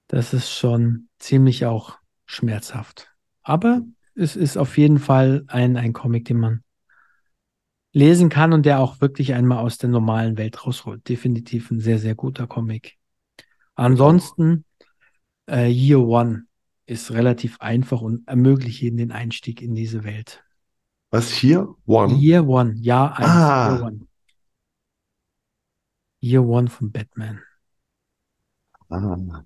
Das ist schon ziemlich auch schmerzhaft. Aber es ist auf jeden Fall ein, ein Comic, den man lesen kann und der auch wirklich einmal aus der normalen Welt rausholt. Definitiv ein sehr, sehr guter Comic. Ansonsten, äh, Year One ist relativ einfach und ermöglicht ihnen den Einstieg in diese Welt. Was hier? One? Year One, ja, eins. Ah. Year One. Year One von Batman. Ah.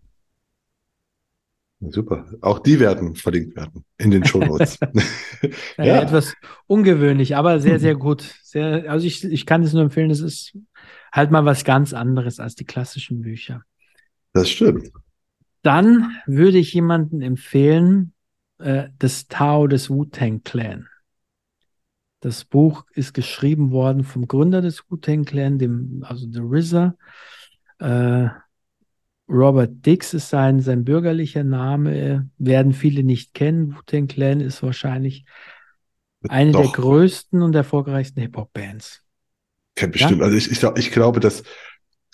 Super. Auch die werden verlinkt werden in den Shownotes. ja, ja. Etwas ungewöhnlich, aber sehr, sehr gut. Sehr, also ich, ich kann es nur empfehlen, es ist halt mal was ganz anderes als die klassischen Bücher. Das stimmt. Dann würde ich jemanden empfehlen, äh, das Tao des Wu-Tang Clan. Das Buch ist geschrieben worden vom Gründer des Wu-Tang Clan, dem, also The RZA. Äh, Robert Dix ist sein, sein bürgerlicher Name, werden viele nicht kennen. Wu-Tang Clan ist wahrscheinlich eine Doch. der größten und erfolgreichsten Hip-Hop-Bands. Kennt bestimmt. Ja? Also ich, ich, ich glaube, dass,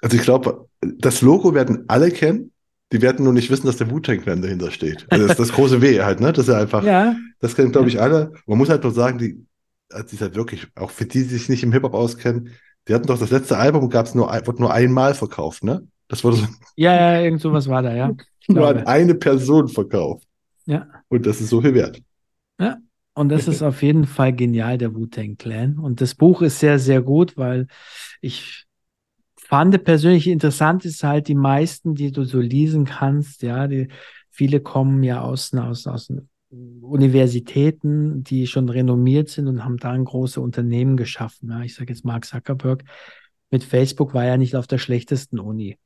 also ich glaube, das Logo werden alle kennen. Die werden nur nicht wissen, dass der Wu-Tang Clan dahinter steht. Also das, das große W halt, ne? Das ist ja einfach, ja. das kennen, glaube ich, alle. Man muss halt nur sagen, die, also die ist halt wirklich, auch für die, die sich nicht im Hip-Hop auskennen, die hatten doch das letzte Album, gab es nur, wurde nur einmal verkauft, ne? Das wurde so. Ja, ja, irgend sowas war da, ja. Nur an eine Person verkauft. Ja. Und das ist so viel wert. Ja. Und das ist auf jeden Fall genial, der Wu-Tang Clan. Und das Buch ist sehr, sehr gut, weil ich fand persönlich interessant ist halt die meisten, die du so lesen kannst, ja, die, viele kommen ja aus, aus, aus Universitäten, die schon renommiert sind und haben da ein große Unternehmen geschaffen. Ja. Ich sage jetzt Mark Zuckerberg mit Facebook war ja nicht auf der schlechtesten Uni.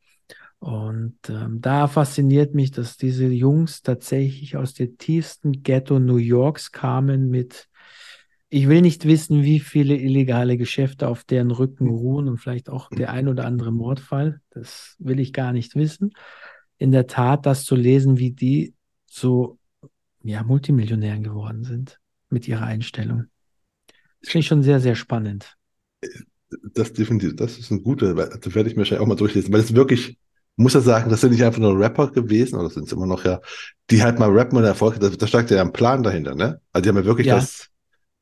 Und ähm, da fasziniert mich, dass diese Jungs tatsächlich aus der tiefsten Ghetto New Yorks kamen mit, ich will nicht wissen, wie viele illegale Geschäfte auf deren Rücken ruhen und vielleicht auch der ein oder andere Mordfall. Das will ich gar nicht wissen. In der Tat, das zu lesen, wie die so ja, Multimillionären geworden sind mit ihrer Einstellung. Das finde ich schon sehr, sehr spannend. Das definitiv, das ist ein guter, das werde ich mir wahrscheinlich auch mal durchlesen, weil es wirklich muss ja sagen, das sind nicht einfach nur Rapper gewesen, oder sind es immer noch ja, die halt mal rappen und Erfolg, da, da steckt ja ein Plan dahinter, ne? Also die haben ja wirklich ja. das,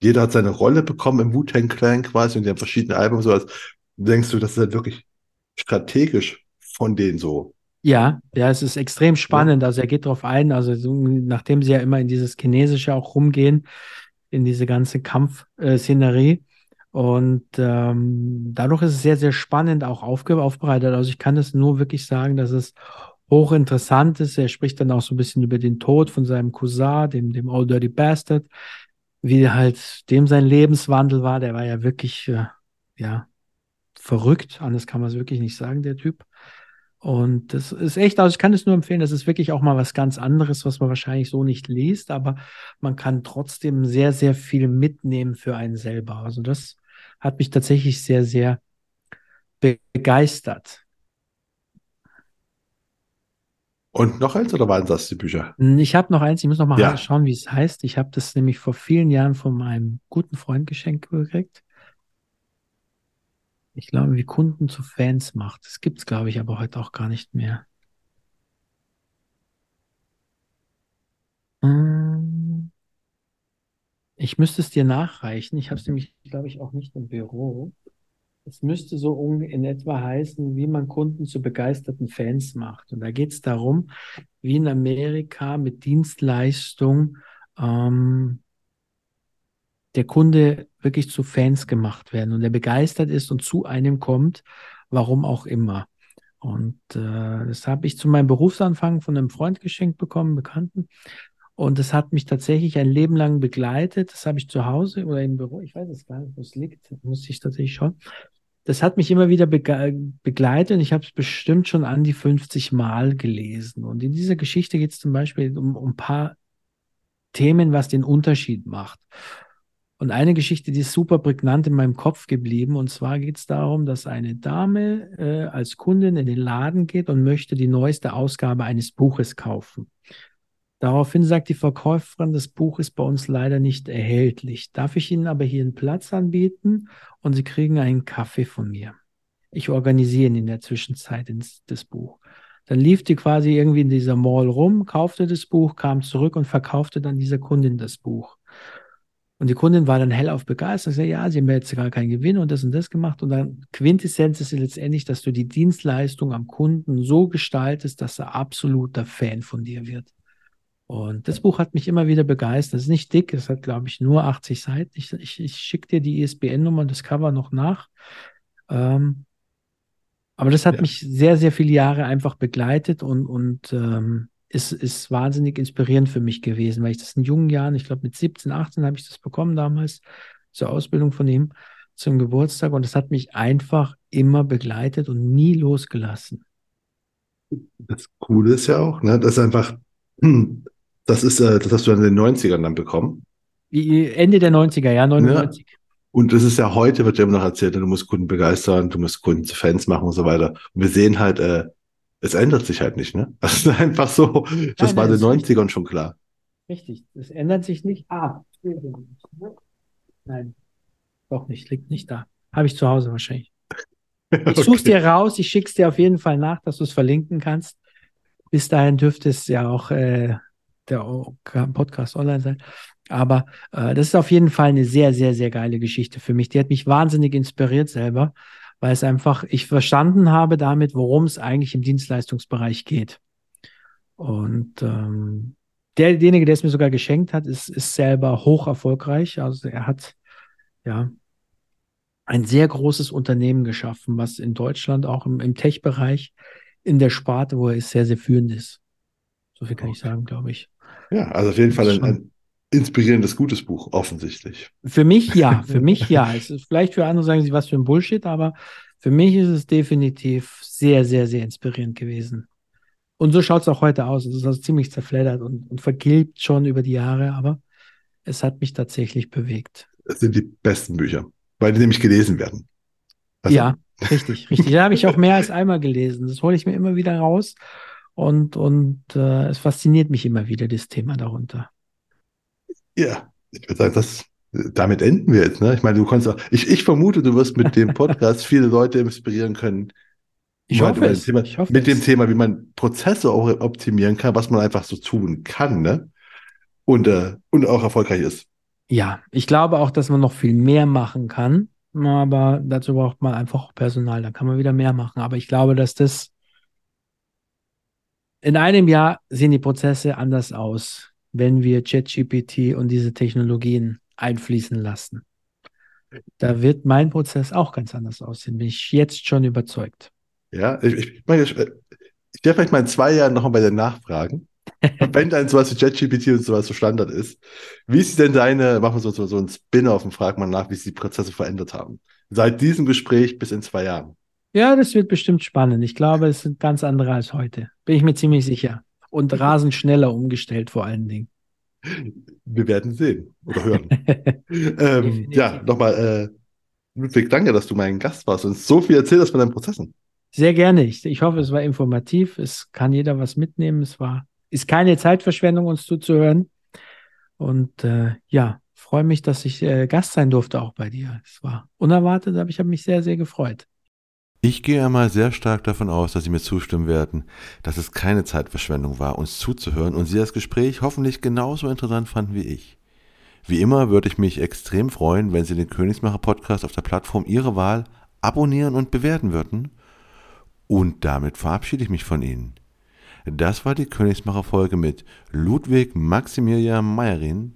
jeder hat seine Rolle bekommen im Wu-Tang Clan quasi und die haben verschiedene Alben so, als denkst du, das ist halt wirklich strategisch von denen so. Ja, ja, es ist extrem spannend. Ja. Also er geht darauf ein, also so, nachdem sie ja immer in dieses Chinesische auch rumgehen, in diese ganze Kampfszenerie, äh, und ähm, dadurch ist es sehr, sehr spannend auch aufbereitet. Also ich kann es nur wirklich sagen, dass es hochinteressant ist. Er spricht dann auch so ein bisschen über den Tod von seinem Cousin, dem, dem Old Dirty Bastard, wie halt dem sein Lebenswandel war. Der war ja wirklich, äh, ja, verrückt. Anders kann man es wirklich nicht sagen, der Typ. Und das ist echt, also ich kann es nur empfehlen, das ist wirklich auch mal was ganz anderes, was man wahrscheinlich so nicht liest, aber man kann trotzdem sehr, sehr viel mitnehmen für einen selber. Also das hat mich tatsächlich sehr, sehr begeistert. Und noch eins oder waren das die Bücher? Ich habe noch eins, ich muss noch mal ja. schauen, wie es heißt. Ich habe das nämlich vor vielen Jahren von meinem guten Freund geschenkt gekriegt. Ich glaube, wie Kunden zu Fans macht. Das gibt es, glaube ich, aber heute auch gar nicht mehr. Ich müsste es dir nachreichen. Ich habe es nämlich, glaube ich, auch nicht im Büro. Es müsste so in etwa heißen, wie man Kunden zu begeisterten Fans macht. Und da geht es darum, wie in Amerika mit Dienstleistung ähm, der Kunde wirklich zu Fans gemacht werden und der begeistert ist und zu einem kommt, warum auch immer. Und äh, das habe ich zu meinem Berufsanfang von einem Freund geschenkt bekommen, Bekannten. Und das hat mich tatsächlich ein Leben lang begleitet. Das habe ich zu Hause oder im Büro, ich weiß es gar nicht, wo es liegt, muss ich tatsächlich schauen. Das hat mich immer wieder begleitet und ich habe es bestimmt schon an die 50 Mal gelesen. Und in dieser Geschichte geht es zum Beispiel um, um ein paar Themen, was den Unterschied macht. Und eine Geschichte, die ist super prägnant in meinem Kopf geblieben. Und zwar geht es darum, dass eine Dame äh, als Kundin in den Laden geht und möchte die neueste Ausgabe eines Buches kaufen. Daraufhin sagt die Verkäuferin, das Buch ist bei uns leider nicht erhältlich. Darf ich Ihnen aber hier einen Platz anbieten und Sie kriegen einen Kaffee von mir. Ich organisiere Ihnen in der Zwischenzeit ins, das Buch. Dann lief die quasi irgendwie in dieser Mall rum, kaufte das Buch, kam zurück und verkaufte dann dieser Kundin das Buch. Und die Kundin war dann hellauf begeistert und sagte, ja, sie haben jetzt gar keinen Gewinn und das und das gemacht. Und dann Quintessenz ist letztendlich, dass du die Dienstleistung am Kunden so gestaltest, dass er absoluter Fan von dir wird. Und das Buch hat mich immer wieder begeistert. Es ist nicht dick, es hat, glaube ich, nur 80 Seiten. Ich, ich, ich schicke dir die ISBN-Nummer und das Cover noch nach. Ähm, aber das hat ja. mich sehr, sehr viele Jahre einfach begleitet und, und ähm, ist, ist wahnsinnig inspirierend für mich gewesen, weil ich das in jungen Jahren, ich glaube mit 17, 18 habe ich das bekommen damals, zur Ausbildung von ihm zum Geburtstag und es hat mich einfach immer begleitet und nie losgelassen. Das Coole ist ja auch, ne, dass einfach, das ist, äh, das hast du in den 90ern dann bekommen. Ende der 90er, ja, 99. Ja. Und das ist ja heute, wird ja immer noch erzählt, du musst Kunden begeistern, du musst Kunden zu Fans machen und so weiter. Und wir sehen halt, äh, es ändert sich halt nicht, ne? Das ist einfach so, das nein, war in den 90ern richtig. schon klar. Richtig, es ändert sich nicht. Ah, nein, doch nicht, liegt nicht da. Habe ich zu Hause wahrscheinlich. Ich okay. suche dir raus, ich schicke es dir auf jeden Fall nach, dass du es verlinken kannst. Bis dahin dürfte es ja auch äh, der Podcast online sein. Aber äh, das ist auf jeden Fall eine sehr, sehr, sehr geile Geschichte für mich. Die hat mich wahnsinnig inspiriert selber, weil es einfach, ich verstanden habe damit, worum es eigentlich im Dienstleistungsbereich geht. Und ähm, der, derjenige, der es mir sogar geschenkt hat, ist, ist selber hoch erfolgreich. Also er hat ja ein sehr großes Unternehmen geschaffen, was in Deutschland auch im, im Tech-Bereich in der Sparte, wo er ist, sehr, sehr führend ist. So viel kann ich sagen, glaube ich. Ja, also auf jeden Fall ein, ein, inspirierendes, gutes Buch, offensichtlich. Für mich ja, für mich ja. Es ist vielleicht für andere sagen sie, was für ein Bullshit, aber für mich ist es definitiv sehr, sehr, sehr inspirierend gewesen. Und so schaut es auch heute aus. Es ist also ziemlich zerfleddert und, und vergilbt schon über die Jahre, aber es hat mich tatsächlich bewegt. Das sind die besten Bücher weil die nämlich gelesen werden. Also, ja, richtig, richtig. Da habe ich auch mehr als einmal gelesen. Das hole ich mir immer wieder raus und, und äh, es fasziniert mich immer wieder, das Thema darunter. Ja, ich würde sagen, das, damit enden wir jetzt. Ne? Ich meine, du kannst auch, ich, ich vermute, du wirst mit dem Podcast viele Leute inspirieren können. Ich hoffe, es. Thema, ich hoffe mit dem Thema, wie man Prozesse auch optimieren kann, was man einfach so tun kann, ne? Und, äh, und auch erfolgreich ist. Ja, ich glaube auch, dass man noch viel mehr machen kann, aber dazu braucht man einfach Personal, da kann man wieder mehr machen. Aber ich glaube, dass das in einem Jahr sehen die Prozesse anders aus, wenn wir ChatGPT und diese Technologien einfließen lassen. Da wird mein Prozess auch ganz anders aussehen, bin ich jetzt schon überzeugt. Ja, ich, ich, ich, ich werde vielleicht mal in zwei Jahren noch mal bei dir nachfragen, wenn dann sowas wie ChatGPT und sowas so Standard ist, wie ist denn deine, machen wir so, so, so ein Spin-off und fragen mal nach, wie sich die Prozesse verändert haben? Seit diesem Gespräch bis in zwei Jahren. Ja, das wird bestimmt spannend. Ich glaube, es sind ganz andere als heute. Bin ich mir ziemlich sicher. Und rasend schneller umgestellt vor allen Dingen. Wir werden sehen oder hören. ähm, ja, nochmal, äh, Ludwig, danke, dass du mein Gast warst und so viel erzählt hast von deinen Prozessen. Sehr gerne. Ich, ich hoffe, es war informativ. Es kann jeder was mitnehmen. Es war ist keine Zeitverschwendung, uns zuzuhören. Und äh, ja, freue mich, dass ich äh, Gast sein durfte auch bei dir. Es war unerwartet, aber ich habe mich sehr, sehr gefreut. Ich gehe einmal sehr stark davon aus, dass Sie mir zustimmen werden, dass es keine Zeitverschwendung war, uns zuzuhören und Sie das Gespräch hoffentlich genauso interessant fanden wie ich. Wie immer würde ich mich extrem freuen, wenn Sie den Königsmacher Podcast auf der Plattform Ihrer Wahl abonnieren und bewerten würden. Und damit verabschiede ich mich von Ihnen. Das war die Königsmacher-Folge mit Ludwig Maximilian Meyerin.